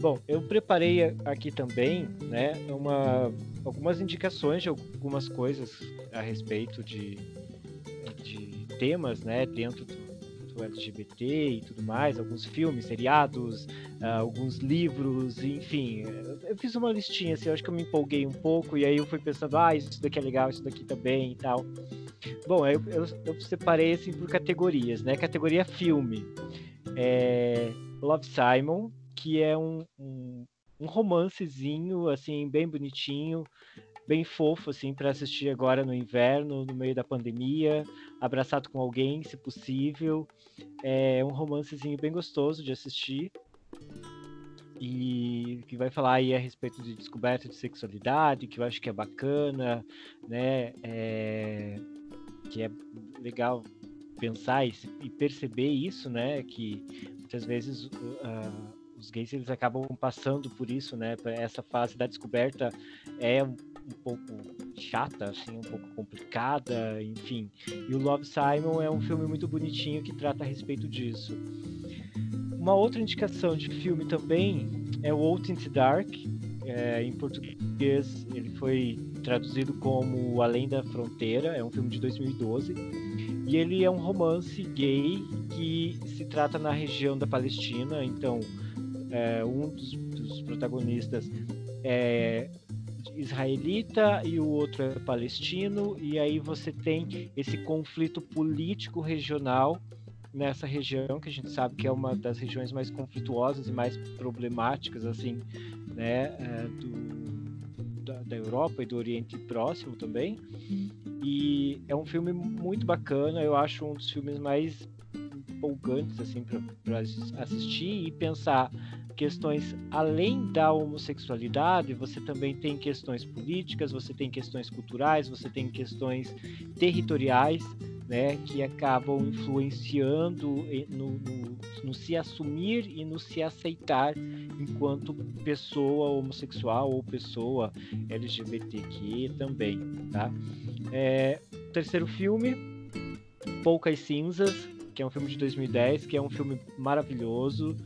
Bom, eu preparei aqui também, né, uma, algumas indicações de algumas coisas a respeito de, de temas, né, dentro do, do LGBT e tudo mais, alguns filmes, seriados, uh, alguns livros, enfim. Eu fiz uma listinha, assim, acho que eu me empolguei um pouco e aí eu fui pensando, ah, isso daqui é legal, isso daqui também e tal. Bom, eu, eu, eu separei assim por categorias, né? Categoria filme. É Love Simon, que é um, um, um romancezinho, assim, bem bonitinho, bem fofo, assim, para assistir agora no inverno, no meio da pandemia, abraçado com alguém, se possível. É um romancezinho bem gostoso de assistir e que vai falar aí a respeito de descoberta de sexualidade, que eu acho que é bacana, né? É, que é legal pensar e, perceber isso, né? Que muitas vezes uh, os gays eles acabam passando por isso, né? Essa fase da descoberta é um, pouco chata, assim, um pouco complicada, enfim. E o Love Simon é um filme muito bonitinho que trata a respeito disso. Uma outra indicação de filme também é o Out into Dark. É, em português, ele foi traduzido como Além da Fronteira. É um filme de 2012. E ele é um romance gay que se trata na região da Palestina. Então, é, um dos, dos protagonistas é israelita e o outro é palestino, e aí você tem esse conflito político regional nessa região que a gente sabe que é uma das regiões mais conflituosas e mais problemáticas assim né é, do, da, da, Europa e do Oriente Próximo também e é um filme muito bacana eu acho um dos filmes mais empolgantes assim para assistir e pensar questões além da homossexualidade, você também tem questões políticas, você tem questões culturais, você tem questões territoriais né, que acabam influenciando no, no, no, se assumir e no se aceitar enquanto pessoa homossexual ou pessoa LGBTQ também, tá? É, terceiro filme, Poucas Cinzas, que é um filme de 2010, que é um filme maravilhoso,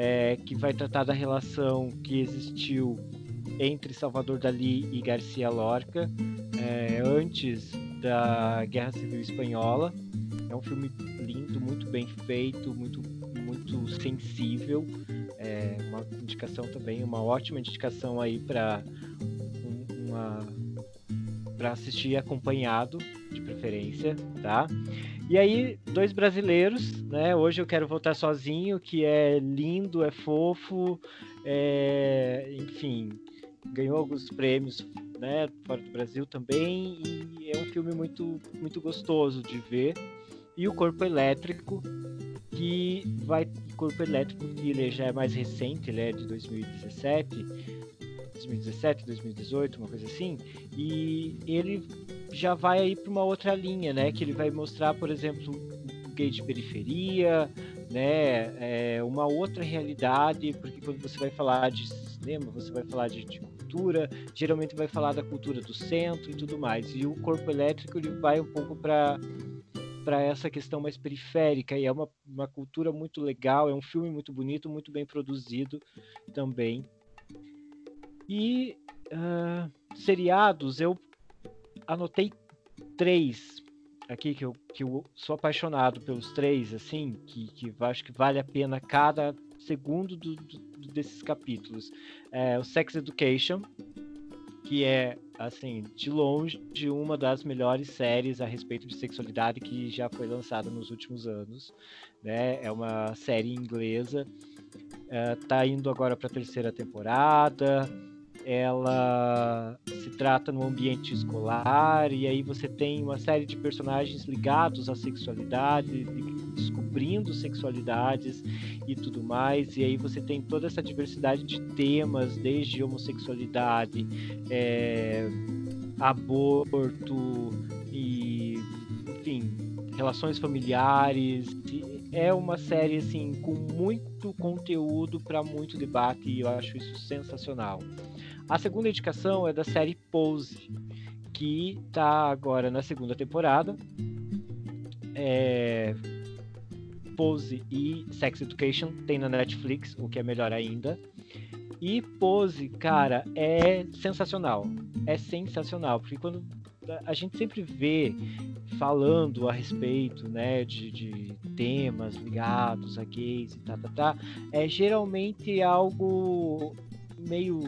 é, que vai tratar da relação que existiu entre Salvador Dali e Garcia Lorca, é, antes da Guerra Civil Espanhola. É um filme lindo, muito bem feito, muito, muito sensível. É uma indicação também, uma ótima indicação aí para uma para assistir acompanhado, de preferência, tá? E aí, dois brasileiros, né? Hoje eu quero voltar sozinho, que é lindo, é fofo, é... enfim, ganhou alguns prêmios, né? Fora do Brasil também, e é um filme muito, muito gostoso de ver. E o Corpo Elétrico, que vai. Corpo Elétrico, que ele já é mais recente, ele é de 2017 2017, 2018, uma coisa assim, e ele já vai aí para uma outra linha, né? Que ele vai mostrar, por exemplo, o gay de periferia, né? É uma outra realidade, porque quando você vai falar de cinema, você vai falar de, de, cultura, geralmente vai falar da cultura do centro e tudo mais. E o corpo elétrico ele vai um pouco para para essa questão mais periférica e é uma, uma cultura muito legal, é um filme muito bonito, muito bem produzido também. E uh, seriados, eu anotei três aqui que eu, que eu sou apaixonado pelos três, assim, que, que acho que vale a pena cada segundo do, do, desses capítulos. É, o Sex Education, que é, assim, de longe, de uma das melhores séries a respeito de sexualidade que já foi lançada nos últimos anos. Né? É uma série inglesa, é, indo agora para a terceira temporada ela se trata no ambiente escolar e aí você tem uma série de personagens ligados à sexualidade, descobrindo sexualidades e tudo mais. E aí você tem toda essa diversidade de temas, desde homossexualidade, é, aborto e, enfim, relações familiares. É uma série assim com muito conteúdo para muito debate e eu acho isso sensacional. A segunda indicação é da série Pose, que está agora na segunda temporada. É... Pose e Sex Education tem na Netflix, o que é melhor ainda. E Pose, cara, é sensacional. É sensacional, porque quando a gente sempre vê falando a respeito né, de, de temas ligados a gays e tá, tá, tá, é geralmente algo meio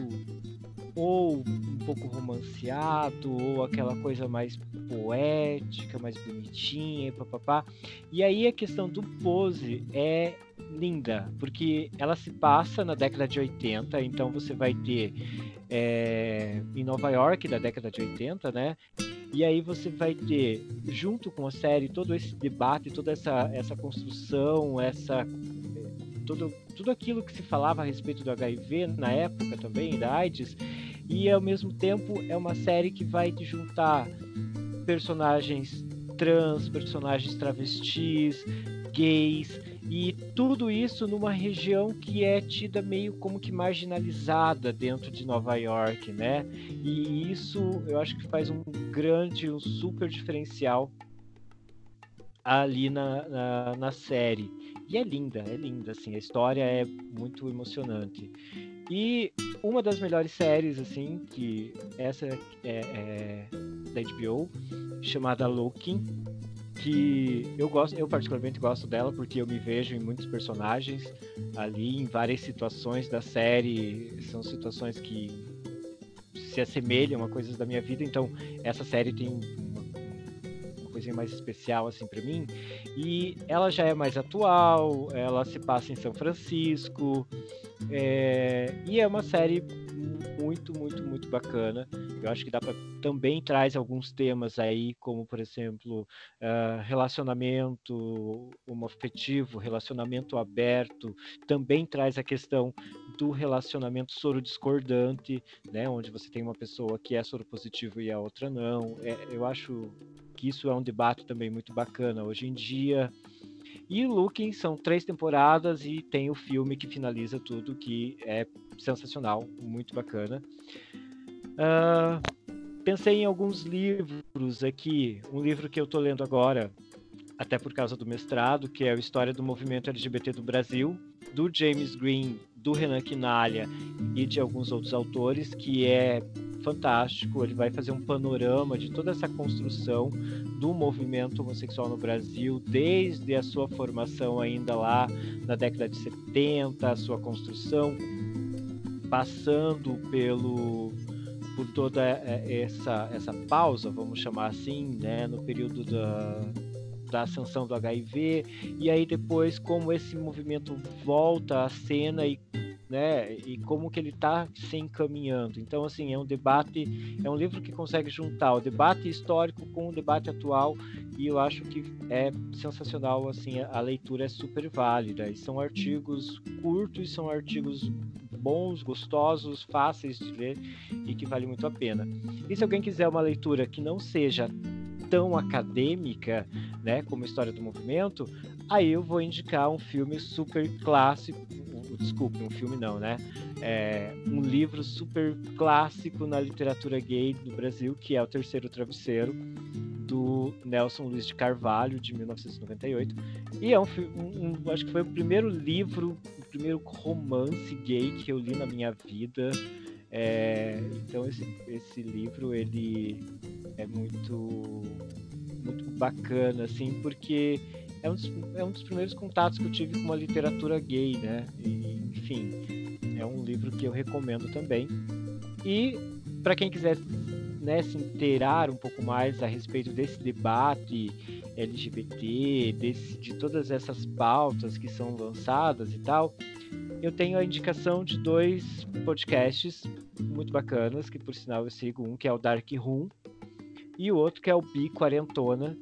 ou um pouco romanceado, ou aquela coisa mais poética, mais bonitinha, e papapá. E aí a questão do pose é linda, porque ela se passa na década de 80, então você vai ter é, em Nova York da década de 80, né? E aí você vai ter, junto com a série, todo esse debate, toda essa, essa construção, essa tudo, tudo aquilo que se falava a respeito do HIV na época também, da AIDS, e ao mesmo tempo é uma série que vai juntar personagens trans, personagens travestis, gays, e tudo isso numa região que é tida meio como que marginalizada dentro de Nova York, né? E isso eu acho que faz um grande, um super diferencial ali na, na, na série. E é linda, é linda, assim, a história é muito emocionante. E uma das melhores séries, assim, que essa é, é da HBO, chamada Looking, que eu gosto, eu particularmente gosto dela porque eu me vejo em muitos personagens ali, em várias situações da série, são situações que se assemelham a coisas da minha vida, então essa série tem coisinha mais especial assim para mim. E ela já é mais atual, ela se passa em São Francisco, é, e é uma série muito, muito, muito bacana. Eu acho que dá para também traz alguns temas aí, como por exemplo, uh, relacionamento homoafetivo, relacionamento aberto, também traz a questão do relacionamento soro-discordante, né, onde você tem uma pessoa que é soro-positivo e a outra não. É, eu acho que isso é um debate também muito bacana hoje em dia. E Looking são três temporadas e tem o filme que finaliza tudo, que é sensacional, muito bacana. Uh, pensei em alguns livros aqui. Um livro que eu estou lendo agora, até por causa do mestrado, que é a História do Movimento LGBT do Brasil, do James Green, do Renan Quinalha e de alguns outros autores, que é fantástico. Ele vai fazer um panorama de toda essa construção do movimento homossexual no Brasil, desde a sua formação ainda lá na década de 70, a sua construção, passando pelo por toda é, essa essa pausa, vamos chamar assim, né, no período da da ascensão do HIV e aí depois como esse movimento volta à cena e né, e como que ele está se encaminhando. Então, assim, é um debate, é um livro que consegue juntar o debate histórico com o debate atual e eu acho que é sensacional, assim, a leitura é super válida. E são artigos curtos, são artigos bons, gostosos, fáceis de ler e que vale muito a pena. E se alguém quiser uma leitura que não seja tão acadêmica, né, como História do Movimento, aí eu vou indicar um filme super clássico, desculpe, um filme não, né? É um livro super clássico na literatura gay do Brasil, que é O Terceiro Travesseiro, do Nelson Luiz de Carvalho, de 1998. E é um, um, um acho que foi o primeiro livro, o primeiro romance gay que eu li na minha vida. É, então esse, esse livro ele é muito muito bacana assim porque é um, dos, é um dos primeiros contatos que eu tive com uma literatura gay, né? E, enfim, é um livro que eu recomendo também. E para quem quiser né, se inteirar um pouco mais a respeito desse debate LGBT, desse, de todas essas pautas que são lançadas e tal, eu tenho a indicação de dois podcasts muito bacanas, que por sinal eu sigo um que é o Dark Room e o outro que é o Bi Quarentona,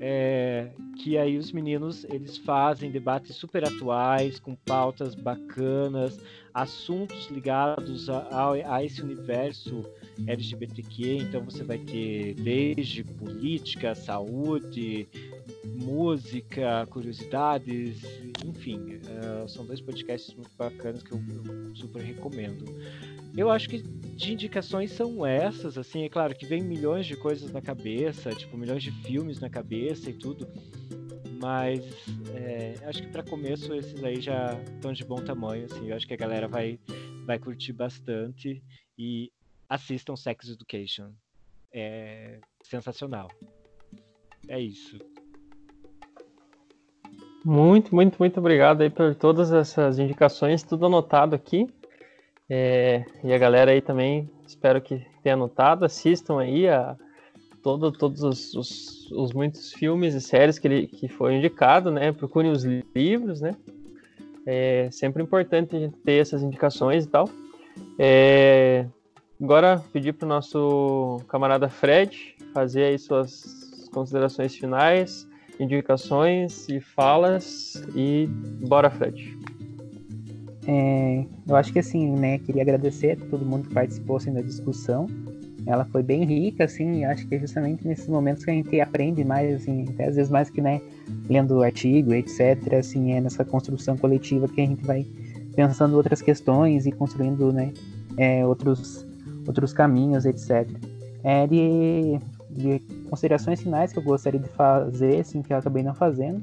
é, que aí os meninos eles fazem debates super atuais, com pautas bacanas, assuntos ligados a, a, a esse universo LGBTQ. Então você vai ter desde política, saúde, música, curiosidades, enfim, uh, são dois podcasts muito bacanas que eu, eu super recomendo. Eu acho que de indicações são essas, assim, é claro que vem milhões de coisas na cabeça, tipo, milhões de filmes na cabeça e tudo, mas é, acho que para começo esses aí já estão de bom tamanho, assim, eu acho que a galera vai, vai curtir bastante e assistam Sex Education. É sensacional. É isso. Muito, muito, muito obrigado aí por todas essas indicações, tudo anotado aqui. É, e a galera aí também, espero que tenha anotado, assistam aí a todo, todos os, os, os, muitos filmes e séries que, ele, que foi indicado, né? Procurem os livros, né? É sempre importante a gente ter essas indicações e tal. É, agora, pedir para o nosso camarada Fred fazer aí suas considerações finais, indicações e falas e bora, Fred. É, eu acho que assim, né, queria agradecer a todo mundo que participou assim, da discussão. Ela foi bem rica, assim, e acho que é justamente nesses momentos que a gente aprende mais, assim, até às vezes mais que, né, lendo artigo, etc, assim, é nessa construção coletiva que a gente vai pensando outras questões e construindo, né, é, outros, outros caminhos, etc. É, de, de considerações finais que eu gostaria de fazer, assim, que eu acabei não fazendo,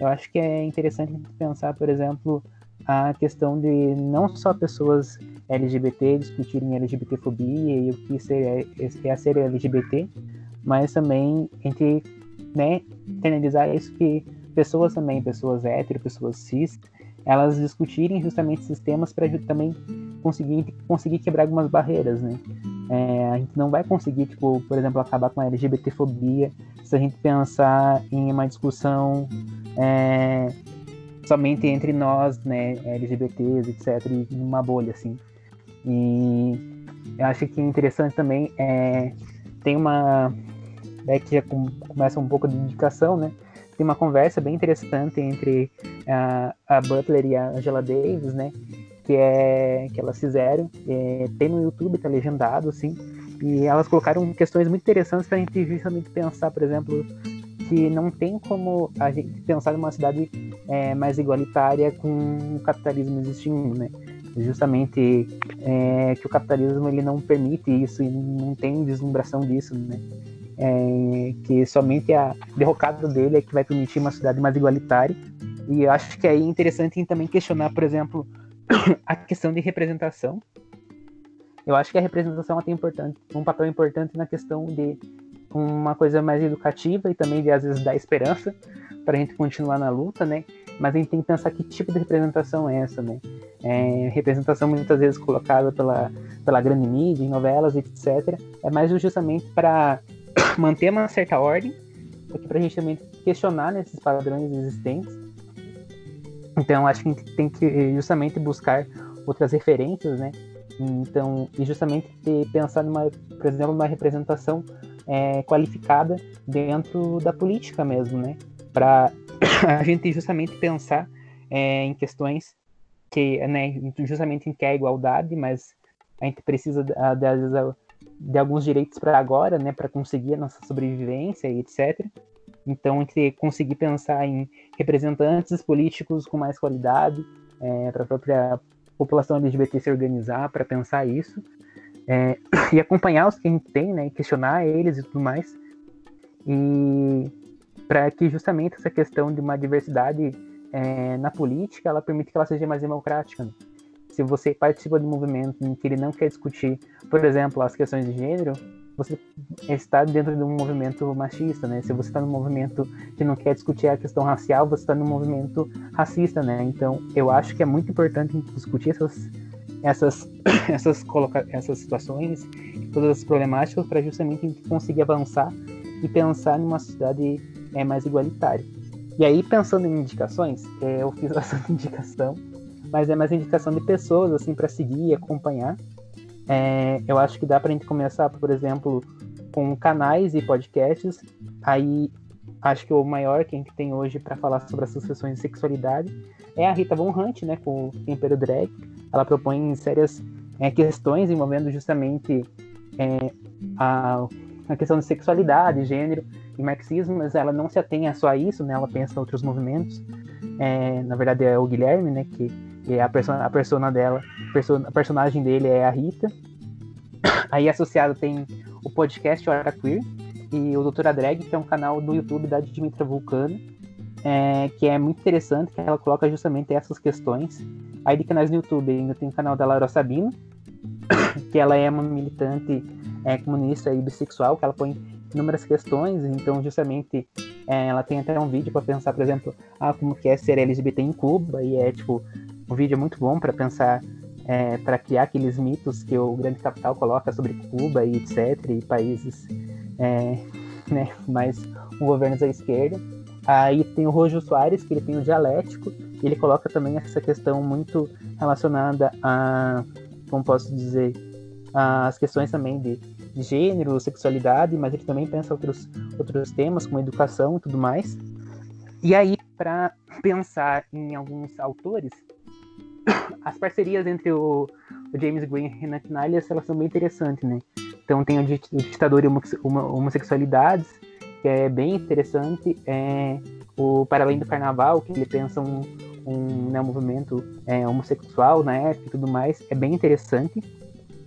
eu acho que é interessante pensar, por exemplo, a questão de não só pessoas LGBT discutirem LGBTfobia e o que é, é ser LGBT, mas também entre né, internalizar isso que pessoas também, pessoas hétero, pessoas cis, elas discutirem justamente esses temas para também conseguir, conseguir quebrar algumas barreiras, né? É, a gente não vai conseguir, tipo, por exemplo, acabar com a LGBTfobia se a gente pensar em uma discussão é, somente entre nós, né, LGBTs, etc, e numa bolha, assim. E eu acho que interessante também é tem uma é que já começa um pouco de indicação, né? Tem uma conversa bem interessante entre a, a Butler e a Angela Davis, né? Que é que elas fizeram, é, tem no YouTube, tá legendado, assim. E elas colocaram questões muito interessantes para a gente justamente pensar, por exemplo, que não tem como a gente pensar numa cidade é, mais igualitária com o capitalismo existindo, né? Justamente é, que o capitalismo ele não permite isso e não tem deslumbração disso, né? É, que somente a derrocada dele é que vai permitir uma cidade mais igualitária. E acho que é interessante também questionar, por exemplo, a questão de representação. Eu acho que a representação tem um papel importante na questão de uma coisa mais educativa e também de às vezes dar esperança para a gente continuar na luta, né? Mas a gente tem que pensar que tipo de representação é essa, né? É, representação muitas vezes colocada pela, pela grande mídia, em novelas, etc. É mais justamente para manter uma certa ordem, para a gente também questionar nesses padrões existentes. Então, acho que a gente tem que justamente buscar outras referências, né? Então, e justamente pensar numa, por exemplo, uma representação é, qualificada dentro da política mesmo, né? Para a gente justamente pensar é, em questões que, né, justamente em que é a igualdade, mas a gente precisa de, de, de alguns direitos para agora, né, para conseguir a nossa sobrevivência e etc. Então, a gente conseguir pensar em representantes políticos com mais qualidade é, para a própria população LGBT se organizar, para pensar isso é, e acompanhar os que a gente tem, né, questionar eles e tudo mais. E para que justamente essa questão de uma diversidade é, na política, ela permite que ela seja mais democrática. Né? Se você participa de um movimento em que ele não quer discutir, por exemplo, as questões de gênero, você está dentro de um movimento machista, né? Se você está num movimento que não quer discutir a questão racial, você está num movimento racista, né? Então, eu acho que é muito importante discutir essas essas essas coloca essas situações, todas as problemáticas para justamente conseguir avançar e pensar numa sociedade é, mais igualitária. E aí, pensando em indicações, é, eu fiz bastante indicação, mas é mais indicação de pessoas, assim, para seguir e acompanhar. É, eu acho que dá para a gente começar, por exemplo, com canais e podcasts. Aí, acho que o maior que a gente tem hoje para falar sobre as sucessões de sexualidade é a Rita Von Hunt, né, com o Tempero Drag. Ela propõe sérias é, questões envolvendo justamente é, a, a questão de sexualidade, gênero e marxismo, mas ela não se atém a só isso, né? Ela pensa em outros movimentos. É, na verdade é o Guilherme, né? Que, é a persona, a persona dela, a personagem dele é a Rita. Aí associado tem o podcast Hora Queer e o Doutora Drag, que é um canal do YouTube da Dimitra Vulcano, é, que é muito interessante, que ela coloca justamente essas questões. Aí de canais no YouTube ainda tem o canal da Laura Sabino, que ela é uma militante é, comunista e bissexual, que ela põe inúmeras questões, então justamente é, ela tem até um vídeo para pensar, por exemplo, ah, como que é ser LGBT em Cuba, e é tipo, um vídeo muito bom para pensar, é, para criar aqueles mitos que o grande capital coloca sobre Cuba e etc, e países é, né, mais governos à esquerda. Aí tem o Rojo Soares, que ele tem o dialético, ele coloca também essa questão muito relacionada a, como posso dizer, as questões também de gênero, sexualidade, mas ele também pensa outros, outros temas, como educação e tudo mais. E aí, para pensar em alguns autores, as parcerias entre o, o James Green e Renan Nalias, elas são bem interessantes, né? Então tem o Ditador e Homossexualidades, que é bem interessante. É o Para Além do Carnaval, que ele pensa um, um né, movimento é, homossexual na época e tudo mais. É bem interessante.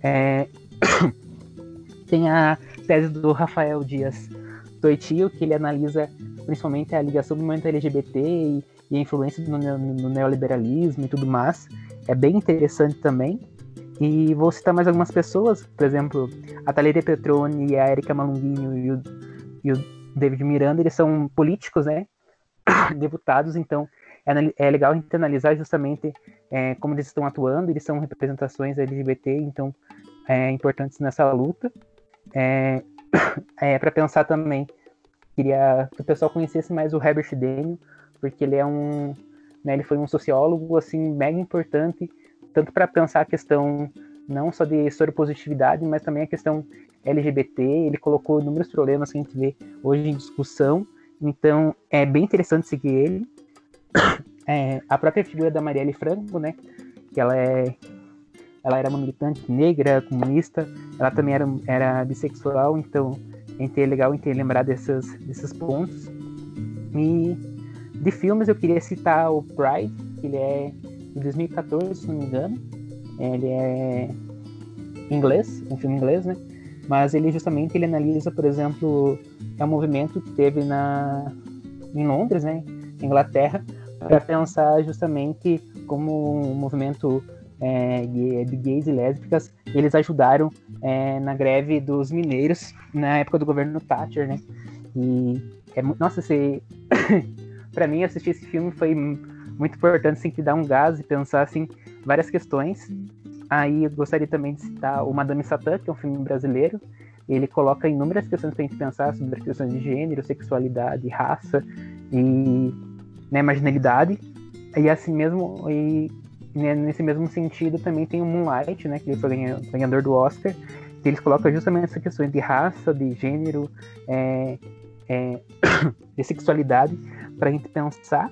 É... tem a tese do Rafael Dias Toitio, que ele analisa principalmente a ligação do movimento LGBT e, e a influência do neoliberalismo e tudo mais. É bem interessante também. E vou citar mais algumas pessoas, por exemplo, a Thalia Petroni, a Erika Malunguinho e o, e o David Miranda, eles são políticos, né? Deputados, então é, é, legal a gente analisar justamente é, como eles estão atuando, eles são representações LGBT, então é importantes nessa luta. É, é para pensar também, queria que o pessoal conhecesse mais o Herbert Daniel, porque ele é um, né, ele foi um sociólogo assim mega importante, tanto para pensar a questão não só de soropositividade, mas também a questão LGBT. Ele colocou inúmeros problemas que a gente vê hoje em discussão. Então é bem interessante seguir ele. É, a própria figura da Marielle Franco, né? Que ela é ela era uma militante negra, comunista, ela também era, era bissexual, então é legal ter lembrar desses, desses pontos. E de filmes eu queria citar o Pride, que ele é de 2014, se não me engano. Ele é inglês, um filme inglês, né? Mas ele justamente ele analisa, por exemplo, é um movimento que teve na em Londres, né, Inglaterra, para pensar justamente como um movimento é, de gays e lésbicas, eles ajudaram é, na greve dos mineiros na época do governo Thatcher, né? E é, nossa, se para mim assistir esse filme foi muito importante, assim, que dar um gás e pensar assim várias questões. Aí eu gostaria também de citar o Madame Satã, que é um filme brasileiro. Ele coloca inúmeras questões para a gente pensar sobre as questões de gênero, sexualidade, raça e né, marginalidade. E assim mesmo, e né, nesse mesmo sentido também tem o Moonlight, né, que foi ganhador do Oscar, que eles colocam justamente essa questão de raça, de gênero, é, é, de sexualidade, para a gente pensar.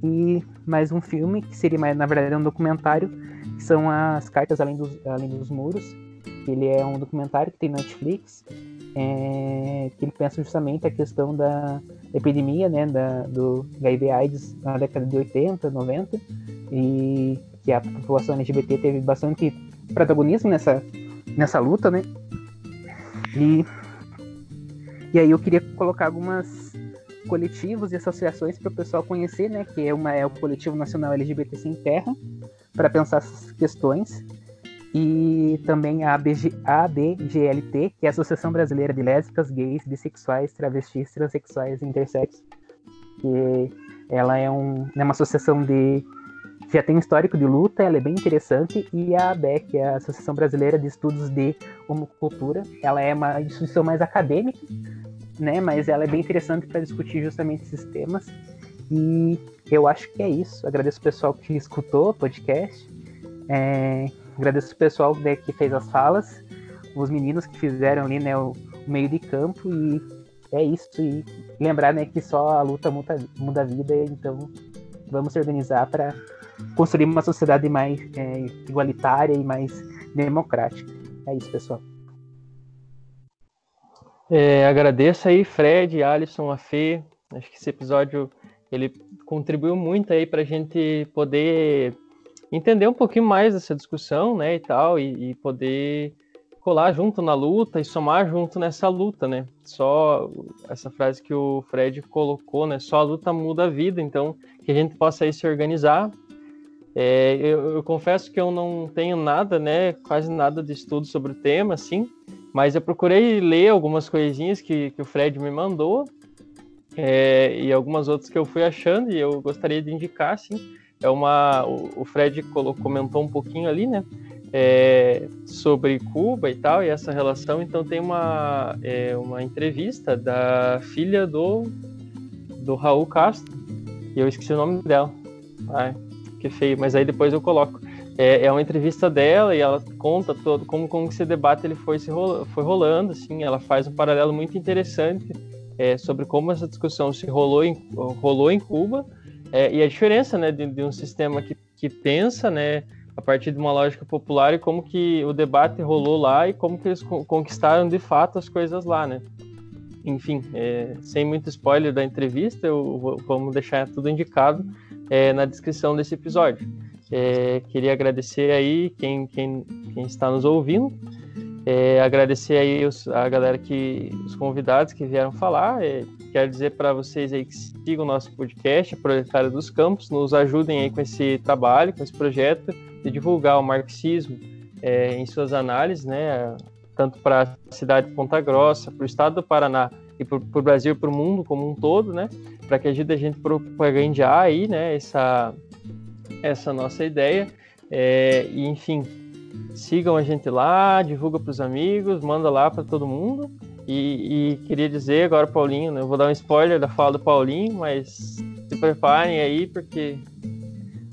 E mais um filme, que seria mais, na verdade, um documentário, que são as Cartas Além dos, Além dos Muros. Ele é um documentário que tem na Netflix, é, que ele pensa justamente a questão da epidemia, né, da, do HIV AIDS na década de 80, 90, e que a população LGBT teve bastante protagonismo nessa, nessa luta, né? E, e aí eu queria colocar algumas coletivos e associações para o pessoal conhecer, né? Que é, uma, é o Coletivo Nacional LGBT Sem Terra, para pensar essas questões. E também a ABG, ABGLT, que é a Associação Brasileira de Lésbicas, Gays, Bissexuais, Travestis, Transsexuais e Intersexos. Que ela é um, é uma associação de já tem um histórico de luta, ela é bem interessante, e a ABEC, é a Associação Brasileira de Estudos de Homocultura, ela é uma instituição mais acadêmica, né, mas ela é bem interessante para discutir justamente esses temas, e eu acho que é isso. Agradeço o pessoal que escutou o podcast, é, agradeço o pessoal né, que fez as falas, os meninos que fizeram ali né, o, meio de campo, e é isso. E lembrar né, que só a luta muda, muda a vida, então vamos se organizar para construir uma sociedade mais é, igualitária e mais democrática. É isso, pessoal. É, agradeço aí, Fred, Alisson, a Fê. Acho que esse episódio ele contribuiu muito aí para a gente poder entender um pouquinho mais dessa discussão, né, e tal, e, e, poder colar junto na luta e somar junto nessa luta, né? Só essa frase que o Fred colocou, né? Só a luta muda a vida, então que a gente possa aí se organizar é, eu, eu, confesso que eu não tenho nada, né, quase nada de estudo sobre o tema, assim, mas eu procurei ler algumas coisinhas que, que o Fred me mandou é, e algumas outras que eu fui achando e eu gostaria de indicar, assim. É uma, o, o Fred comentou um pouquinho ali, né, é, sobre Cuba e tal e essa relação. Então tem uma é, uma entrevista da filha do do Raul Castro e eu esqueci o nome dela. Ai, que feio, mas aí depois eu coloco. É, é uma entrevista dela e ela conta todo como, como esse debate ele foi, se foi rolando, assim, ela faz um paralelo muito interessante é, sobre como essa discussão se rolou em, rolou em Cuba é, e a diferença né, de, de, um sistema que, que pensa né, a partir de uma lógica popular e como que o debate rolou lá e como que eles conquistaram de fato as coisas lá, né? Enfim, é, sem muito spoiler da entrevista, eu vou, vamos deixar tudo indicado é, na descrição desse episódio. É, queria agradecer aí quem, quem, quem está nos ouvindo, é, agradecer aí os, a galera que, os convidados que vieram falar. É, quero dizer para vocês aí que sigam o nosso podcast, a Proletária dos Campos, nos ajudem aí com esse trabalho, com esse projeto de divulgar o marxismo é, em suas análises, né, tanto para a cidade de Ponta Grossa, para o estado do Paraná e para o Brasil e para o mundo como um todo, né? Para que ajude a gente a propagandear aí, né? Essa, essa nossa ideia. É, e, enfim, sigam a gente lá, divulga para os amigos, manda lá para todo mundo. E, e, queria dizer agora, Paulinho, né, eu vou dar um spoiler da fala do Paulinho, mas se preparem aí, porque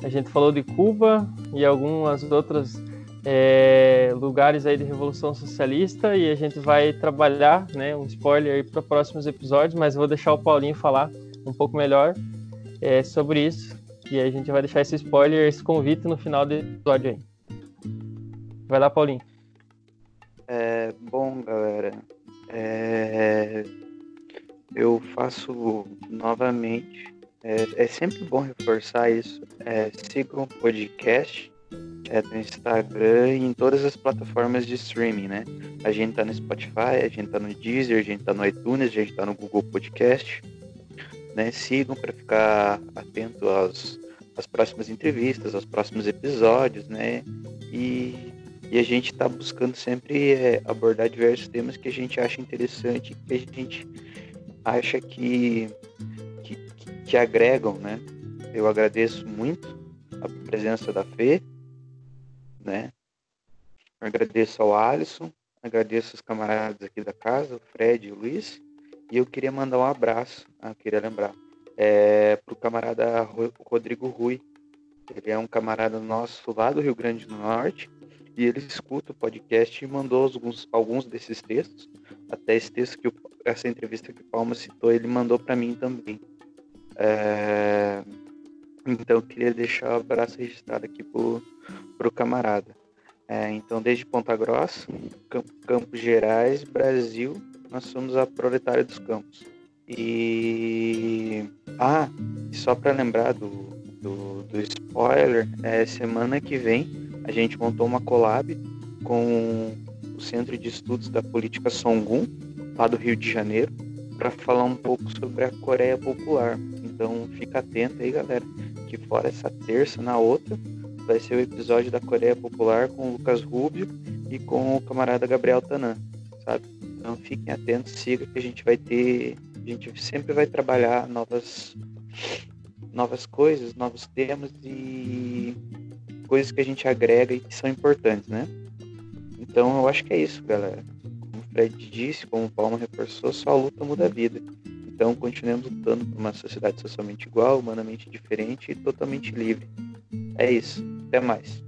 a gente falou de Cuba e algumas outras é, lugares aí de Revolução Socialista e a gente vai trabalhar, né, um spoiler aí para próximos episódios, mas vou deixar o Paulinho falar um pouco melhor é, sobre isso e a gente vai deixar esse spoiler, esse convite no final do episódio aí. Vai lá, Paulinho. É, bom, galera, é, eu faço novamente. É, é, sempre bom reforçar isso. É, sigam o podcast é, no Instagram e em todas as plataformas de streaming, né? A gente tá no Spotify, a gente tá no Deezer, a gente tá no iTunes, a gente tá no Google Podcast. Né? Sigam para ficar atento aos, as próximas entrevistas, os próximos episódios, né? E, e a gente está buscando sempre é, abordar diversos temas que a gente acha interessante, que a gente acha que, que, que agregam, né? Eu agradeço muito a presença da Fê, né? Agradeço ao Alisson, agradeço os camaradas aqui da casa, o Fred e o Luiz, e eu queria mandar um abraço, ah, queria lembrar, é, o camarada Rodrigo Rui. Ele é um camarada nosso lá do Rio Grande do Norte, e ele escuta o podcast e mandou alguns, alguns desses textos, até esse texto que essa entrevista que o Palma citou, ele mandou para mim também. É, então queria deixar o abraço registrado aqui pro, pro camarada. É, então desde Ponta Grossa, Campos Gerais, Brasil, nós somos a Proletária dos Campos. E ah, só para lembrar do, do, do spoiler, é, semana que vem a gente montou uma collab com o Centro de Estudos da Política Songun, lá do Rio de Janeiro, para falar um pouco sobre a Coreia Popular. Então fica atento aí, galera que fora essa terça, na outra, vai ser o episódio da Coreia Popular com o Lucas Rubio e com o camarada Gabriel Tanan, sabe? Então fiquem atentos, siga que a gente vai ter, a gente sempre vai trabalhar novas novas coisas, novos temas e coisas que a gente agrega e que são importantes, né? Então eu acho que é isso, galera. Como o Fred disse, como o Palma reforçou, só a luta muda a vida. Então, continuemos lutando por uma sociedade socialmente igual, humanamente diferente e totalmente livre. É isso. Até mais.